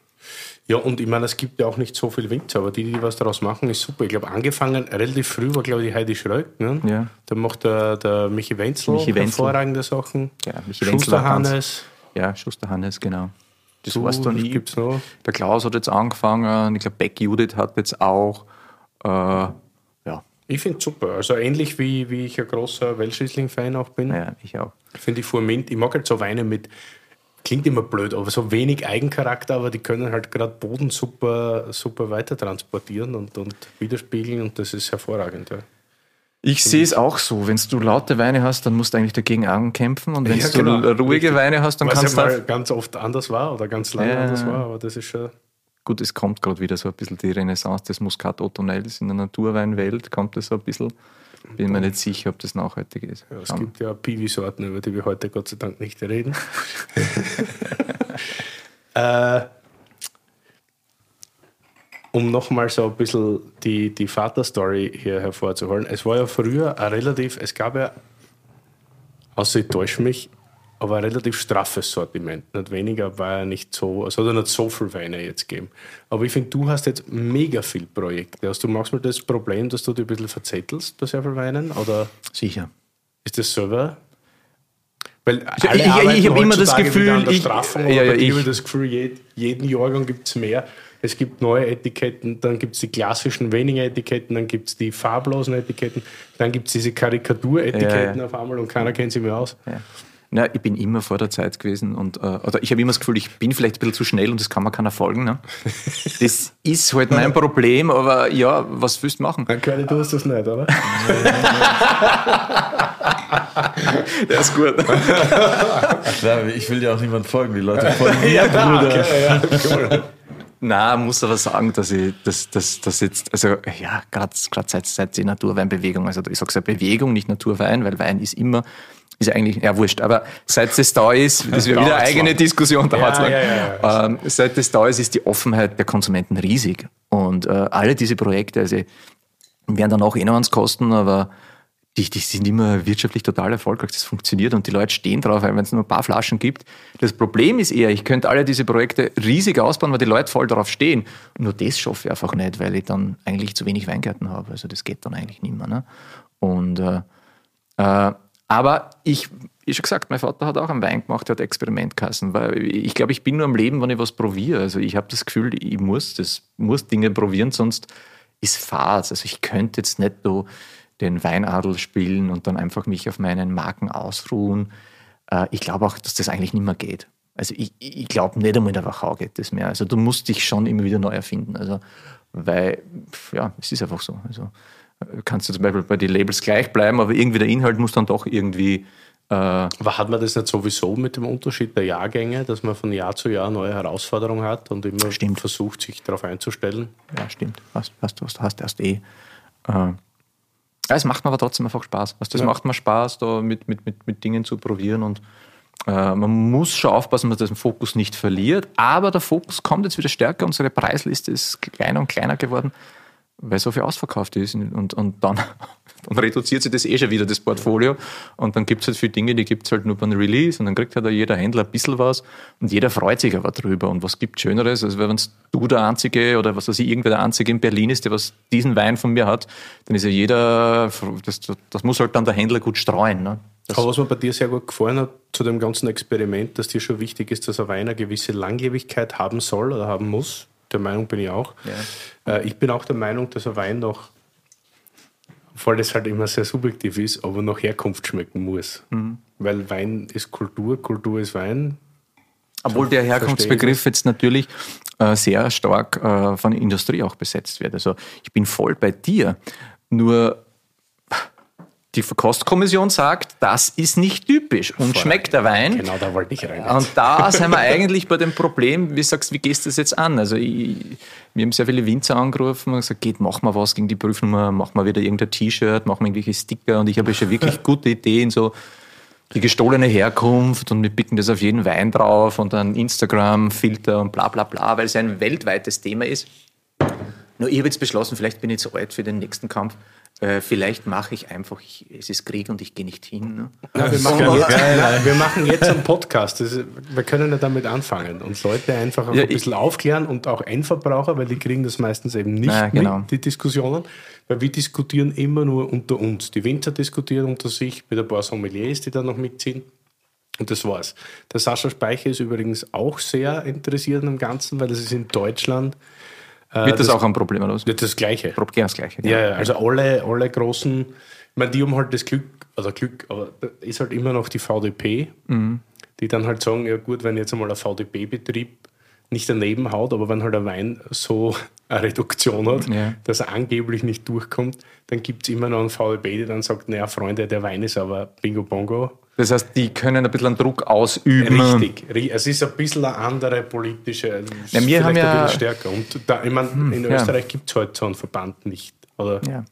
Ja, und ich meine, es gibt ja auch nicht so viel Winzer, aber die, die was daraus machen, ist super. Ich glaube, angefangen relativ früh war, glaube ich, die Heidi Schröck. Ne? Ja. Da macht der, der Michi Wenzel Michi hervorragende Sachen. Ja, Michi Schuster Hannes. Ja, Schuster Hannes, genau. Das so, war's dann nie. Gibt's noch. Der Klaus hat jetzt angefangen, ich glaube, Beck Judith hat jetzt auch. Äh, ja. Ich finde es super. Also ähnlich wie, wie ich ein großer Weltschließling-Fan auch bin. Ja, ich auch. Finde ich Furmint, ich mag halt so Weine mit klingt immer blöd, aber so wenig Eigencharakter, aber die können halt gerade Boden super, super weiter transportieren und, und widerspiegeln und das ist hervorragend. Ja. Ich sehe es auch so. Wenn du laute Weine hast, dann musst du eigentlich dagegen ankämpfen. Und wenn ja, genau. du ruhige Richtig. Weine hast, dann Was kannst ja du. ganz oft anders war oder ganz lange ja. anders war, aber das ist schon. Gut, es kommt gerade wieder so ein bisschen die Renaissance des Muscat Otonels in der Naturweinwelt, kommt es so ein bisschen. Bin mir nicht sicher, ob das nachhaltig ist. Ja, es um. gibt ja Piwi-Sorten, über die wir heute Gott sei Dank nicht reden. äh, um nochmal so ein bisschen die, die Vaterstory hier hervorzuholen. Es war ja früher relativ, es gab ja, außer ich täusche mich, aber ein relativ straffes Sortiment. Nicht weniger war ja nicht so, es hat ja nicht so viel Weine jetzt gegeben. Aber ich finde, du hast jetzt mega viele Projekte. Hast du manchmal das Problem, dass du dich ein bisschen verzettelst bei sehr vielen Weinen? Oder Sicher. Ist das selber? Weil alle ich, ich, ich habe immer das Gefühl, ich, ja, ja, ich habe das Gefühl, jeden Jahrgang gibt es mehr. Es gibt neue Etiketten, dann gibt es die klassischen weniger Etiketten, dann gibt es die farblosen Etiketten, dann gibt es diese Karikaturetiketten ja, auf einmal und keiner kennt sie mehr aus. Na, ich bin immer vor der Zeit gewesen und äh, oder ich habe immer das Gefühl, ich bin vielleicht ein bisschen zu schnell und das kann man keiner folgen. Ne? Das ist halt mein Problem, aber ja, was willst du machen? Dann Curly, du hast das nicht, oder? Der ist gut. Ich will ja auch niemand folgen, die Leute folgen mir, ja, Bruder. Okay, ja, cool. Na, muss aber sagen, dass ich das, das, das jetzt, also ja, gerade seit, seit die Naturweinbewegung, also ich sage ja Bewegung, nicht Naturwein, weil Wein ist immer ist ja eigentlich, ja wurscht, aber seit das da ist, das ja wieder eine eigene Diskussion, dauert ja, ja, ja, ähm, seit das da ist, ist die Offenheit der Konsumenten riesig. Und äh, alle diese Projekte, also werden dann auch eh noch ans kosten, aber die, die sind immer wirtschaftlich total erfolgreich. Das funktioniert und die Leute stehen drauf, wenn es nur ein paar Flaschen gibt. Das Problem ist eher, ich könnte alle diese Projekte riesig ausbauen, weil die Leute voll darauf stehen. Und nur das schaffe ich einfach nicht, weil ich dann eigentlich zu wenig Weingärten habe. Also das geht dann eigentlich nicht mehr. Ne? Und äh, äh, aber ich, wie schon gesagt, mein Vater hat auch einen Wein gemacht, hat Experimentkassen, weil ich glaube, ich bin nur am Leben, wenn ich was probiere. Also ich habe das Gefühl, ich muss das, muss Dinge probieren, sonst ist Fahrt. Also ich könnte jetzt nicht so den Weinadel spielen und dann einfach mich auf meinen Marken ausruhen. Äh, ich glaube auch, dass das eigentlich nicht mehr geht. Also ich, ich glaube nicht einmal in der Wachau geht das mehr. Also du musst dich schon immer wieder neu erfinden. Also, weil, ja, es ist einfach so. Also kannst du zum Beispiel bei den Labels gleich bleiben, aber irgendwie der Inhalt muss dann doch irgendwie. Äh aber hat man das nicht sowieso mit dem Unterschied der Jahrgänge, dass man von Jahr zu Jahr neue Herausforderungen hat und immer stimmt. versucht, sich darauf einzustellen? Ja, stimmt. Hast, hast, hast, hast erst eh. Äh, es macht mir aber trotzdem einfach Spaß. Also das ja. macht mir Spaß, da mit, mit, mit, mit Dingen zu probieren und äh, man muss schon aufpassen, dass man den Fokus nicht verliert, aber der Fokus kommt jetzt wieder stärker. Unsere Preisliste ist kleiner und kleiner geworden weil so viel ausverkauft ist. Und, und dann, dann reduziert sich das eh schon wieder, das Portfolio. Und dann gibt es halt viele Dinge, die gibt es halt nur beim Release. Und dann kriegt halt jeder Händler ein bisschen was. Und jeder freut sich aber drüber. Und was gibt Schöneres, als wenn du der Einzige oder was weiß ich, irgendwer der Einzige in Berlin ist, der was diesen Wein von mir hat, dann ist ja jeder, das, das muss halt dann der Händler gut streuen. Ne? Aber was mir bei dir sehr gut gefallen hat, zu dem ganzen Experiment, dass dir schon wichtig ist, dass ein Wein eine gewisse Langlebigkeit haben soll oder haben muss der Meinung bin ich auch. Ja. Äh, ich bin auch der Meinung, dass ein Wein noch, obwohl das halt immer sehr subjektiv ist, aber nach Herkunft schmecken muss. Mhm. Weil Wein ist Kultur, Kultur ist Wein. Obwohl der Herkunftsbegriff jetzt natürlich äh, sehr stark äh, von der Industrie auch besetzt wird. Also ich bin voll bei dir. Nur die Verkostkommission sagt, das ist nicht typisch und schmeckt der Wein. Genau, da wollte ich rein. Und da sind wir eigentlich bei dem Problem, wie sagst wie gehst du das jetzt an? Also ich, wir haben sehr viele Winzer angerufen und gesagt, geht, mach mal was gegen die Prüfnummer, mach mal wieder irgendein T-Shirt, mach mal irgendwelche Sticker und ich habe schon wirklich gute Ideen, so die gestohlene Herkunft und wir picken das auf jeden Wein drauf und dann Instagram-Filter und bla bla bla, weil es ein weltweites Thema ist. Nur ich habe jetzt beschlossen, vielleicht bin ich zu alt für den nächsten Kampf. Äh, vielleicht mache ich einfach, ich, es ist Krieg und ich gehe nicht hin. Ne? Ja, wir, machen jetzt, wir, machen jetzt, einen Podcast. Ist, wir können ja damit anfangen und Leute einfach auch Ja, ein bisschen aufklären und auch Endverbraucher, weil die kriegen das meistens eben nicht Ja, genau. mit, die Diskussionen. Weil wir diskutieren immer nur unter uns. Die Winzer diskutieren unter sich, mit ein paar Sommeliers, die da noch mitziehen. Und das war's. Der Sascha Speicher ist übrigens auch sehr interessiert am Ganzen, weil das ist in Deutschland äh, Wird das, auch ein Problem was? wird das Gleiche. Genau das Gleiche. Ja, ja, also alle, alle großen, ich meine, die haben halt das Glück, oder Glück, aber ist halt immer noch die VDP, Mhm. die dann halt sagen, ja gut, wenn jetzt einmal ein VDP-Betrieb nicht daneben haut, aber wenn halt ein Wein so eine Reduktion hat, Ja. dass er angeblich nicht durchkommt, dann gibt es immer noch einen VDP, der dann sagt, naja, Freunde, der Wein ist aber Bingo Bongo. Das heißt, die können ein bisschen Druck ausüben. Richtig, ri- es ist ein bisschen eine andere politische, ist Ja, wir haben ja- Hm, ein bisschen stärker. Und da, ich meine, in ja. Österreich gibt es halt so einen Verband nicht. Oder Ja.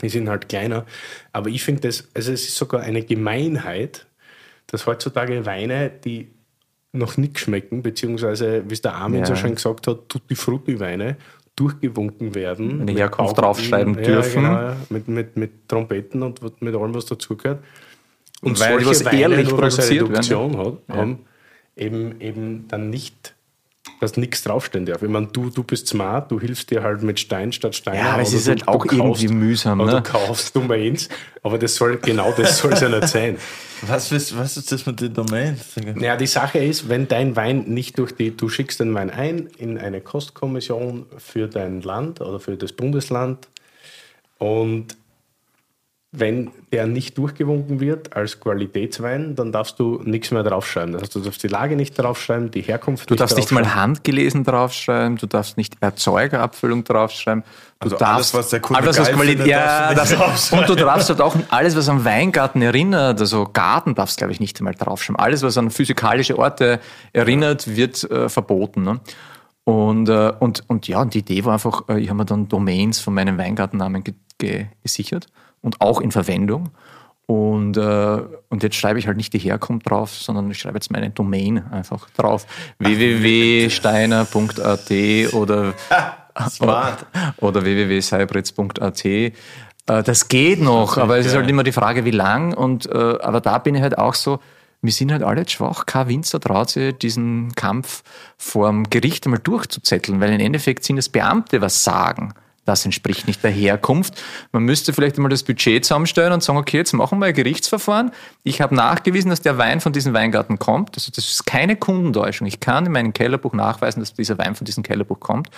die sind halt kleiner. Aber ich finde das, also es ist sogar eine Gemeinheit, dass heutzutage Weine, die noch nicht schmecken, beziehungsweise, wie es der Armin Ja. so schön gesagt hat, Tutti Frutti Weine durchgewunken werden. Eine Herkunft draufschreiben ja, dürfen. Genau, ja, mit, mit, mit Trompeten und mit allem, was dazugehört. Und Weil solche was ehrlich nur eine produziert werden, Reduktion hat, haben eben, eben dann nicht dass nichts draufstehen darf. Ich meine, du, du bist smart, du hilfst dir halt mit Stein statt Stein. Ja, aber es ist du, halt auch kaufst, irgendwie mühsam, Oder ne? du kaufst Domains, aber das soll, genau das soll es ja nicht sein. Was, ist, was ist das mit den Domains? Naja, die Sache ist, wenn dein Wein nicht durch die, du schickst den Wein ein in eine Kostkommission für dein Land oder für das Bundesland und wenn der nicht durchgewunken wird als Qualitätswein, dann darfst du nichts mehr draufschreiben. Das heißt, du darfst die Lage nicht draufschreiben, die Herkunft Du darfst nicht mal handgelesen draufschreiben, du darfst nicht Erzeugerabfüllung draufschreiben. Du Also darfst alles, was der Kunde alles, was geil Quali- findet, ja, darfst du nicht. Und du darfst halt auch alles, was am Weingarten erinnert, also Garten darfst glaube ich nicht einmal draufschreiben. Alles, was an physikalische Orte erinnert, wird äh, verboten. Ne? Und, äh, und, und ja, und die Idee war einfach, äh, ich habe mir dann Domains von meinem Weingartennamen ge ge gesichert und auch in Verwendung. Und, äh, und jetzt schreibe ich halt nicht die Herkunft drauf, sondern ich schreibe jetzt meine Domain einfach drauf. www.steiner.at oder, Smart. oder www.seibritz.at. Äh, Das geht noch, aber es ist halt immer die Frage, wie lang. Und, äh, aber da bin ich halt auch so, wir sind halt alle schwach. Kein Winzer traut sich, diesen Kampf vorm Gericht einmal durchzuzetteln, weil im Endeffekt sind es Beamte, was sagen. Das entspricht nicht der Herkunft. Man müsste vielleicht einmal das Budget zusammenstellen und sagen, okay, jetzt machen wir ein Gerichtsverfahren. Ich habe nachgewiesen, dass der Wein von diesem Weingarten kommt. Also das ist keine Kundentäuschung. Ich kann in meinem Kellerbuch nachweisen, dass dieser Wein von diesem Kellerbuch kommt.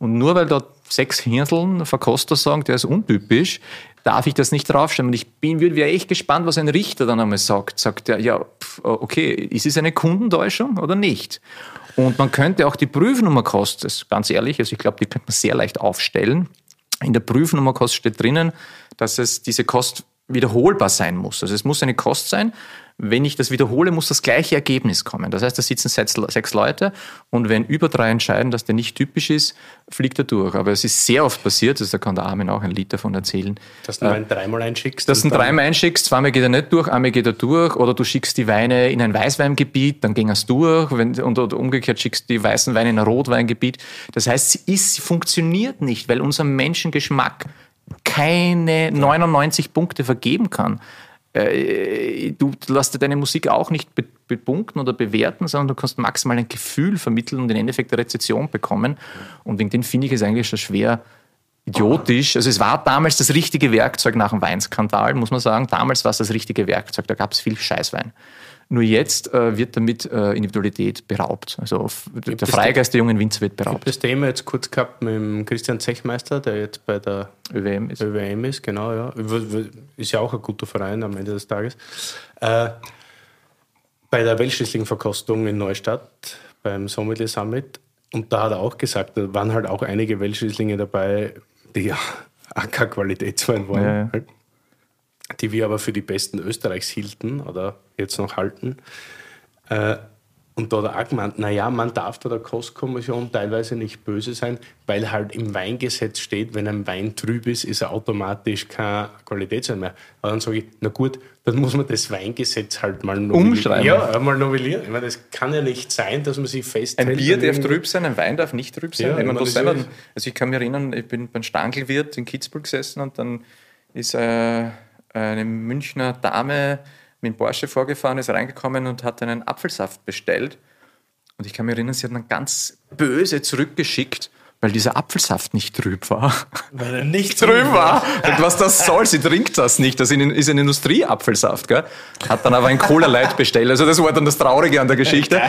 Und nur weil dort sechs Hirnseln Verkoster sagen, der ist untypisch, darf ich das nicht draufstellen. Und ich bin, würde wäre echt gespannt, was ein Richter dann einmal sagt. Sagt er, ja, pf, okay, ist es eine Kundentäuschung oder nicht? Und man könnte auch die Prüfnummerkost, das ist ganz ehrlich, also ich glaube, die könnte man sehr leicht aufstellen. In der Prüfnummerkost steht drinnen, dass es diese Kost wiederholbar sein muss. Also es muss eine Kost sein. Wenn ich das wiederhole, muss das gleiche Ergebnis kommen. Das heißt, da sitzen sechs, Leute und wenn über drei entscheiden, dass der nicht typisch ist, fliegt er durch. Aber es ist sehr oft passiert, also da kann der Armin auch ein Lied davon erzählen, Dass du den Wein dreimal einschickst. dass du dann- dreimal einschickst, zweimal geht er nicht durch, einmal geht er durch, oder du schickst die Weine in ein Weißweingebiet, dann ging es durch, wenn, und oder umgekehrt schickst die weißen Weine in ein Rotweingebiet. Das heißt, sie, ist, sie funktioniert nicht, weil unser Menschengeschmack keine 99 Punkte vergeben kann. Äh, Du lässt dir deine Musik auch nicht be- bepunkten oder bewerten, sondern du kannst maximal ein Gefühl vermitteln und im Endeffekt eine Rezession bekommen. Und wegen dem finde ich es eigentlich schon schwer, idiotisch. Also es war damals das richtige Werkzeug nach dem Weinskandal, muss man sagen. Damals war es das richtige Werkzeug, da gab es viel Scheißwein. Nur jetzt äh, wird damit äh, Individualität beraubt. Also der Freigeist der jungen Winzer wird Ich habe beraubt. das Thema jetzt kurz gehabt mit dem Christian Zechmeister, der jetzt bei der ÖWM ist. ÖWM ist, genau, ja. Ist ja auch ein guter Verein am Ende des Tages. Äh, bei der Weltschließling-Verkostung in Neustadt, beim Sommelier Summit. Und da hat er auch gesagt, da waren halt auch einige Weltschließlinge dabei, die ja auch kein Qualitätswein waren. Ja, ja. Die wir aber für die besten Österreichs hielten oder jetzt noch halten. Äh, und da hat er auch gemeint, naja, man darf da der Kostkommission teilweise nicht böse sein, weil halt im Weingesetz steht, wenn ein Wein trüb ist, ist er automatisch kein Qualitätswein mehr. Aber dann sage ich, na gut, dann muss man das Weingesetz halt mal novellieren. Umschreiben. Ja, mal novellieren. Ich meine, das kann ja nicht sein, dass man sich festhält. Ein Bier darf trüb sein, ein Wein darf nicht trüb sein. Ja, man muss selber, also ich kann mich erinnern, ich bin beim Stangelwirt in Kitzbühel gesessen und dann ist äh, eine Münchner Dame mit dem Porsche vorgefahren, ist reingekommen und hat einen Apfelsaft bestellt. Und ich kann mich erinnern, sie hat dann ganz böse zurückgeschickt, weil dieser Apfelsaft nicht trüb war. Weil er nicht trüb war. Und was das soll, sie trinkt das nicht. Das ist ein Industrieapfelsaft. Gell? Hat dann aber ein Cola Light bestellt. Also das war dann das Traurige an der Geschichte.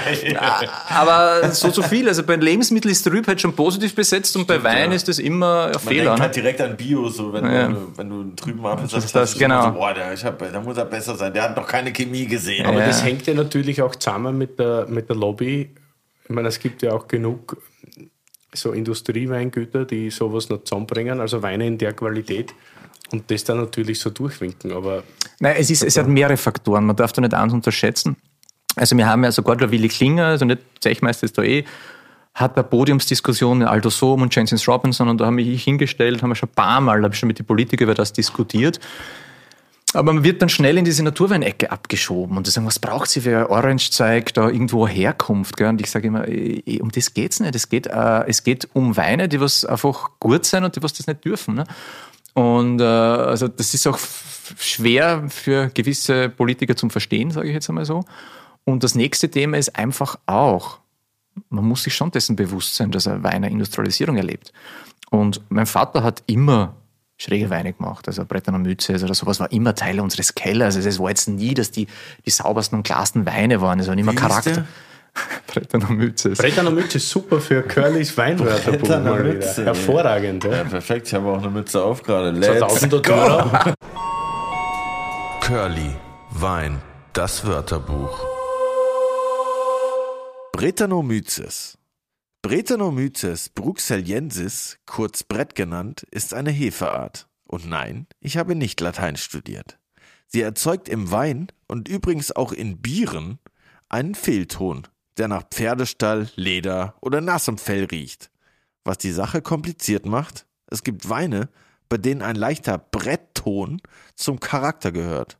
aber so zu viel. Also bei Lebensmitteln ist trüb halt schon positiv besetzt und Stimmt, bei Wein ja. ist das immer ein Fehler. Man denkt halt direkt an Bio, so wenn, ja. du, wenn du einen trüben Apfelsaft das hast. Das, genau. So, boah, der, hab, da muss er besser sein. Der hat noch keine Chemie gesehen. Aber ja. das hängt ja natürlich auch zusammen mit der, mit der Lobby. Ich meine, es gibt ja auch genug so Industrieweingüter, die sowas noch zusammenbringen, also Weine in der Qualität und das dann natürlich so durchwinken. Aber Nein, es, ist, es hat mehrere Faktoren, man darf da nicht eins unterschätzen. Also wir haben ja sogar der Willi Klinger, also nicht Zechmeister ist da eh, hat bei Podiumsdiskussionen Aldo Sohm und Jensen Robinson und da haben wir mich hingestellt, haben wir schon ein paar Mal, habe ich schon mit den Politikern über das diskutiert. Aber man wird dann schnell in diese Naturweinecke abgeschoben und sagen, was braucht sie für Orange-Zeug da irgendwo Herkunft? Gell? Und ich sage immer, um das geht's nicht. Es geht, äh, es geht um Weine, die was einfach gut sein und die was das nicht dürfen. Ne? Und äh, also das ist auch schwer für gewisse Politiker zum Verstehen, sage ich jetzt einmal so. Und das nächste Thema ist einfach auch, man muss sich schon dessen bewusst sein, dass er Weine Industrialisierung erlebt. Und mein Vater hat immer schräge Weine gemacht. Also Brettaner Mütze oder sowas war immer Teil unseres Kellers. Also es war jetzt nie, dass die, die saubersten und klarsten Weine waren. Es waren immer Wie Charakter. Brettaner Mütze. Brettaner Mütze ist super für Curlys Weinwörterbuch Hervorragend. Ja. ja. perfekt. Ich habe auch eine Mütze auf gerade. Let's go! Curly, Wein, das Wörterbuch. Bretanomyces Brettanomyces bruxellensis, kurz Brett genannt, ist eine Hefeart. Und nein, ich habe nicht Latein studiert. Sie erzeugt im Wein und übrigens auch in Bieren einen Fehlton, der nach Pferdestall, Leder oder nassem Fell riecht. Was die Sache kompliziert macht, es gibt Weine, bei denen ein leichter Brettton zum Charakter gehört.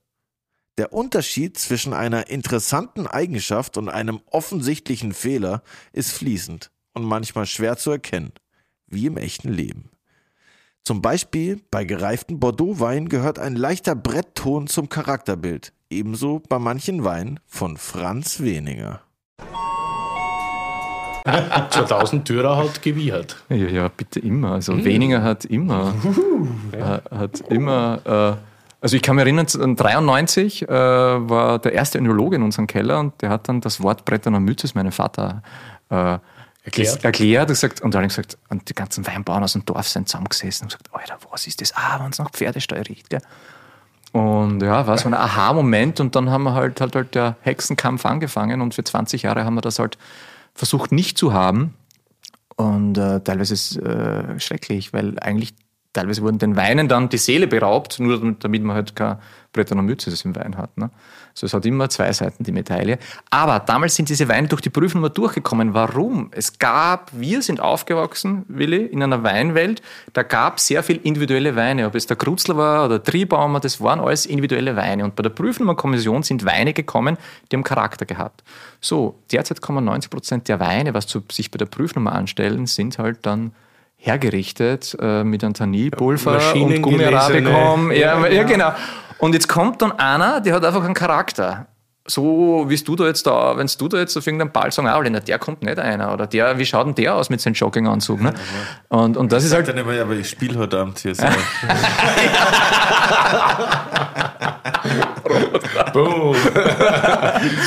Der Unterschied zwischen einer interessanten Eigenschaft und einem offensichtlichen Fehler ist fließend und manchmal schwer zu erkennen, wie im echten Leben. Zum Beispiel bei gereiften Bordeaux-Weinen gehört ein leichter Brettton zum Charakterbild, ebenso bei manchen Weinen von Franz Weniger. 2000 Dürer hat gewiehert. Ja, ja, bitte immer. Also mhm. Weniger hat immer, äh, hat immer. Äh, also ich kann mich erinnern, 1993 äh, war der erste Önologe in unserem Keller und der hat dann das Wort Bretterner Mythos meinem Vater äh, erklärt. erklärt und, gesagt, und dann gesagt, und die ganzen Weinbauern aus dem Dorf sind zusammengesessen und gesagt, Alter, was ist das? Ah, wenn es nach Pferdestall riecht. Gell? Und ja, war so ein Aha-Moment und dann haben wir halt, halt, halt der Hexenkampf angefangen und für 20 Jahre haben wir das halt versucht nicht zu haben. Und äh, teilweise ist es äh, schrecklich, weil eigentlich teilweise wurden den Weinen dann die Seele beraubt, nur damit man halt keine Bretter und Mütze im Wein hat. Ne? Also es hat immer zwei Seiten, die Medaille. Aber damals sind diese Weine durch die Prüfung mal durchgekommen. Warum? Es gab, wir sind aufgewachsen, Willi, in einer Weinwelt, da gab sehr viel individuelle Weine. Ob es der Krutzler war oder Triebaumer, das waren alles individuelle Weine. Und bei der Prüfnummerkommission sind Weine gekommen, die haben Charakter gehabt. So, derzeit kommen 90 Prozent der Weine, was zu, sich bei der Prüfnummer anstellen, sind halt dann hergerichtet äh, mit einem Tannilpulver und Gummiarabicum. Ja, ja, ja, genau. Und jetzt kommt dann einer, der hat einfach einen Charakter. So wie du da jetzt da, wenn du da jetzt auf irgendeinen Ball sagst, ah, der kommt nicht einer. Oder der, wie schaut denn der aus mit seinem Jogginganzug? Ne? Und, und das ich ist halt. Dann immer, aber ich spiele heute Abend hier so. Boom.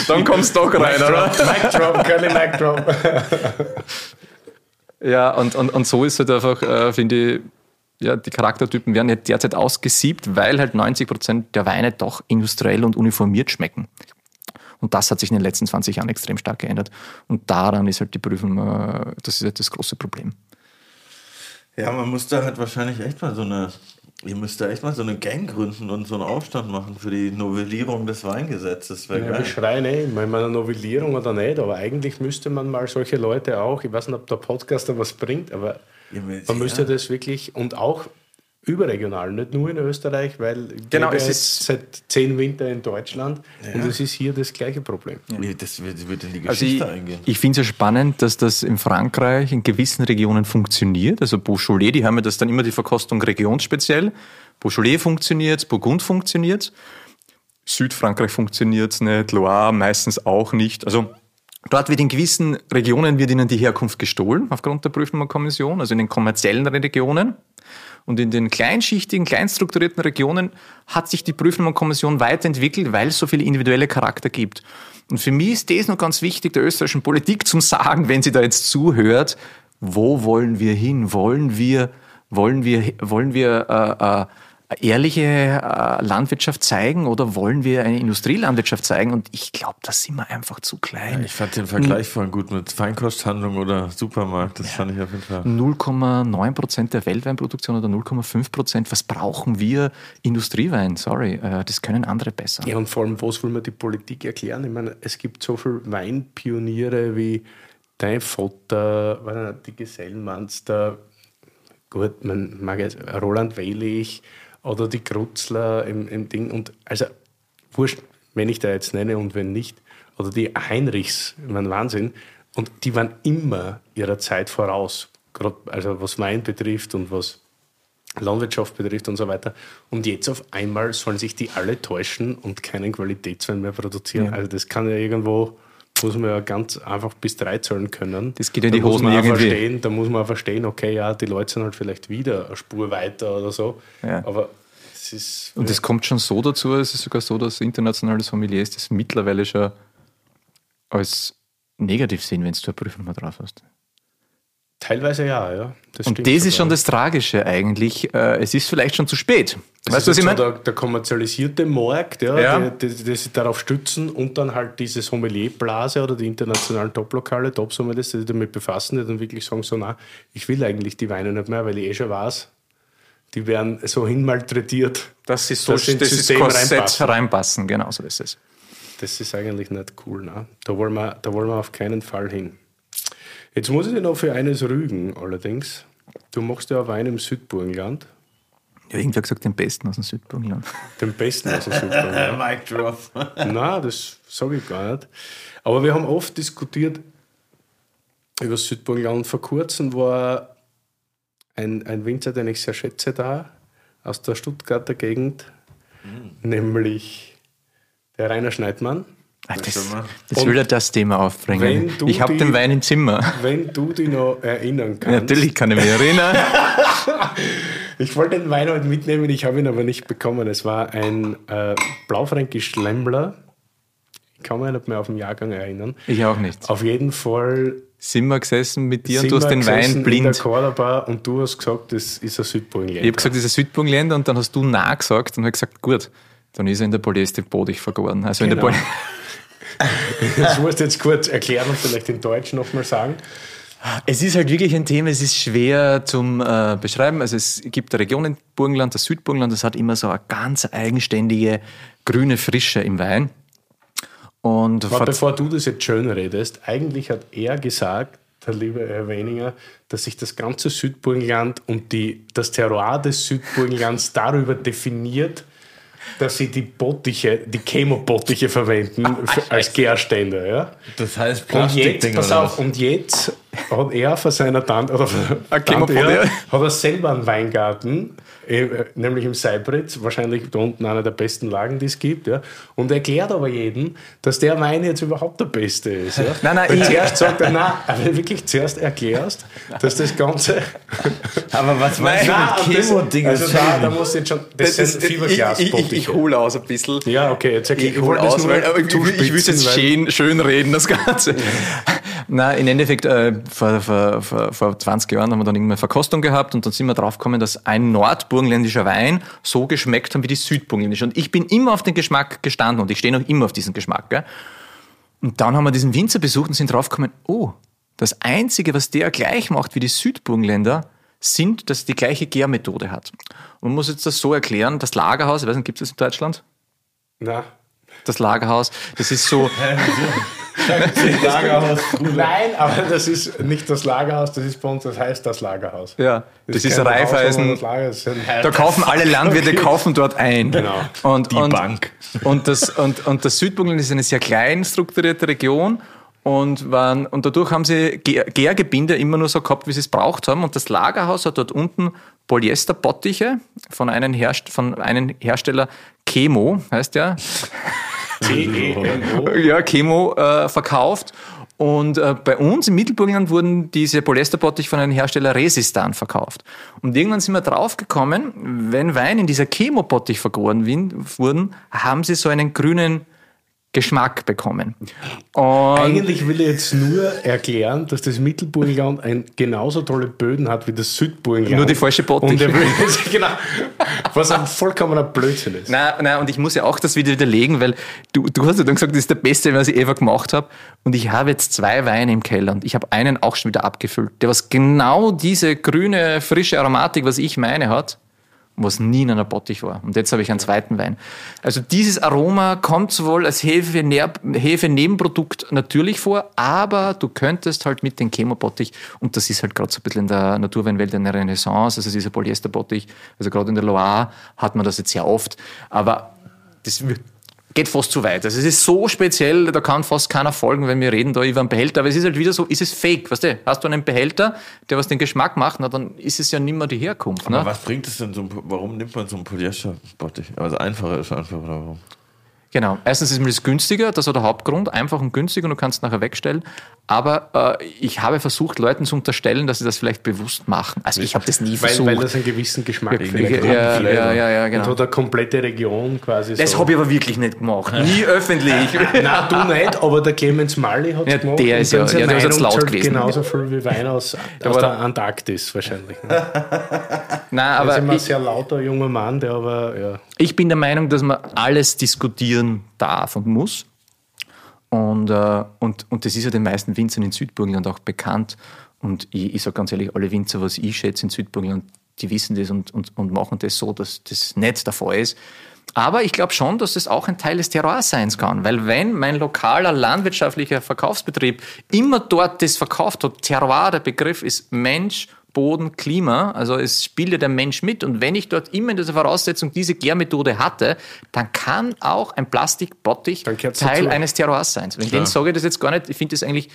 dann kommst du doch rein, Mic oder? Mic drop, Curly Mic drop. Ja, und, und, und so ist halt einfach, äh, finde ich, ja, die Charaktertypen werden ja derzeit ausgesiebt, weil halt 90 Prozent der Weine doch industriell und uniformiert schmecken. Und das hat sich in den letzten 20 Jahren extrem stark geändert. Und daran ist halt die Prüfung, äh, das ist halt das große Problem. Ja, man muss da halt wahrscheinlich echt mal so eine, ihr müsst da echt mal so eine Gang gründen und so einen Aufstand machen für die Novellierung des Weingesetzes. Ja, wir schreien eh immer in einer Novellierung oder nicht, aber eigentlich müsste man mal solche Leute auch, ich weiß nicht, ob der Podcast da was bringt, aber Ja, man müsste das wirklich und auch überregional, nicht nur in Österreich, weil Genau, es jetzt ist- seit zehn Winter in Deutschland und es ist hier das gleiche Problem. Ja, Das wird in die Also Geschichte ich, eingehen. ich finde es ja spannend, dass das in Frankreich in gewissen Regionen funktioniert. Also Beaujolais, die haben ja das dann immer die Verkostung regionsspeziell. Beaujolais funktioniert, Burgund funktioniert. Südfrankreich funktioniert nicht, Loire meistens auch nicht. Also dort wird in gewissen Regionen wird ihnen die Herkunft gestohlen aufgrund der Prüfnummerkommission, also in den kommerziellen Regionen. Und in den kleinschichtigen, kleinstrukturierten Regionen hat sich die Prüfnummerkommission weiterentwickelt, weil es so viele individuelle Charakter gibt. Und für mich ist das noch ganz wichtig, der österreichischen Politik zum Sagen, wenn sie da jetzt zuhört, wo wollen wir hin? Wollen wir, wollen wir, wollen wir äh, äh, ehrliche äh, Landwirtschaft zeigen oder wollen wir eine Industrielandwirtschaft zeigen? Und ich glaube, da sind wir einfach zu klein. Ich fand den Vergleich voll gut mit Feinkosthandlung oder Supermarkt. Das fand ich auf jeden Fall. 0,9 Prozent der Weltweinproduktion oder 0,5 Prozent. Was brauchen wir Industriewein? Sorry, äh, das können andere besser. Ja, und vor allem, was will man die Politik erklären? Ich meine, es gibt so viele Weinpioniere wie dein Vater, die Gesellenmanster, gut, man mag jetzt Roland Weilig oder die Krutzler im, im Ding. Und also, wurscht, wenn ich da jetzt nenne und wenn nicht. Oder die Heinrichs, ich meine, Wahnsinn. Und die waren immer ihrer Zeit voraus. Gerade, also was Wein betrifft und was Landwirtschaft betrifft und so weiter. Und jetzt auf einmal sollen sich die alle täuschen und keinen Qualitätswein mehr produzieren. Also das kann ja irgendwo, muss man ja ganz einfach bis drei zahlen können. Das geht in Da die muss Hosen irgendwie. Verstehen, da muss man auch verstehen, okay, ja, die Leute sind halt vielleicht wieder eine Spur weiter oder so. Ja. Aber es ist... Und es kommt schon so dazu, es ist sogar so, dass internationale Sommeliers das mittlerweile schon als negativ sehen, wenn du eine Prüfnummer drauf hast. Teilweise ja, ja. Das Und das ist sogar. schon das Tragische eigentlich. Äh, Es ist vielleicht schon zu spät. Das Weißt du, was ist ich meine? der, der kommerzialisierte Markt, ja, Ja. Die, die, die sich darauf stützen und dann halt diese Sommelierblase oder die internationalen Top-Lokale, Top-Sommeliers, die sich damit befassen, die dann wirklich sagen, so, na, ich will eigentlich die Weine nicht mehr, weil ich eh schon weiß, die werden so hinmalträtiert. Das ist so, dass sie ins das ist System Korsett reinpassen. reinpassen. Genau so ist es. Das ist eigentlich nicht cool. Ne? Da, wollen wir, da wollen wir auf keinen Fall hin. Jetzt muss ich dich noch für eines rügen, allerdings. Du machst ja Wein im Südburgenland, Ja, irgendwer hat gesagt, den besten aus dem Südburgenland. den besten aus dem Südburgenland. Mic Drop. Nein, das sage ich gar nicht. Aber wir haben oft diskutiert über das Südburgenland. Und vor kurzem war ein, ein Winzer, den ich sehr schätze, da, aus der Stuttgarter Gegend, nämlich der Rainer Schneidmann. Das, das will er das Thema aufbringen. Ich habe den Wein im Zimmer. Wenn du dich noch erinnern kannst. Natürlich kann ich mich erinnern. Ich wollte den Wein heute mitnehmen, ich habe ihn aber nicht bekommen. Es war ein äh, Blaufränkisch Lembler. Ich kann mich nicht mehr auf den Jahrgang erinnern. Ich auch nicht. Auf jeden Fall Sind wir gesessen mit dir und du hast den Wein in der blind. Cordoba und du hast gesagt, das ist ein Südburgenländer. Ich habe gesagt, das ist ein Südburgenländer und dann hast du Nein gesagt und habe gesagt, gut, dann ist er in der Polyester Bodig vergoren. Also in Genau. der Poly Das musst du jetzt kurz erklären und vielleicht in Deutsch nochmal sagen. Es ist halt wirklich ein Thema, es ist schwer zum äh, beschreiben. Also es gibt eine Region in Burgenland, das Südburgenland, das hat immer so eine ganz eigenständige grüne Frische im Wein. Und Aber vor- bevor du das jetzt schön redest, eigentlich hat er gesagt, der liebe Herr Weninger, dass sich das ganze Südburgenland und die, das Terroir des Südburgenlands darüber definiert, dass sie die Bottiche, die Chemobottiche verwenden für, als Gärständer. Ja? Das heißt Und Plastikding jetzt, pass auf, und jetzt hat er von seiner Tante, oder Ein Tante, er, ja. hat er selber einen Weingarten, nämlich im Seibritz, wahrscheinlich da unten einer der besten Lagen, die es gibt, ja, und erklärt aber jedem, dass der Wein jetzt überhaupt der beste ist. Ja. Nein, nein, ich- zuerst sagt er, nein, aber wirklich zuerst erklärst, dass das Ganze... Aber was meinst du mit und das- Chemo-Ding? Also da, da muss jetzt schon... Das, sind ich, ich, ich Fiberglasbottiche. hole aus ein bisschen. Ja, okay, jetzt erklär, Ich hole wollte es aus, weil ich, ich will jetzt schön, schön reden, das Ganze. Na, im Endeffekt, äh, vor, vor, vor, vor 20 Jahren haben wir dann irgendwann Verkostung gehabt und dann sind wir draufgekommen, dass ein nordburgenländischer Wein so geschmeckt hat wie die südburgenländische. Und ich bin immer auf den Geschmack gestanden und ich stehe noch immer auf diesen Geschmack. Gell? Und dann haben wir diesen Winzer besucht und sind draufgekommen, oh, das Einzige, was der gleich macht wie die Südburgenländer, sind, dass die gleiche Gärmethode hat. Und man muss jetzt das so erklären, das Lagerhaus, ich weiß nicht, gibt es das in Deutschland? Na, Das Lagerhaus, das ist so, Lagerhaus. Nein, aber das ist nicht das Lagerhaus, das ist bei uns, das heißt das Lagerhaus. ja, das Das ist ein da kaufen alle Landwirte kaufen dort ein. Genau. Und, Die und, Bank. Und das, und, und das Südburgenland ist eine sehr klein strukturierte Region. Und, waren, und dadurch haben sie Gär- Gärgebinde immer nur so gehabt, wie sie es braucht haben. Und das Lagerhaus hat dort unten Polyesterbottiche von einem, Herst von einem Hersteller Chemo, heißt der, T-E-M-O. ja, Chemo äh, verkauft. Und äh, bei uns im Mittelburgenland wurden diese Polyesterbottich von einem Hersteller Resistan verkauft. Und irgendwann sind wir draufgekommen, wenn Wein in dieser Chemobottich vergoren wurden, haben sie so einen grünen Geschmack bekommen. Und Eigentlich will ich jetzt nur erklären, dass das Mittelburgenland ein genauso tolle Böden hat wie das Südburgenland. Nur die falsche Bottich. Genau, was ein vollkommener Blödsinn ist. Nein, nein, und ich muss ja auch das wieder widerlegen, weil du, du hast ja dann gesagt, das ist der beste, was ich ever gemacht habe. Und ich habe jetzt zwei Weine im Keller und ich habe einen auch schon wieder abgefüllt, der was genau diese grüne, frische Aromatik, was ich meine, hat, was nie in einer Bottich war. Und jetzt habe ich einen zweiten Wein. Also dieses Aroma kommt sowohl als Hefe, Hefe-Nebenprodukt natürlich vor, aber du könntest halt mit dem Chemobottich, und das ist halt gerade so ein bisschen in der Naturweinwelt eine Renaissance, also dieser Polyesterbottich, also gerade in der Loire hat man das jetzt sehr oft, aber das wird- geht fast zu weit. Also es ist so speziell, da kann fast keiner folgen, wenn wir reden da über einen Behälter. Aber es ist halt wieder so, ist es fake, weißt du? Hast du einen Behälter, der was den Geschmack macht, na, dann ist es ja nicht mehr die Herkunft. Aber Ne? was bringt es denn so warum nimmt man so einen Polyester-Bottich? Also einfacher ist einfach, oder warum? Genau. Erstens ist mir das günstiger, das ist der Hauptgrund, einfach und günstig und du kannst es nachher wegstellen. Aber äh, ich habe versucht, Leuten zu unterstellen, dass sie das vielleicht bewusst machen. Also ich habe das nie Weil, versucht. weil das einen gewissen Geschmack ja, vielleicht ja, ja, ja, ja, Und genau. hat eine komplette Region quasi Das so. habe ich aber wirklich nicht gemacht. Nie öffentlich. Nein, du nicht, aber der Clemens Marley hat es Ja, gemacht. der und ist ja- ja, der ist laut gewesen. genauso viel wie Wein aus, aus der Antarktis wahrscheinlich. Ne? Nein, Aber aber ist immer ein sehr lauter junger Mann, der aber, ja. ich bin der Meinung, dass man alles diskutieren darf und muss. Und, äh, und, und das ist ja den meisten Winzern in Südburgenland auch bekannt. Und ich, ich sage ganz ehrlich, alle Winzer, was ich schätze in Südburgenland, die wissen das und, und, und machen das so, dass das nicht der Fall ist. Aber ich glaube schon, dass das auch ein Teil des Terroirs sein kann. Weil wenn mein lokaler landwirtschaftlicher Verkaufsbetrieb immer dort das verkauft hat, Terroir, der Begriff ist Mensch, Boden, Klima, also es spielt ja der Mensch mit. Und wenn ich dort immer in dieser Voraussetzung diese Gärmethode hatte, dann kann auch ein Plastikbottich Teil dazu. eines Terroirs sein. Wegen dem sage ich das jetzt gar nicht. Ich finde das eigentlich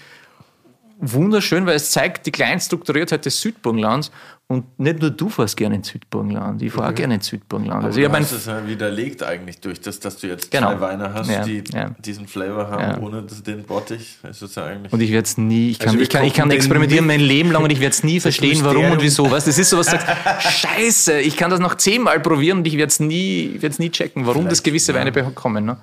wunderschön, weil es zeigt die Kleinstrukturiertheit des Südburgenlands. Und nicht nur du fährst gerne ins Südburgenland, ich fahre auch gerne ins Südburgenland. Also ich du habe ein hast es ja widerlegt eigentlich durch das, dass du jetzt Genau. zwei Weine hast, Ja, die ja. diesen Flavor haben, Ja. ohne das- den Bottich. Das ist ja eigentlich. Und ich werde es nie, ich kann, Also ich kann, ich kann experimentieren mein Leben lang und ich werde es nie verstehen, warum und wieso. Was? Das ist so was, du sagst, scheiße, ich kann das noch zehnmal probieren und ich werde es nie, ich nie checken, warum das gewisse Weine bekommen. Ne?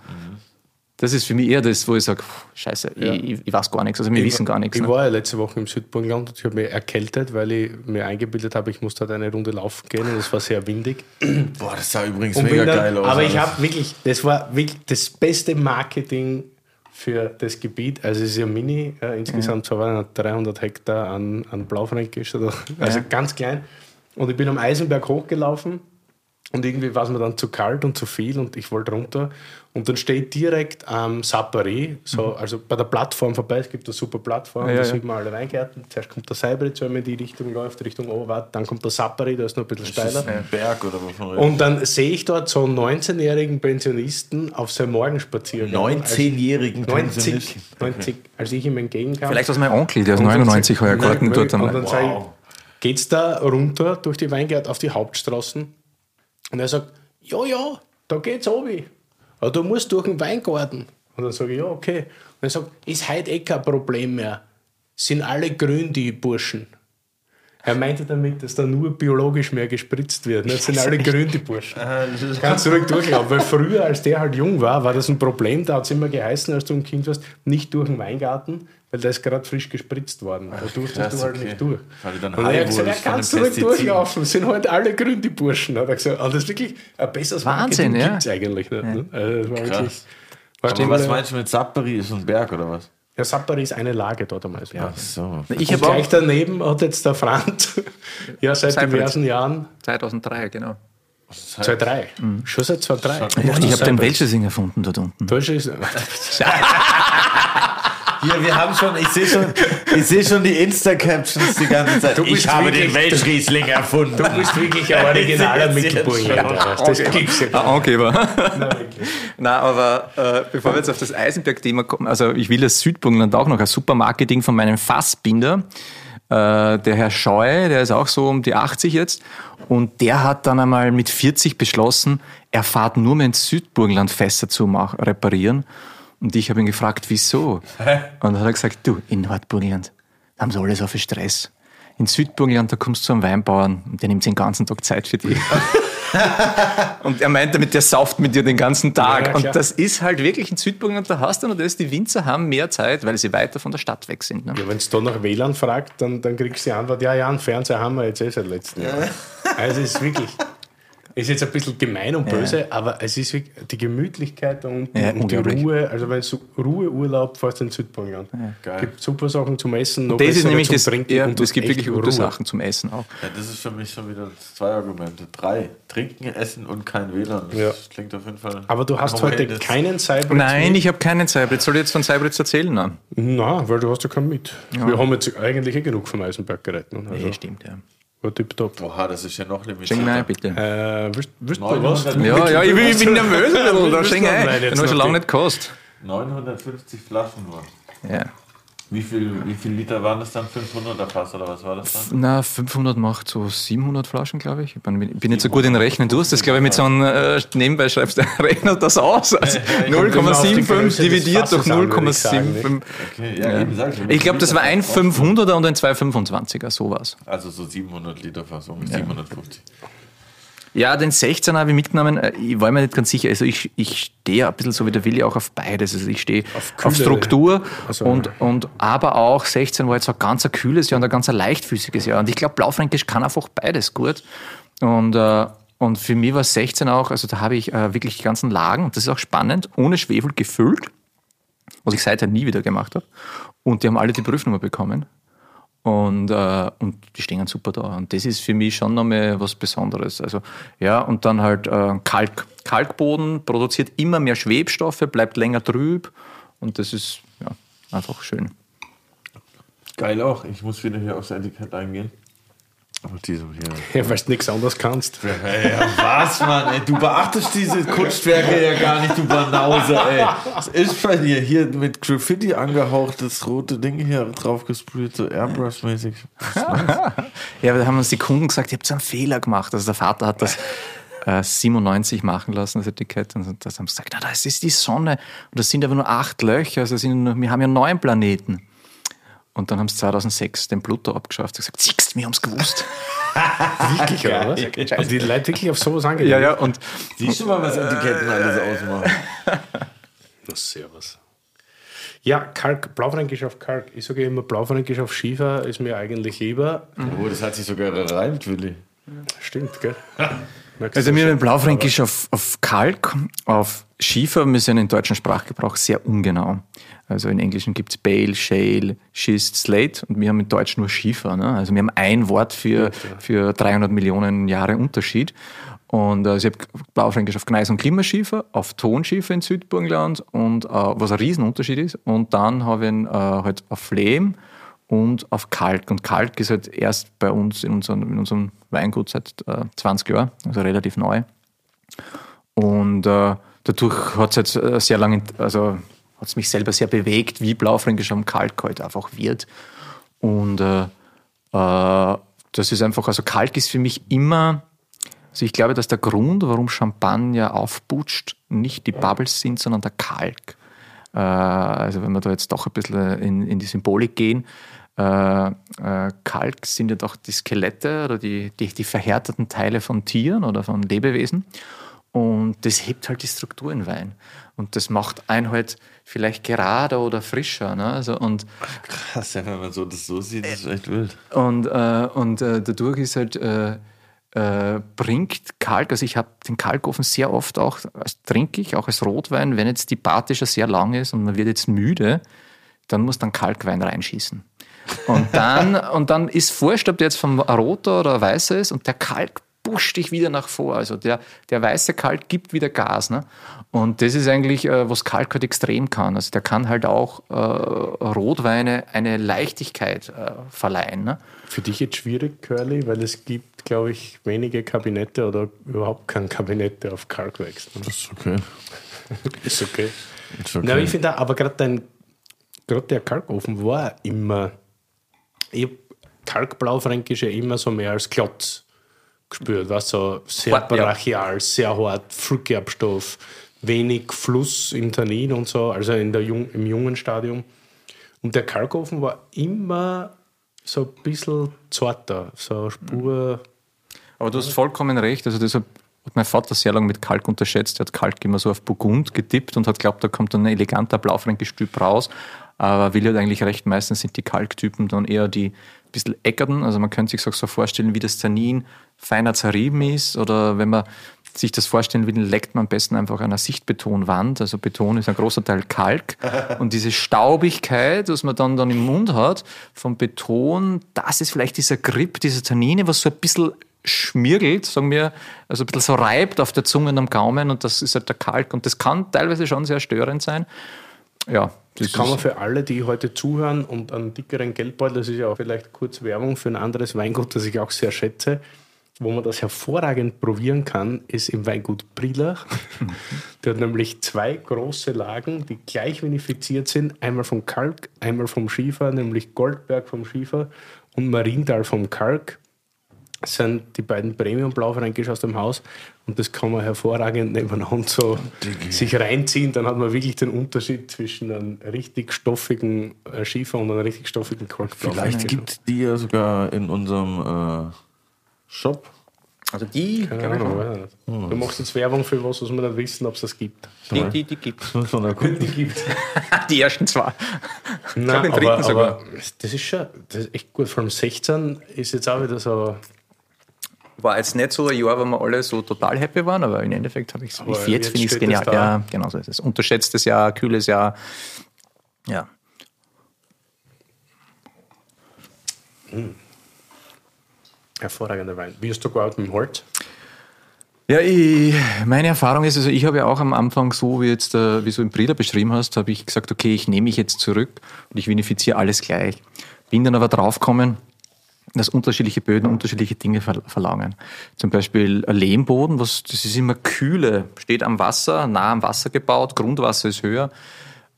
Das ist für mich eher das, wo ich sage, scheiße, ich, ich, ich weiß gar nichts, also wir wissen gar nichts. Ich Ne? war ja letzte Woche im Südburgenland und ich habe mich erkältet, weil ich mir eingebildet habe, ich muss dort eine Runde laufen gehen und es war sehr windig. Boah, das sah übrigens Und mega dann, geil aus. aber ich alles. habe wirklich, das war wirklich das beste Marketing für das Gebiet. Also es ist ja mini, äh, insgesamt so waren 300 Hektar an, an Blaufränkisch, also Ja. ganz klein. Und ich bin am Eisenberg hochgelaufen und irgendwie war es mir dann zu kalt und zu viel und ich wollte runter. Und dann steht direkt am Sapari, so, also bei der Plattform vorbei, es gibt eine super Plattform, Mhm. Ja, da ja. sieht man alle Weingärten. Zuerst kommt der Seibri, wenn man in die Richtung läuft, Richtung Oberwart, dann kommt der Sapari, der ist noch ein bisschen Das ist steiler. ein Berg oder wovon Und dann sehe ich dort so einen 19-jährigen Pensionisten auf seinem Morgenspaziergang. 19-jährigen Also 90, Pensionisten. 90, als ich ihm entgegenkam. Vielleicht aus meinem Onkel, der ist Und dann 99 sag- heuer dort. Und Dann, dann sage ich, geht's da runter durch die Weingärten auf die Hauptstraßen? Und er sagt, ja, ja, da geht's obi. Aber du musst durch den Weingarten. Und dann sage ich, ja, okay. Und er sagt, ist heute eh kein Problem mehr. Sind alle grün, die Burschen. Er meinte damit, dass da nur biologisch mehr gespritzt wird. Das sind alle grün, die Burschen. Kannst du ruhig durchlaufen. Weil früher, als der halt jung war, war das ein Problem. Da hat es immer geheißen, als du ein Kind warst, nicht durch den Weingarten, weil da ist gerade frisch gespritzt worden. Da durftest krass, du halt okay. nicht durch. Weil dann Und er hat gesagt, ja, den du ruhig Pestiziden. durchlaufen. Sind halt alle grün, die Burschen. Hat er gesagt. Und das ist wirklich ein besseres Wahnsinn, Marketing ja. gibt's eigentlich nicht. Ne? Also das war Krass. wirklich, war Aber was meinst du mit Saperi? Ist ein Berg oder was? Ja, Sapari ist eine Lage dort am Eisenberg. Ach so. Ich Und gleich daneben hat jetzt der Franz ja seit Cypress. diversen Jahren 2003, genau. 2-3. Schon seit 2-3. Ja, ich habe den Welschesing erfunden dort unten. Deutsch Hier, wir haben schon, ich sehe schon, ich sehe schon die Insta-Captions die ganze Zeit. Ich habe wirklich- den Welschriesling erfunden. du bist wirklich ein originaler schon. Das gibt's ja Angeber. Nein, aber äh, bevor wir jetzt auf das Eisenberg-Thema kommen, also ich will das Südburgenland auch noch ein super Marketing von meinem Fassbinder. Äh, der Herr Scheu, der ist auch so um die 80 jetzt. Und der hat dann einmal mit 40 beschlossen, er fahrt nur mehr ins Südburgenland Fässer zu reparieren. Und ich habe ihn gefragt, wieso? Und dann hat er gesagt, du, in Nordburgenland, da haben sie alle so viel Stress. In Südburgenland, da kommst du zu einem Weinbauern und der nimmt den ganzen Tag Zeit für dich. Und er meint damit, der sauft mit dir den ganzen Tag. Ja, und das ist halt wirklich in Südburgenland, da hast du noch das, die Winzer haben mehr Zeit, weil sie weiter von der Stadt weg sind. Ne? Ja, wenn du da nach WLAN fragt, dann, dann kriegst du die Antwort, ja, ja, einen Fernseher haben wir jetzt eh seit letztem Jahr. Also es ist wirklich, ist jetzt ein bisschen gemein und böse, aber es ist wirklich die Gemütlichkeit da unten Ja, und die. Ruhe. Also wenn du Ruheurlaub fährst in Südburgenland, Geil. gibt super Sachen zum Essen, noch Das ist nämlich zum das, Trinken ja, und es gibt wirklich gute Ruhe. Sachen zum Essen auch. Ja, das ist für mich schon wieder zwei Argumente. Drei. Trinken, essen und kein WLAN. Das Ja. klingt auf jeden Fall. Aber du hast heute das- keinen Cyber Nein, ich habe keinen Seibritz. Soll ich jetzt von Seibritz erzählen? Nein. Nein, weil du hast ja keinen mit. Wir haben jetzt eigentlich eh genug vom Eisenberg geritten. Also, Ja, stimmt, ja. War tipptopp. Oha, das ist ja noch limitiert. Schenk mir ein, bitte. Äh, willst, willst du 900 was? Ja, ja, ich bin, ich bin nervös. Da schenk noch ein. Den habe ich schon lange nicht gekostet. 950 Flaschen nur. Ja. Wie viel, wie viel Liter waren das dann? 500er Fass oder was war das dann? Na, 500 macht so 700 Flaschen, glaube ich. Ich bin, bin nicht so gut in Rechnen. Du hast das, glaube ich, mit so einem, äh, nebenbei schreibst du, rechnet das aus. Also immer auf die 0,75 Größe des dividiert durch Fasses an, würde ich sagen, 0,75. Okay, ja, sag Ich glaube, das war ein 500er und ein 225er, sowas. Also so 700 Liter Fass, um 750. Ja, den 16er habe ich mitgenommen. Äh, Ich war mir nicht ganz sicher. Also ich, ich stehe ein bisschen so wie der Willi auch auf beides. Also ich stehe auf, kühle- Struktur Also- und, und aber auch 16 war jetzt ein ganz kühles Jahr und ein ganz leichtfüßiges Jahr. Und ich glaube, Blaufränkisch kann einfach beides gut. Und, äh, und für mich war 16 auch, also da habe ich äh, wirklich die ganzen Lagen, und das ist auch spannend, ohne Schwefel gefüllt, was ich seither nie wieder gemacht habe. Und die haben alle die Prüfnummer bekommen. Und, äh, und die stehen super da. Und das ist für mich schon nochmal was Besonderes. Also, ja, und dann halt äh, Kalk. Kalkboden produziert immer mehr Schwebstoffe, bleibt länger trüb. Und das ist ja, einfach schön. Geil auch. Ich muss wieder hier aufs Etikett eingehen. Aber diese hier. Ja, weil du nichts anderes kannst. Ja, was, Mann? Ey, du beachtest diese Kunstwerke ja gar nicht, du Banause, ey. Was ist bei dir? Hier mit Graffiti angehaucht, das rote Ding hier drauf gesprüht, so Airbrush-mäßig. Ja, aber da haben uns die Kunden gesagt, ihr habt so einen Fehler gemacht. Also der Vater hat das äh, 97 machen lassen, das Etikett. Und das haben sie gesagt, na, das ist die Sonne. Und das sind aber nur acht Löcher. Also sind wir haben ja neun Planeten. Und dann haben sie 2006 den Pluto abgeschafft und gesagt, siehst, wir haben es gewusst. Wirklich, oder was? Also die Leute wirklich auf sowas angehen. ja, ja, und Siehst du mal, was Etiketten alles ausmachen? Na, servus. Ja, Kalk, Blaufränkisch auf Kalk. Ich sage immer, Blaufränkisch auf Schiefer ist mir eigentlich lieber. Oh, das hat sich sogar gereimt, Willi. Stimmt, gell? Merkst Also schon? haben Blaufränkisch auf, auf Kalk, auf Schiefer, wir sind im deutschen Sprachgebrauch sehr ungenau. Also in Englischen gibt es Bale, Shale, Schist, Slate und wir haben in Deutsch nur Schiefer. Ne? Also wir haben ein Wort für, für 300 Millionen Jahre Unterschied. Und äh, ich habe Blaufränkisch auf Gneis- und Klimaschiefer, auf Tonschiefer in Südburgenland und äh, was ein Riesenunterschied ist. Und dann habe ich ihn äh, halt auf Lehm und auf Kalk. Und Kalk ist halt erst bei uns in unserem, in unserem Weingut seit äh, 20 Jahren, also relativ neu. Und äh, dadurch hat es jetzt äh, sehr lange, also hat es mich selber sehr bewegt, wie Blaufränkisch am Kalk halt einfach wird. Und äh, äh, das ist einfach, also Kalk ist für mich immer, also ich glaube, dass der Grund, warum Champagner aufputscht, nicht die Bubbles sind, sondern der Kalk. Äh, also wenn wir da jetzt doch ein bisschen in, in die Symbolik gehen, äh, äh, Kalk sind ja doch die Skelette oder die, die, die verhärteten Teile von Tieren oder von Lebewesen. Und das hebt halt die Struktur in Wein. Und das macht einen halt vielleicht gerader oder frischer. Ne? Also und Krass, ja, wenn man so das so sieht, ist echt wild. und, äh, und äh, dadurch ist halt, äh, äh, bringt Kalk, also ich habe den Kalkofen sehr oft auch, als trinke ich, auch als Rotwein, wenn jetzt die Party schon sehr lang ist und man wird jetzt müde, dann muss dann Kalkwein reinschießen. Und dann, und dann ist wurscht, ob der jetzt vom roter oder weißer ist und der Kalk pusht dich wieder nach vor. Also der, der weiße Kalk gibt wieder Gas. Ne? Und das ist eigentlich, äh, was Kalk halt extrem kann. Also der kann halt auch äh, Rotweine eine Leichtigkeit äh, verleihen. Ne? Für dich jetzt schwierig, Curly, weil es gibt, glaube ich, wenige Kabinette oder überhaupt kein Kabinette auf Kalkwachs. Ne? Das ist okay. ist okay. Ist okay. Na, ich finde, aber gerade dein, gerade der Kalkofen war immer, ich habe Kalkblaufränkisch ja immer so mehr als Klotz gespürt, war so sehr Hart, ja. brachial, sehr hart, Fruchtgerbstoff, wenig Fluss im Tannin und so, also in der Jung, im jungen Stadium. Und der Kalkofen war immer so ein bisschen zarter, so Spur. Aber du hast vollkommen recht. Also deshalb hat mein Vater sehr lange mit Kalk unterschätzt. Er hat Kalk immer so auf Burgund getippt und hat glaubt, da kommt dann ein eleganter Blaufränkisch-Typ raus. Aber Willi hat eigentlich recht, meistens sind die Kalktypen dann eher die bisschen eckerten. Also man könnte sich so vorstellen, wie das Tannin feiner zerrieben ist. Oder wenn man sich das vorstellen will, leckt man am besten einfach an einer Sichtbetonwand. Also Beton ist ein großer Teil Kalk. Und diese Staubigkeit, was man dann, dann im Mund hat, vom Beton, das ist vielleicht dieser Grip, diese Tannine, was so ein bisschen schmirgelt, sagen wir, also ein bisschen so reibt auf der Zunge und am Gaumen und das ist halt der Kalk und das kann teilweise schon sehr störend sein. Ja, Das kann man für alle, die heute zuhören und einen dickeren Geldbeutel, das ist ja auch vielleicht kurz Werbung für ein anderes Weingut, das ich auch sehr schätze, wo man das hervorragend probieren kann, ist im Weingut Brilach. Der hat nämlich zwei große Lagen, die gleich vinifiziert sind. Einmal vom Kalk, einmal vom Schiefer, nämlich Goldberg vom Schiefer und Marienthal vom Kalk. Das sind die beiden Premium-Blaufränkisch aus dem Haus und das kann man hervorragend nebeneinander so sich reinziehen. Dann hat man wirklich den Unterschied zwischen einem richtig stoffigen äh, Schiefer und einem richtig stoffigen Kalk. Vielleicht gibt es die ja sogar in unserem äh, Shop. Also die, Keine Ahnung, weiß ich nicht. Du machst jetzt Werbung für was, was wir nicht wissen, ob es das gibt. die, die, die gibt erkunden. Die gibt Die ersten zwei. Nein, den dritten aber, sogar. aber das ist schon das ist echt gut. Vor allem 16 ist jetzt auch wieder so. War jetzt nicht so ein Jahr, wo wir alle so total happy waren, aber im Endeffekt habe ich es jetzt, jetzt finde ich es genial. es. Ja, genau so ist es. Unterschätztes Jahr, kühles Jahr. Ja. Hervorragender Wein. Wie hast du gearbeitet mit dem Holz? Ja, ich, meine Erfahrung ist, also ich habe ja auch am Anfang so, wie jetzt, äh, wie du im Breda beschrieben hast, habe ich gesagt, okay, ich nehme mich jetzt zurück und ich vinifiziere alles gleich. Bin dann aber draufgekommen, dass unterschiedliche Böden unterschiedliche Dinge ver verlangen. Zum Beispiel ein Lehmboden, was, das ist immer kühle, steht am Wasser, nah am Wasser gebaut, Grundwasser ist höher.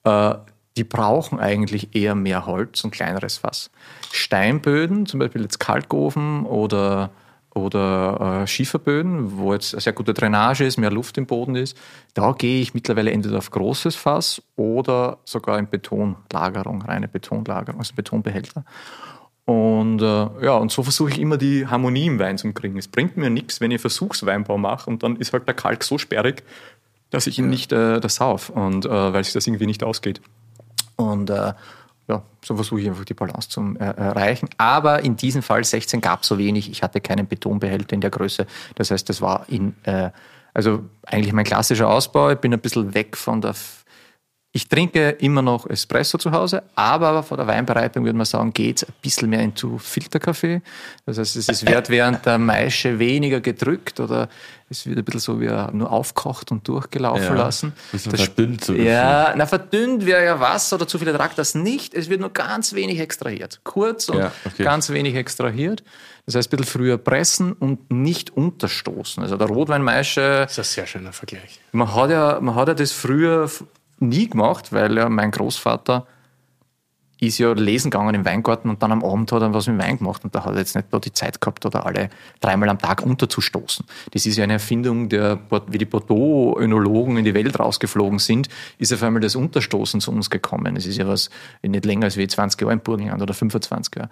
Äh, die brauchen eigentlich eher mehr Holz und kleineres Fass. Steinböden, zum Beispiel jetzt Kalkofen oder, oder äh, Schieferböden, wo jetzt eine sehr gute Drainage ist, mehr Luft im Boden ist, da gehe ich mittlerweile entweder auf großes Fass oder sogar in Betonlagerung, reine Betonlagerung, also Betonbehälter. Und äh, ja, und so versuche ich immer die Harmonie im Wein zu kriegen. Es bringt mir nichts, wenn ich Versuchsweinbau mache und dann ist halt der Kalk so sperrig, dass ich ihn nicht äh, das sauf und äh, weil sich das irgendwie nicht ausgeht. Und äh, ja, so versuche ich einfach die Balance zu äh, erreichen. Aber in diesem Fall 16 gab es so wenig. Ich hatte keinen Betonbehälter in der Größe. Das heißt, das war in, äh, also eigentlich mein klassischer Ausbau. Ich bin ein bisschen weg von der. Ich trinke immer noch Espresso zu Hause, aber vor der Weinbereitung würde man sagen, geht es ein bisschen mehr into Filterkaffee. Das heißt, es wird während der Maische weniger gedrückt oder es wird ein bisschen so wie nur aufkocht und durchgelaufen Ja, lassen. bisschen Das verdünnt so Ja, na verdünnt wäre ja Wasser oder zu viel Ertrag, das nicht. Es wird nur ganz wenig extrahiert. Kurz und Ja, okay. ganz wenig extrahiert. Das heißt, ein bisschen früher pressen und nicht unterstoßen. Also der Rotweinmaische, Das ist ein sehr schöner Vergleich. man hat ja, man hat ja das früher nie gemacht, weil ja mein Großvater ist ja lesen gegangen im Weingarten und dann am Abend hat er was mit Wein gemacht und da hat er jetzt nicht nur die Zeit gehabt oder alle dreimal am Tag unterzustoßen. Das ist ja eine Erfindung, der, wie die Bordeaux-Önologen in die Welt rausgeflogen sind, ist auf einmal das Unterstoßen zu uns gekommen. Es ist ja was nicht länger als wie 20 Jahre im Burgenland oder 25 Jahre.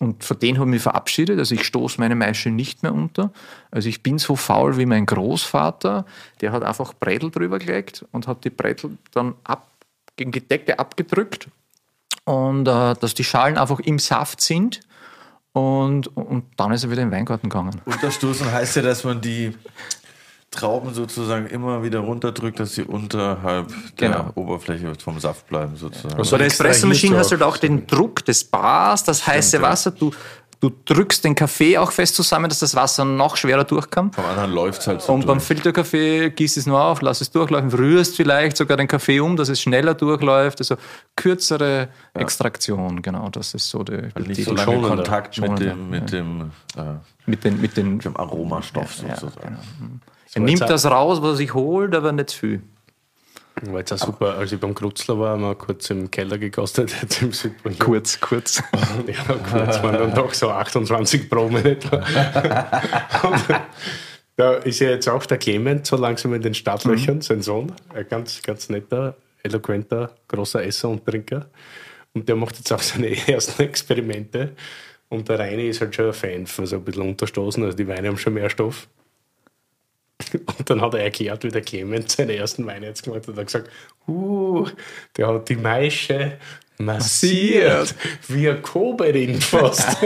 Und von denen habe ich mich verabschiedet. Also ich stoße meine Maische nicht mehr unter. Also ich bin so faul wie mein Großvater. Der hat einfach Brettel drüber gelegt und hat die Brettel dann ab, gegen die Decke abgedrückt. Und äh, dass die Schalen einfach im Saft sind. Und, und dann ist er wieder in den Weingarten gegangen. Unterstoßen heißt ja, dass man die Trauben sozusagen immer wieder runterdrückt, dass sie unterhalb Genau. der Oberfläche vom Saft bleiben sozusagen. Also Bei der Espressomaschine hast du halt auch den Druck des Bars, das heiße ja. Wasser. Du, du drückst den Kaffee auch fest zusammen, dass das Wasser noch schwerer durchkommt. Vom anderen läuft es halt so Und beim durch. Filterkaffee gießt es nur auf, lass es durchlaufen, rührst vielleicht sogar den Kaffee um, dass es schneller durchläuft. Also kürzere Extraktion, genau. Das ist so die, die, Nicht so lange schonender. Kontakt mit dem, mit dem, äh, mit den, mit den dem Aromastoff Ja, sozusagen. Er nimmt das raus, was er sich holt, aber nicht viel. War jetzt auch super, als ich beim Krutzler war, wir kurz im Keller gekostet, jetzt im Südbrunn. Kurz, kurz. Ja, kurz waren dann doch so 28 Proben in etwa. Da ist ja jetzt auch der Clement so langsam in den Startlöchern, sein Sohn. Ein ganz, ganz netter, eloquenter, großer Esser und Trinker. Und der macht jetzt auch seine ersten Experimente. Und der Reini ist halt schon ein Fan von so ein bisschen unterstoßen, also die Weine haben schon mehr Stoff. Und dann hat er erklärt, wie der Clement seine ersten Weine jetzt gemacht hat. Er hat gesagt, uh, der hat die Maische massiert, wie ein Koberin fast.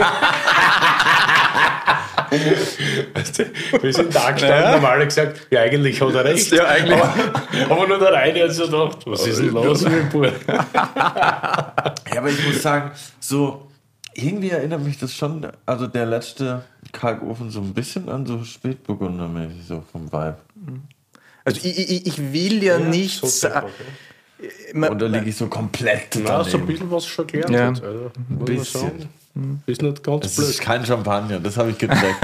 Weißt du, Wir sind da gestanden, haben alle gesagt, ja, eigentlich hat er recht. Ja, eigentlich. Aber, aber nur der Reine hat so gedacht, was ist denn los mit dem Bub? Ja, aber ich muss sagen, so irgendwie erinnert mich das schon, also der letzte Kalkofen so ein bisschen an so Spätburgundermäßig, so vom Vibe. Also ich, ich, ich will ja, nicht so sagen. Und da liege ich so komplett Na, so ein daneben. bisschen was schon gelernt Ja. hat. Also, man Bisschen. sagen. Ist nicht ganz Es blöd. ist kein Champagner, das habe ich gecheckt.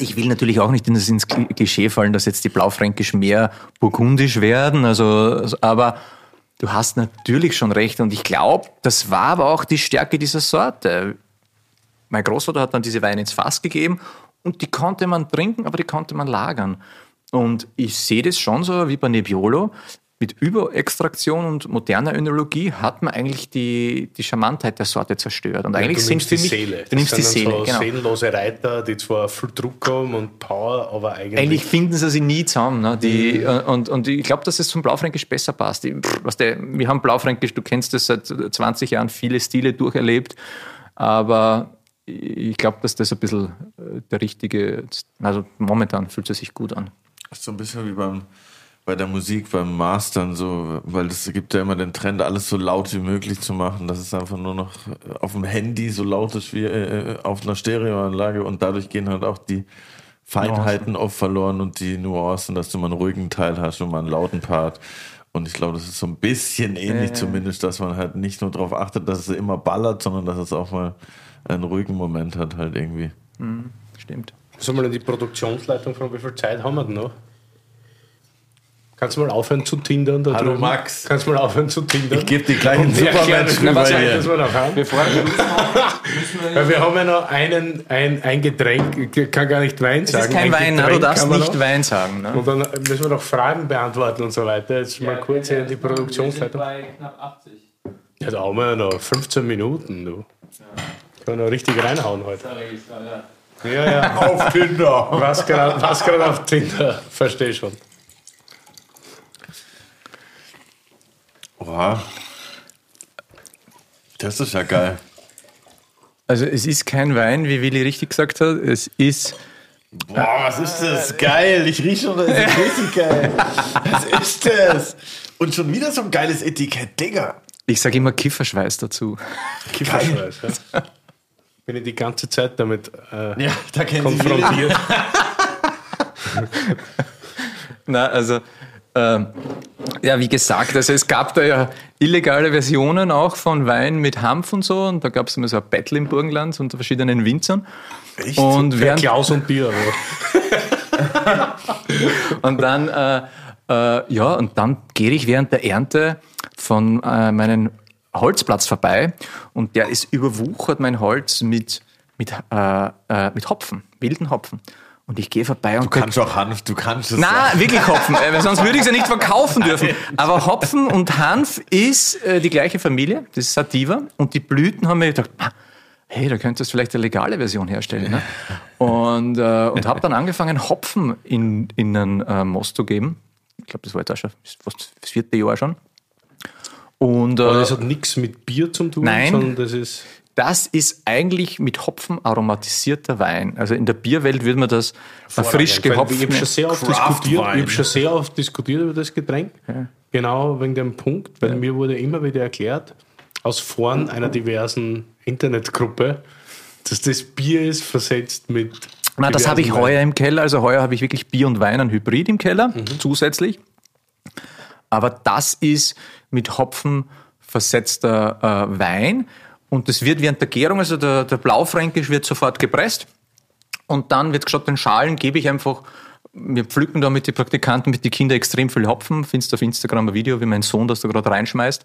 Ich will natürlich auch nicht ins Kli- Klischee fallen, dass jetzt die Blaufränkisch mehr burgundisch werden, also, also, aber du hast natürlich schon recht und ich glaube, das war aber auch die Stärke dieser Sorte. Mein Großvater hat dann diese Weine ins Fass gegeben und die konnte man trinken, aber die konnte man lagern. Und ich sehe das schon so wie bei Nebbiolo. Mit Überextraktion und moderner Önologie hat man eigentlich die, die Charmantheit der Sorte zerstört. Und eigentlich du sind nimmst für die mich, Seele. Du nimmst die Das sind Seele, so genau. seelenlose Reiter, die zwar viel Druck haben und Power, aber eigentlich. Eigentlich finden sie sich nie zusammen. Ne? Die, äh, und, und ich glaube, dass es zum Blaufränkisch besser passt. Die, pff, was der, wir haben Blaufränkisch, du kennst das seit 20 Jahren, viele Stile durcherlebt. Aber ich glaube, dass das ein bisschen äh, der richtige, also momentan fühlt es sich gut an. Das ist so ein bisschen wie beim, bei der Musik, beim Mastern, so, weil es gibt ja immer den Trend, alles so laut wie möglich zu machen, dass es einfach nur noch auf dem Handy so laut ist wie äh, auf einer Stereoanlage und dadurch gehen halt auch die Feinheiten oft verloren und die Nuancen, dass du mal einen ruhigen Teil hast und mal einen lauten Part. Und ich glaube, das ist so ein bisschen ähnlich zumindest, dass man halt nicht nur darauf achtet, dass es immer ballert, sondern dass es auch mal einen ruhigen Moment hat halt irgendwie. Stimmt. Sag mal, die Produktionsleitung von wie viel Zeit haben wir denn noch? Kannst du mal aufhören zu tindern? Da Hallo, drüben? Max. Kannst du mal aufhören zu tindern? Ich gebe dir gleich einen Ja, gerne. Supermatch Na, was über hier. wir noch haben? Weil wir haben ja noch einen, ein, ein Getränk, ich kann gar nicht Wein Es sagen. ist kein ein Wein, ne? du Getränk darfst wir nicht noch. Wein sagen. Ne? Und dann müssen wir noch Fragen beantworten und so weiter. Jetzt mal kurz hier in die Produktionsleitung. bei knapp 80. Ja, da haben wir ja noch 15 Minuten, du. Können wir richtig reinhauen heute. Ja. Ja, ja. Auf Tinder. Was gerade was gerade auf Tinder, verstehe schon. Boah. Das ist ja geil. Also es ist kein Wein, wie Willi richtig gesagt hat. Es ist Boah, was ist das? Geil. Ich rieche schon, das ist richtig geil. Was ist das? Und schon wieder so ein geiles Etikett, Digga. Ich sage immer Kifferschweiß dazu. Kifferschweiß, ja. Bin ich die ganze Zeit damit äh, Ja, da konfrontiert. Na, also, ähm, ja, wie gesagt, also es gab da ja illegale Versionen auch von Wein mit Hanf und so. Und da gab es immer so ein Battle im Burgenland unter verschiedenen Winzern. Echt? Und, während, Klaus und Bier. Und dann, äh, äh, ja, und dann gehe ich während der Ernte von äh, meinem Holzplatz vorbei und der ist überwuchert, mein Holz, mit, mit, äh, äh, mit Hopfen, wilden Hopfen. Und ich gehe vorbei und Du kannst auch Hanf, du kannst es Na, wirklich Hopfen, äh, weil sonst würde ich es ja nicht verkaufen dürfen. Aber Hopfen und Hanf ist äh, die gleiche Familie, das ist Sativa. Und die Blüten haben mir gedacht, hey, da könntest du vielleicht eine legale Version herstellen. Ne? Und, äh, und habe dann angefangen, Hopfen in, in einen äh, Most zu geben. Ich glaube, das war jetzt auch schon fast das vierte Jahr schon. Und Aber äh, das hat nichts mit Bier zu tun, Nein. sondern das ist. Das ist eigentlich mit Hopfen aromatisierter Wein. Also in der Bierwelt würde man das frisch Weil gehopft Ich habe schon sehr oft diskutiert, ich Wein. habe schon sehr oft diskutiert über das Getränk. Genau wegen dem Punkt, weil mir wurde immer wieder erklärt, aus Foren einer diversen Internetgruppe, dass das Bier ist versetzt mit. Na, das habe ich diversen heuer im Keller. Also heuer habe ich wirklich Bier und Wein, ein Hybrid im Keller zusätzlich. Aber das ist mit Hopfen versetzter äh, Wein. Und das wird während der Gärung, also der, der Blaufränkisch wird sofort gepresst. Und dann wird statt den Schalen gebe ich einfach, wir pflücken da mit den Praktikanten, mit den Kindern extrem viel Hopfen. Findest du auf Instagram ein Video, wie mein Sohn das da gerade reinschmeißt.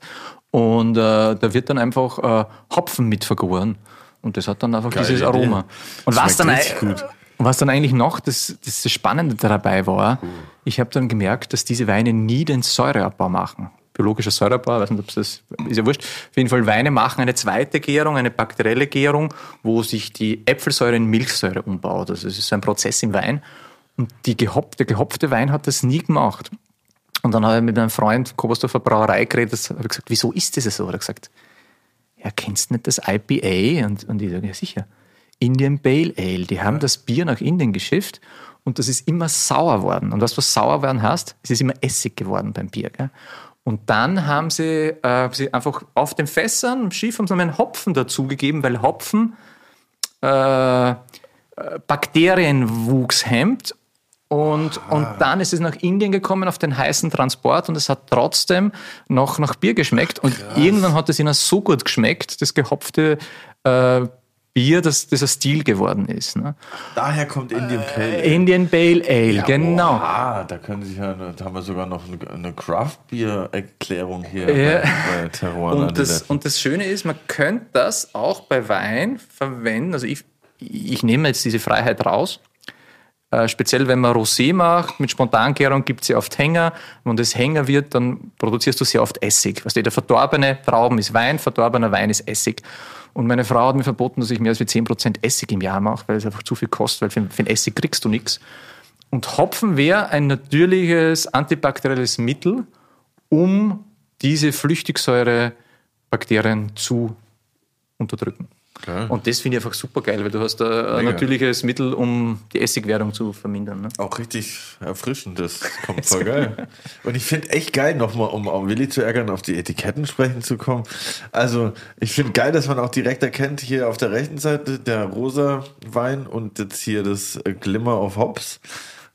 Und äh, da wird dann einfach äh, Hopfen mit vergoren. Und das hat dann einfach Geile dieses. Aroma. Und was dann, gut. was dann eigentlich noch das, das Spannende dabei war, ich habe dann gemerkt, dass diese Weine nie den Säureabbau machen. Biologischer Säureabbau, weiß nicht, ob das ist ja wurscht. Auf jeden Fall, Weine machen eine zweite Gärung, eine bakterielle Gärung, wo sich die Äpfelsäure in Milchsäure umbaut. Also es ist so ein Prozess im Wein. Und die gehopfte, der gehopfte Wein hat das nie gemacht. Und dann habe ich mit einem Freund Kobersdorfer Brauerei geredet, habe ich gesagt, wieso ist das so? Er hat gesagt, ja, kennst du nicht das IPA? Und, und ich sage, ja sicher. Indian Pale Ale. Die haben das Bier nach Indien geschifft und das ist immer sauer worden. Und was was sauer werden heißt, es ist immer Essig geworden beim Bier. Gell? Und dann haben sie, äh, sie einfach auf den Fässern im Schiff haben sie einen Hopfen dazugegeben, weil Hopfen äh, äh, Bakterienwuchs hemmt. Und, und dann ist es nach Indien gekommen auf den heißen Transport und es hat trotzdem noch nach Bier geschmeckt. Und irgendwann hat es ihnen so gut geschmeckt, das gehopfte äh, Bier, dass das ein Stil geworden ist. Ne? Daher kommt Indian Pale Ale. Indian Pale Ale, genau. Ah, da können sich ja, da haben wir sogar noch eine, Craft Beer Erklärung hier Ja. bei, bei Terroir. Und das, und das Schöne ist, man könnte das auch bei Wein verwenden. Also ich, ich nehme jetzt diese Freiheit raus. Äh, speziell wenn man Rosé macht, mit Spontangärung gibt es ja oft Hänger. Wenn das Hänger wird, dann produzierst du sehr oft Essig. Was der verdorbene Trauben ist Wein, verdorbener Wein ist Essig. Und meine Frau hat mir verboten, dass ich mehr als wie 10% Essig im Jahr mache, weil es einfach zu viel kostet, weil für, für den Essig kriegst du nichts. Und Hopfen wäre ein natürliches antibakterielles Mittel, um diese Flüchtigsäure-Bakterien zu unterdrücken. Geil. Und das finde ich einfach super geil, weil du hast da ein Mega. natürliches Mittel, um die Essigwerdung zu vermindern. Ne? Auch richtig erfrischend, das kommt voll geil. Und ich finde echt geil, nochmal, um auch Willi zu ärgern, auf die Etiketten sprechen zu kommen. Also, ich finde geil, dass man auch direkt erkennt, hier auf der rechten Seite der rosa Wein und jetzt hier das Glimmer of Hops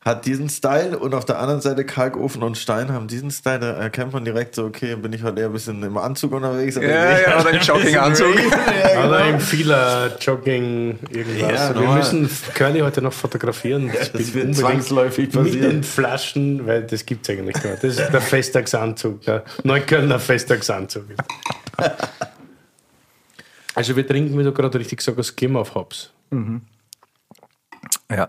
hat diesen Style und auf der anderen Seite Kalkofen und Stein haben diesen Style. Da erkennt man direkt so, okay, bin ich heute eher ein bisschen im Anzug unterwegs. oder Ja, ja, oder im Jogginganzug. ja, Oder genau. im Fieler, Jogging, irgendwas. Ja, wir normal. müssen Curly heute noch fotografieren. Das, das wird zwangsläufig Mit passieren. den Flaschen, weil das gibt es eigentlich gar nicht. Das ist der Festtagsanzug, der Neuköllner Festtagsanzug. Also wir trinken, wie du gerade richtig gesagt hast, Skim of Hops. Ja.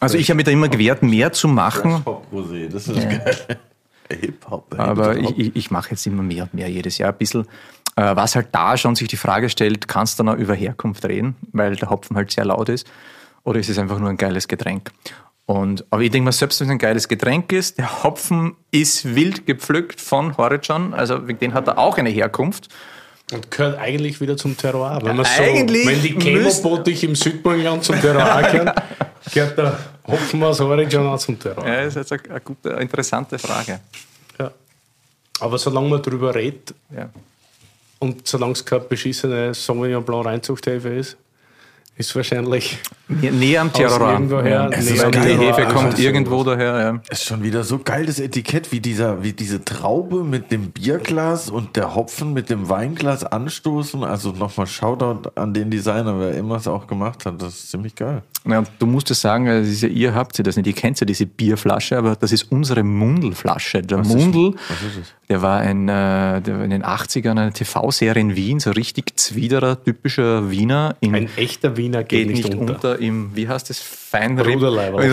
Also ich habe mir da immer gewehrt, mehr zu machen. Hop-Rosé, das ist geil. Hip-Hop. Aber Hip-Hop. ich, ich, mache jetzt immer mehr und mehr jedes Jahr ein bisschen. Äh, was halt da schon sich die Frage stellt, kannst du noch über Herkunft reden, weil der Hopfen halt sehr laut ist, oder ist es einfach nur ein geiles Getränk? Und, aber ich denke mal, selbst wenn es ein geiles Getränk ist, der Hopfen ist wild gepflückt von Horizon, also wegen den hat er auch eine Herkunft. Und gehört eigentlich wieder zum Terroir. Wenn, man so, Eigentlich wenn die Chemobottich im Südburgenland zum Terroir gehören, gehört der Hopfen aus Origin auch zum Terroir. Ja, das ist jetzt eine, gute, eine interessante Frage. Ja. Aber solange man darüber redet Ja. und solange es keine beschissene Sauvignon Blanc Reinzuchthefe ist, ist wahrscheinlich Nä- Näher am Terror. irgendwoher, Es ist Die geil. Terroir. Hefe kommt Also, irgendwo daher. Ja. ist schon wieder so geil das Etikett, wie dieser, wie diese Traube mit dem Bierglas und der Hopfen mit dem Weinglas anstoßen. Also nochmal Shoutout an den Designer, wer immer es auch gemacht hat. Das ist ziemlich geil. Ja, du musst es sagen, das ist ja, ihr habt ja das nicht, ihr kennt ja diese Bierflasche, aber das ist unsere Mundelflasche. Der Mundel, der war ein, äh, der war in den 80ern eine TV-Serie in Wien, so richtig zwiderer, typischer Wiener. In, Ein echter Wiener geht, geht nicht unter. im, wie heißt das, Feinripp?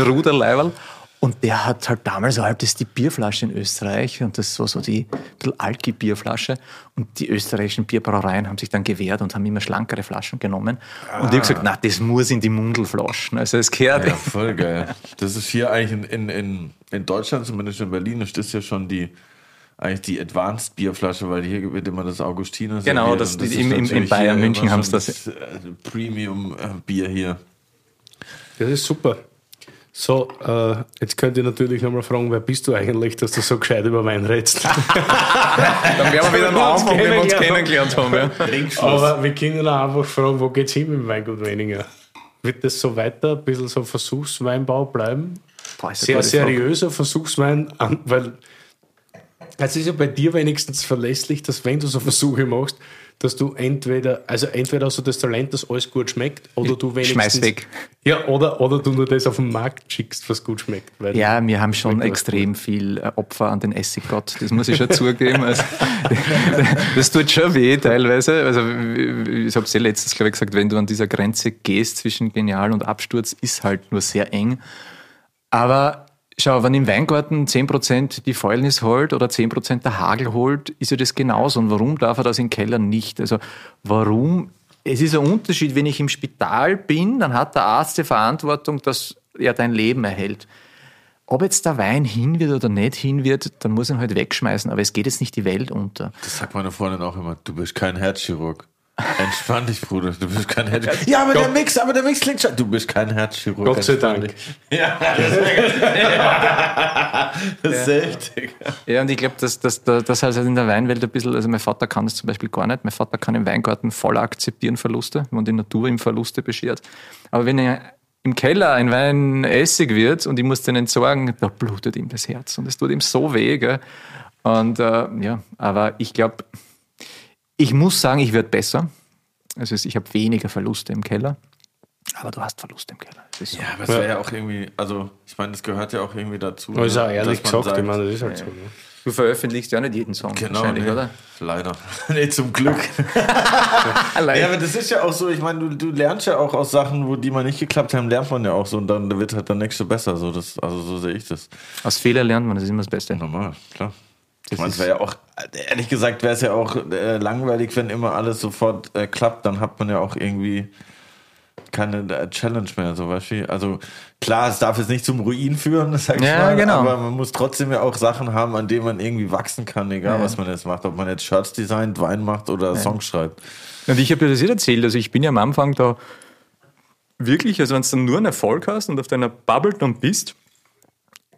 Ruderleiberl. Und der hat halt damals halt das ist die Bierflasche in Österreich und das war so die bisschen Alki-Bierflasche. Und die österreichischen Bierbrauereien haben sich dann gewehrt und haben immer schlankere Flaschen genommen. Und ich habe gesagt, na, das muss in die Mundelflaschen. Also es gehört. Ja, voll geil. Das ist hier eigentlich in, in, in, in Deutschland, zumindest in Berlin, ist das ja schon die eigentlich die Advanced Bierflasche, weil hier wird immer das Augustiner Genau, das- und im- in Bayern, München haben's schon das. äh, Premium äh, Bier hier. Das ist super. So, äh, jetzt könnt ihr natürlich nochmal fragen, wer bist du eigentlich, dass du so gescheit über Wein redest? Dann werden wir wieder am Anfang, wenn wir uns kennengelernt haben. Ja. Aber wir können auch einfach fragen, wo geht's hin mit dem Weingut weniger? Wird das so weiter, ein bisschen so Versuchsweinbau bleiben? Boah, Sehr seriöser Versuchswein, weil es ist ja bei dir wenigstens verlässlich, dass wenn du so Versuche machst, dass du entweder, also entweder hast du das Talent, dass alles gut schmeckt, oder du wenigstens. schmeiß weg. Ja, oder, oder du nur das auf den Markt schickst, was gut schmeckt. Ja, wir haben schon extrem viel äh, Opfer an den Essiggott, das muss ich schon zugeben. Also, das tut schon weh teilweise. Also, ich habe es ja letztens, glaube ich, gesagt, wenn du an dieser Grenze gehst zwischen Genial und Absturz, ist halt nur sehr eng. Aber schau, wenn im Weingarten 10% die Fäulnis holt oder 10% der Hagel holt, ist ja das genauso. Und warum darf er das im Keller nicht? Also warum? Es ist ein Unterschied, wenn ich im Spital bin, dann hat der Arzt die Verantwortung, dass er dein Leben erhält. Ob jetzt der Wein hin wird oder nicht hin wird, dann muss ich ihn halt wegschmeißen. Aber es geht jetzt nicht die Welt unter. Das sagt meine Freundin auch immer. Du bist kein Herzchirurg. Entspann dich, Bruder. Du bist kein Herzchirurg. Ja, aber der Mix, aber der Mix klingt schon. Du bist kein Herzchirurg. Gott sei Dank. Ja, das ist heftig. Ja, und ich glaube, dass, dass, dass das halt in der Weinwelt ein bisschen, also mein Vater kann das zum Beispiel gar nicht. Mein Vater kann im Weingarten voll akzeptieren Verluste, wenn die Natur ihm Verluste beschert. Aber wenn er im Keller ein Wein Essig wird und ich muss den entsorgen, da blutet ihm das Herz und es tut ihm so weh. Gell? Und äh, ja, aber ich glaube, ich muss sagen, ich werde besser. Also ich habe weniger Verluste im Keller, aber du hast Verluste im Keller. Das ist so. Ja, aber es wäre ja auch irgendwie, also ich meine, das gehört ja auch irgendwie dazu. Das ist ne, auch ehrlich dass man gesagt, sagt, ich meine, das ist halt so. Ne? Du veröffentlichst ja nicht jeden Song Genau, wahrscheinlich, nee. oder? Leider. nee, zum Glück. Ja, aber das ist ja auch so, ich meine, du, du lernst ja auch aus Sachen, wo die mal nicht geklappt haben, lernt man ja auch so und dann wird halt der nächste besser. So, das, also so sehe ich das. Aus Fehler lernt man, das ist immer das Beste. Normal, klar. Das ist- wäre ja auch, ehrlich gesagt, wäre es ja auch äh, langweilig, wenn immer alles sofort äh, klappt, dann hat man ja auch irgendwie keine äh, Challenge mehr, so weißt du? Also klar, es darf jetzt nicht zum Ruin führen, sag ich Ja, mal, genau. aber man muss trotzdem ja auch Sachen haben, an denen man irgendwie wachsen kann, egal Ja. was man jetzt macht, ob man jetzt Shirts designt, Wein macht oder Songs schreibt. Und ich habe dir das eh erzählt, also ich bin ja am Anfang da wirklich, also wenn du dann nur einen Erfolg hast und auf deiner Bubble dann bist,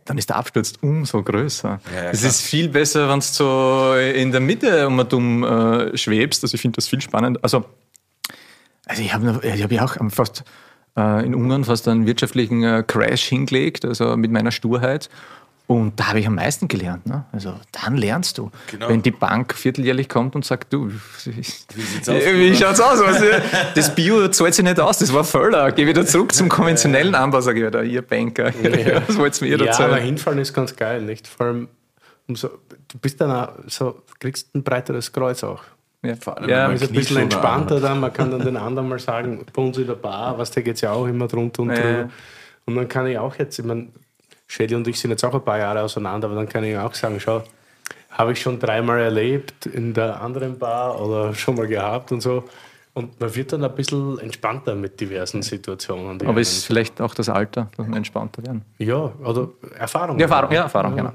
dann ist der Absturz umso größer. Ja, ja, es ist viel besser, wenn du so in der Mitte um und um äh, schwebst. Also ich finde das viel spannend. Also, also ich habe ich hab ja auch fast äh, in Ungarn fast einen wirtschaftlichen äh, Crash hingelegt, also mit meiner Sturheit. Und da habe ich am meisten gelernt. Ne? Also dann lernst du. Genau. Wenn die Bank vierteljährlich kommt und sagt, du, wie sieht's aus, Wie Bruder? schaut's aus? Du, das Bio zahlt sich nicht aus, das war Völler. Geh wieder zurück zum konventionellen Anbau, sage ich wieder, ihr Banker. Was wollt ihr mir da Ja, aber zahlen? hinfallen ist ganz geil, nicht? Vor allem, umso, du bist dann auch so, kriegst ein breiteres Kreuz auch. Ja, Vor allem, ja, wenn Ist ein bisschen entspannter an. dann, man kann dann den anderen mal sagen, bei uns in der Bar, was da geht es ja auch immer drunter und Ja. drüber. Und dann kann ich auch jetzt, ich meine, Shelly und ich sind jetzt auch ein paar Jahre auseinander, aber dann kann ich auch sagen, schau, habe ich schon dreimal erlebt in der anderen Bar oder schon mal gehabt und so. Und man wird dann ein bisschen entspannter mit diversen Situationen. die aber einen- ist vielleicht auch das Alter, dass wir entspannter werden. ja, oder Erfahrung. Ja, Erfahrung, ja, Erfahrung, genau.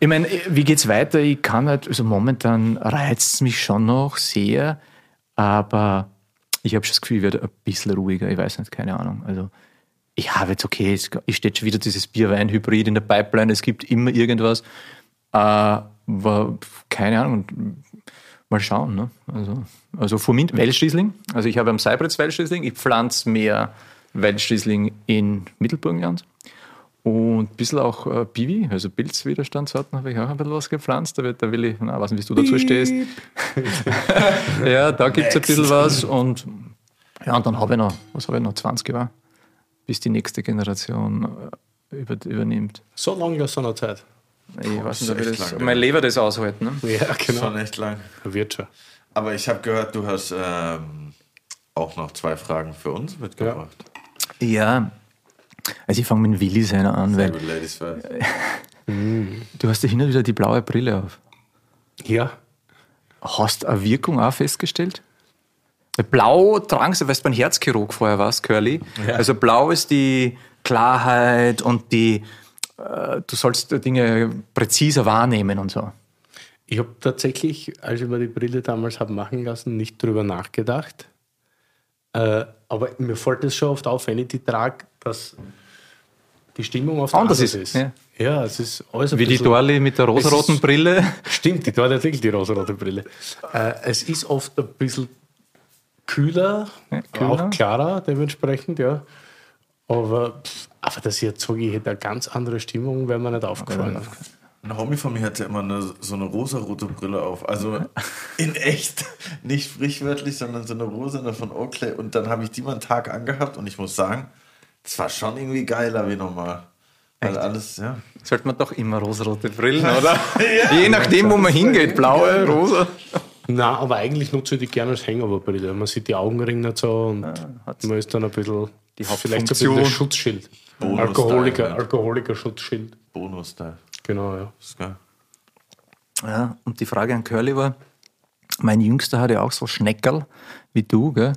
Ich meine, wie geht's weiter? Ich kann halt, also momentan reizt es mich schon noch sehr, aber ich habe schon das Gefühl, ich werde ein bisschen ruhiger. Ich weiß nicht, keine Ahnung. Also, ich habe jetzt, okay, es steht schon wieder dieses Bierwein-Hybrid in der Pipeline, es gibt immer irgendwas. Äh, keine Ahnung, mal schauen. Ne? Also, also mir Welschriesling, also ich habe am Seibritz Welschriesling, ich pflanze mehr Welschriesling in Mittelburgenland. Und ein bisschen auch äh, Biwi, also Pilzwiderstandssorten, habe ich auch ein bisschen was gepflanzt. Da, wird, da will ich, na, weiß nicht, wie du dazu stehst. ja, da gibt es ein bisschen was. Und ja, und dann habe ich noch, was habe ich noch, 20 Jahre, bis die nächste Generation äh, über, übernimmt. So lange ist so eine Zeit. Ich weiß nicht, ob ich das, lang, mein Leber das aushalten. Ne? Ja, genau. Schon echt lang. Wird schon. Aber ich habe gehört, du hast ähm, auch noch zwei Fragen für uns mitgebracht. Ja, also ich fange mit Willi seiner an, Sehr weil gut, Ladies first. du hast ja hin und wieder die blaue Brille auf. Ja. Hast du eine Wirkung auch festgestellt? Blau sie, weißt du, beim Herzchirurg vorher warst, Curly. Also blau ist die Klarheit und die, äh, du sollst Dinge präziser wahrnehmen und so. Ich habe tatsächlich, als ich mir die Brille damals habe machen lassen, nicht drüber nachgedacht. Äh, aber mir fällt es schon oft auf, wenn ich die trage, dass die Stimmung oft Anders ist, ist. ja. Ja, es ist alles ein Wie die bisschen- Dorli mit der rosaroten Brille. Stimmt, die war tatsächlich die rosarote Brille. Äh, es ist oft ein bisschen kühler, Ja, kühler. auch klarer dementsprechend, ja. Aber, pff, aber ich jetzt sage, ich hätte eine ganz andere Stimmung, wäre mir nicht aufgefallen. Ein Homie von mir hatte immer eine, so eine rosarote Brille auf. Also in echt. Nicht sprichwörtlich, sondern so eine rosane von Oakley. Und dann habe ich die mal einen Tag angehabt und ich muss sagen, das war schon irgendwie geiler wie normal. Weil alles, ja. Sollte man doch immer rosarote Brillen, oder? Je nachdem, wo man hingeht, blaue, rosa. Na, aber eigentlich nutze ich die gerne als Hangover-Brille. Man sieht die Augenringe nicht so und hat's man ist dann ein bisschen, die vielleicht so ein bisschen das Schutzschild. Bonus Alkoholiker? Alkoholiker-Schutzschild. Bonus-Style. Genau, ja. Das ist geil. Ja, und die Frage an Curly war, mein Jüngster hat ja auch so Schneckerl wie du, gell?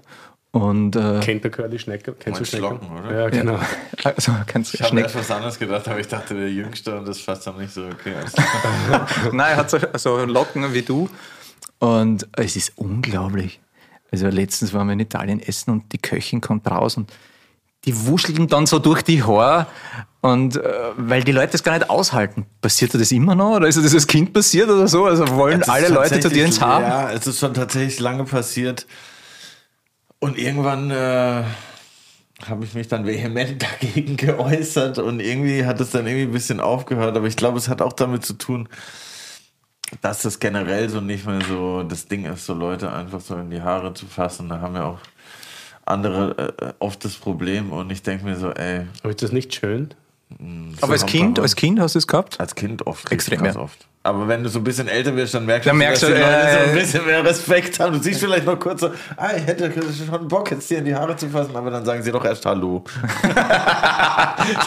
Und äh, Kennt der Curly Schnecker? Kennst du Meinst Schnecker? Schlocken, oder? Ja, genau. also kannst Ich habe erst was anderes gedacht, aber ich dachte, der Jüngste und das fasst dann nicht so okay. klar. Nein, er hat so, so Locken wie du. Und es ist unglaublich. Also letztens waren wir in Italien essen und die Köchin kommt raus und die wuscheln dann so durch die Haare. Und äh, weil die Leute das gar nicht aushalten. Passiert das immer noch? Oder ist das als Kind passiert oder so? Also wollen ist alle Leute zu dir ins Haar? Ja, es ist schon tatsächlich lange passiert. Und irgendwann äh, habe ich mich dann vehement dagegen geäußert und irgendwie hat es dann irgendwie ein bisschen aufgehört. Aber ich glaube, es hat auch damit zu tun, dass das generell so nicht mehr so das Ding ist, so Leute einfach so in die Haare zu fassen. Da haben ja auch andere äh, oft das Problem und ich denke mir so, ey. Aber ist das nicht schön? Aber als Kind, als Kind hast du es gehabt? Als Kind oft. Extrem, ganz ja. oft. Aber wenn du so ein bisschen älter wirst, dann merkst Dann du, merkst dass du, die Leute äh, so ein bisschen mehr Respekt haben. Du siehst vielleicht noch kurz so, ah, ich hätte schon Bock, jetzt dir in die Haare zu fassen, aber dann sagen sie doch erst Hallo.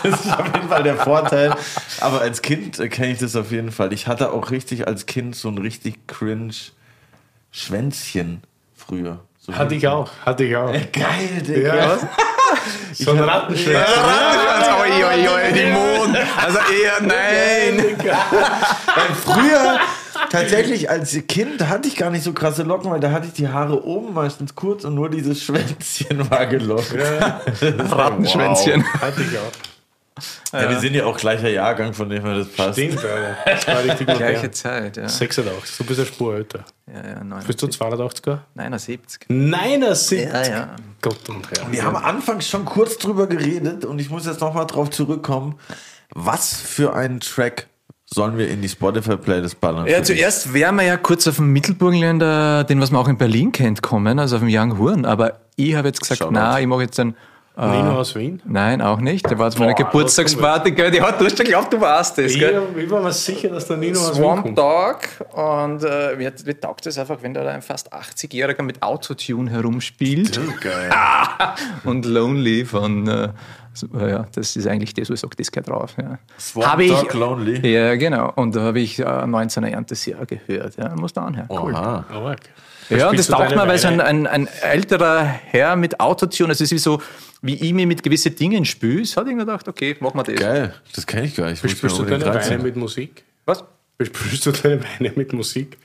das ist auf jeden Fall der Vorteil. Aber als Kind äh, kenne ich das auf jeden Fall. Ich hatte auch richtig als Kind so ein richtig cringe Schwänzchen früher. So Hatte ich auch, hatte ich auch. Geil, Digga. Ja. So ein Rattenschwanz. Oi, oi, oi, die Mond. Also eher nein. Weil früher, tatsächlich als Kind, hatte ich gar nicht so krasse Locken, weil da hatte ich die Haare oben meistens kurz und nur dieses Schwänzchen war gelockt. Ja, Rattenschwänzchen. Hatte ich auch. Ja, wir sind ja auch gleicher Jahrgang, von dem her das passt. Stimmt, Alter. Das war richtig Gleiche modern. Zeit, ja. 86, du bist eine Spur älter. Ja, ja, Bist du 82er? 79. Nein, er sind. Ja, ja. Gott und Herr. Wir haben anfangs schon kurz drüber geredet und ich muss jetzt nochmal drauf zurückkommen. Was für einen Track sollen wir in die Spotify-Playlist ballern? Ja, zuerst wären wir ja kurz auf dem Mittelburgenländer, den was man auch in Berlin kennt, kommen, also auf dem Young Horn. Aber ich habe jetzt gesagt, Shoutout. na, ich mache jetzt ein. Äh, Nino aus Wien? Nein, auch nicht. Der war zu meiner Geburtstagsparty, gell? Die hat, du hast schon geglaubt, du warst das, Ich, gell? ich war mir sicher, dass der Nino aus Wien Swamp kommt. Dog und äh, mir, mir taugt es einfach, wenn da ein fast 80-Jähriger mit Autotune herumspielt. Geil. und Lonely von, äh, so, äh, ja, das ist eigentlich das, wo ich sage, das geht drauf. Ja. Swamp ich, Dog Lonely. Ja, genau. Und da habe ich äh, 19er Erntesjahr gehört. Ja, muss da anhören. Cool. Aber, Ja, und das taugt mir, weil so ein, ein, ein älterer Herr mit Autotune, es ist wie so, wie ich mir mit gewissen Dingen spüß, hat ich mir gedacht, okay, machen wir das. Geil, das kenne ich gar nicht. Muss Spielst mir du deine. Weine mit Musik? Was? Spielst du deine Weine mit Musik?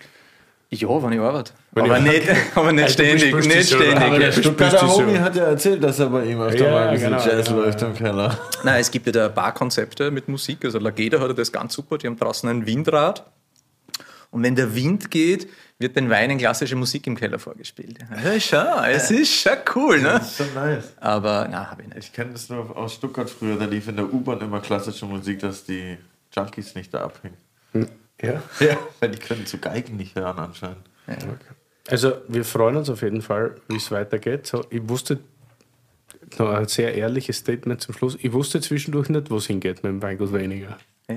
Ja, wenn ich arbeite. Wenn aber, ich- nicht, aber nicht Also, ständig, bespürst nicht aber ständig. der ja. So? Homie hat ja erzählt, dass er bei ihm öfter Ja, mal ein bisschen genau, Jazz genau, läuft im Keller. Nein, es gibt ja da Barkonzepte mit Musik. Also Lageda hat ja das ganz super. Die haben draußen ein Windrad. Und wenn der Wind geht, wird den Weinen klassische Musik im Keller vorgespielt. Ja, schau, es ist schon cool, ne? Das ist schon nice. Aber na, habe ich nicht. Ich kenne das nur aus Stuttgart früher, da lief in der U-Bahn immer klassische Musik, dass die Junkies nicht da abhängen. Ja. Ja, weil die können zu Geigen nicht hören anscheinend. Also, wir freuen uns auf jeden Fall, wie es weitergeht. So, ich wusste, noch ein sehr ehrliches Statement zum Schluss, ich wusste zwischendurch nicht, wo es hingeht mit dem Weingut weniger. Ja.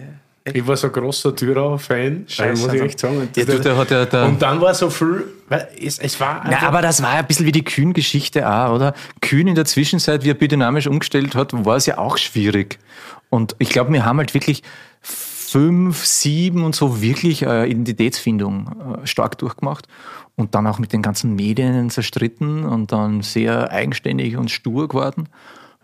Ich war so ein großer Thürer-Fan, Scheiße, muss ich echt sagen. Und, Ja, du, der hat ja der- und dann war so viel, es, es war Na, aber das war ja ein bisschen wie die Kühn-Geschichte auch, oder? Kühn in der Zwischenzeit, wie er biodynamisch umgestellt hat, war es ja auch schwierig. Und ich glaube, wir haben halt wirklich fünf, sieben und so wirklich äh, Identitätsfindung äh, stark durchgemacht und dann auch mit den ganzen Medien zerstritten und dann sehr eigenständig und stur geworden.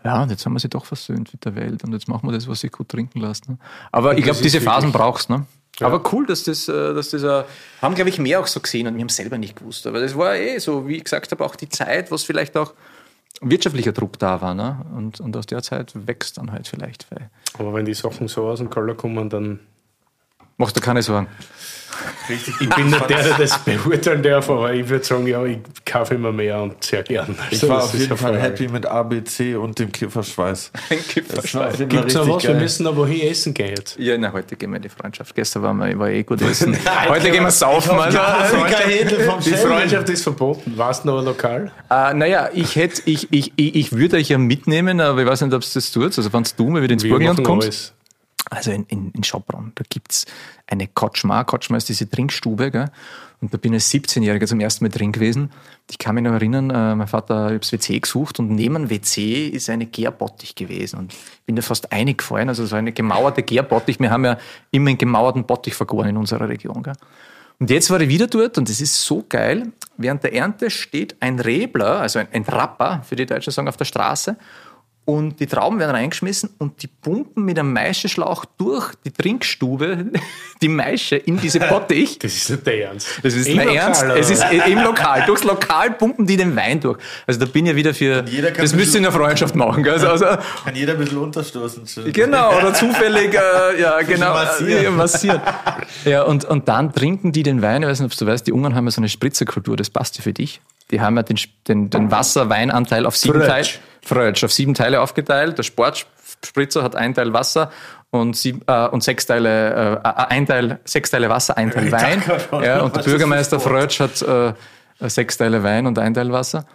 Ja, und jetzt haben wir sie doch versöhnt mit der Welt und jetzt machen wir das, was sich gut trinken lässt. Ne? Aber ich das glaube, diese Phasen brauchst ne? Aber cool, dass das, äh, dass das äh, haben, glaube ich, mehr auch so gesehen und wir haben selber nicht gewusst. Aber das war eh so, wie ich gesagt habe, auch die Zeit, was vielleicht auch wirtschaftlicher Druck da war. Ne? Und, und aus der Zeit wächst dann halt vielleicht. Weil Aber wenn die Sachen so aus dem Keller kommen, dann. Machst du keine Sorgen. Richtig Ich bin nicht der, der das beurteilen darf, aber ich würde sagen, ja, ich kaufe immer mehr und sehr gern. Ich Also, war das auf jeden Fall happy mit ABC und dem war auf jeden Fall Gibt es noch was? Wir geil. müssen noch wohin essen gehen jetzt. Ja, na, heute gehen wir in die Freundschaft. Gestern waren wir, war eh gut essen. heute gehen wir saufen. Alter. Die Freundschaft ist verboten. Warst du noch ein Lokal? Äh, naja, ich hätte, ich, ich, ich, ich würde euch ja mitnehmen, aber ich weiß nicht, ob es das tut. Also, wenn du mal wieder ins Wir Burgenland kommst. alles. Also in, in, in Schopron, da gibt es eine Kotschma. Kotschma ist diese Trinkstube. Gell? Und da bin ich als 17-Jähriger zum ersten Mal drin gewesen. Ich kann mich noch erinnern, äh, mein Vater hat das WC gesucht und neben dem WC ist eine Gärbottich gewesen. Und ich bin da fast eingefallen, also so eine gemauerte Gärbottich. Wir haben ja immer einen gemauerten Bottich vergoren in unserer Region. Gell? Und jetzt war ich wieder dort und es ist so geil. Während der Ernte steht ein Rebler, also ein, ein Trapper, für die Deutschen sagen, auf der Straße. Und die Trauben werden reingeschmissen und die pumpen mit einem Maischeschlauch durch die Trinkstube die Maische in diese Bottich. Das ist nicht der Ernst. Das ist Lokal, Ernst. oder Es ist im Lokal. Durchs Lokal pumpen die den Wein durch. Also da bin ich wieder für. Das müsst ihr in der Freundschaft machen. Gell? Also, also, Kann jeder ein bisschen unterstoßen. schön. Genau, oder zufällig, äh, ja, genau, massieren. äh, massieren. Ja, und, und dann trinken die den Wein, ich weiß nicht, ob du weißt, die Ungarn haben ja so eine Spritzerkultur, das passt ja für dich. Die haben ja den, den, den Wasser-Weinanteil auf sieben Frötsch. Frötsch, auf sieben Teile aufgeteilt. Der Sportspritzer hat ein Teil Wasser und, sieb, äh, und sechs Teile, äh, ein Teil, sechs Teile Wasser, ein Teil Wein. Ja, und der ist Bürgermeister Frötsch hat äh, sechs Teile Wein und ein Teil Wasser.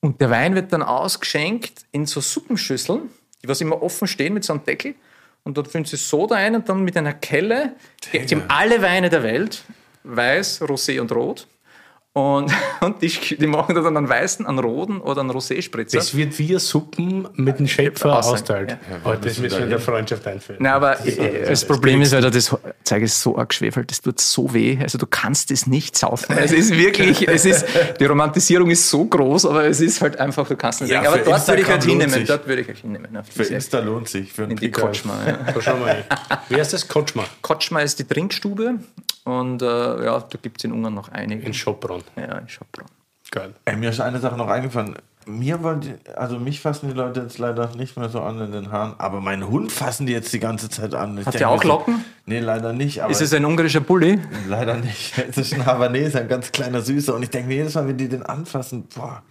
Und der Wein wird dann ausgeschenkt in so Suppenschüsseln, die was immer offen stehen mit so einem Deckel. Und dort füllen sie Soda ein und dann mit einer Kelle. Die haben alle Weine der Welt. Weiß, Rosé und Rot. Und, und die, die machen da dann einen weißen, einen roten oder einen Rosé-Spritzer. Das wird wie Suppen mit dem Schöpfer austeilt. Ja. Aber das müssen wir in der Freundschaft einführen. Nein, aber äh, das Problem ist, Alter, das Zeug ist so arg geschwefelt, das tut so weh. Also du kannst es nicht saufen. Es ist wirklich, es ist, die Romantisierung ist so groß, aber es ist halt einfach, du kannst nicht Ja. Aber für dort würde ich halt hinnehmen, sich. dort würde ich halt hinnehmen. Für Insta lohnt sich. Für einen in die. Kotschma. Ja. Wie heißt das? Kotschma Kotschma ist die Trinkstube und äh, ja, da gibt es in Ungarn noch einige. in Schopron. Ja, in Schopron. Geil. Ey, mir ist eine Sache noch eingefallen. Mir wollen die, also mich fassen die Leute jetzt leider nicht mehr so an in den Haaren, aber meinen Hund fassen die jetzt die ganze Zeit an. Ich Hat der auch so, Locken? Nee, leider nicht. Aber Ist es ein ungarischer Bulli? leider nicht. Es ist ein Havanese, ein ganz kleiner Süßer. Und ich denke mir jedes Mal, wenn die den anfassen, boah,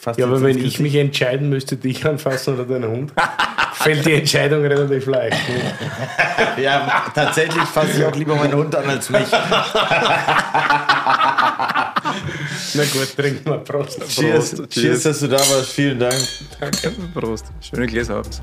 fasse Ja, aber wenn ich mich entscheiden müsste, dich anfassen oder deinen Hund, fällt die Entscheidung relativ leicht. ne? Ja, tatsächlich fasse ich auch lieber meinen Hund an als mich. Na gut, trinken wir Prost. Cheers, Prost, Cheers, dass du da warst. Vielen Dank. Danke. Prost. Schöne Gläser habt.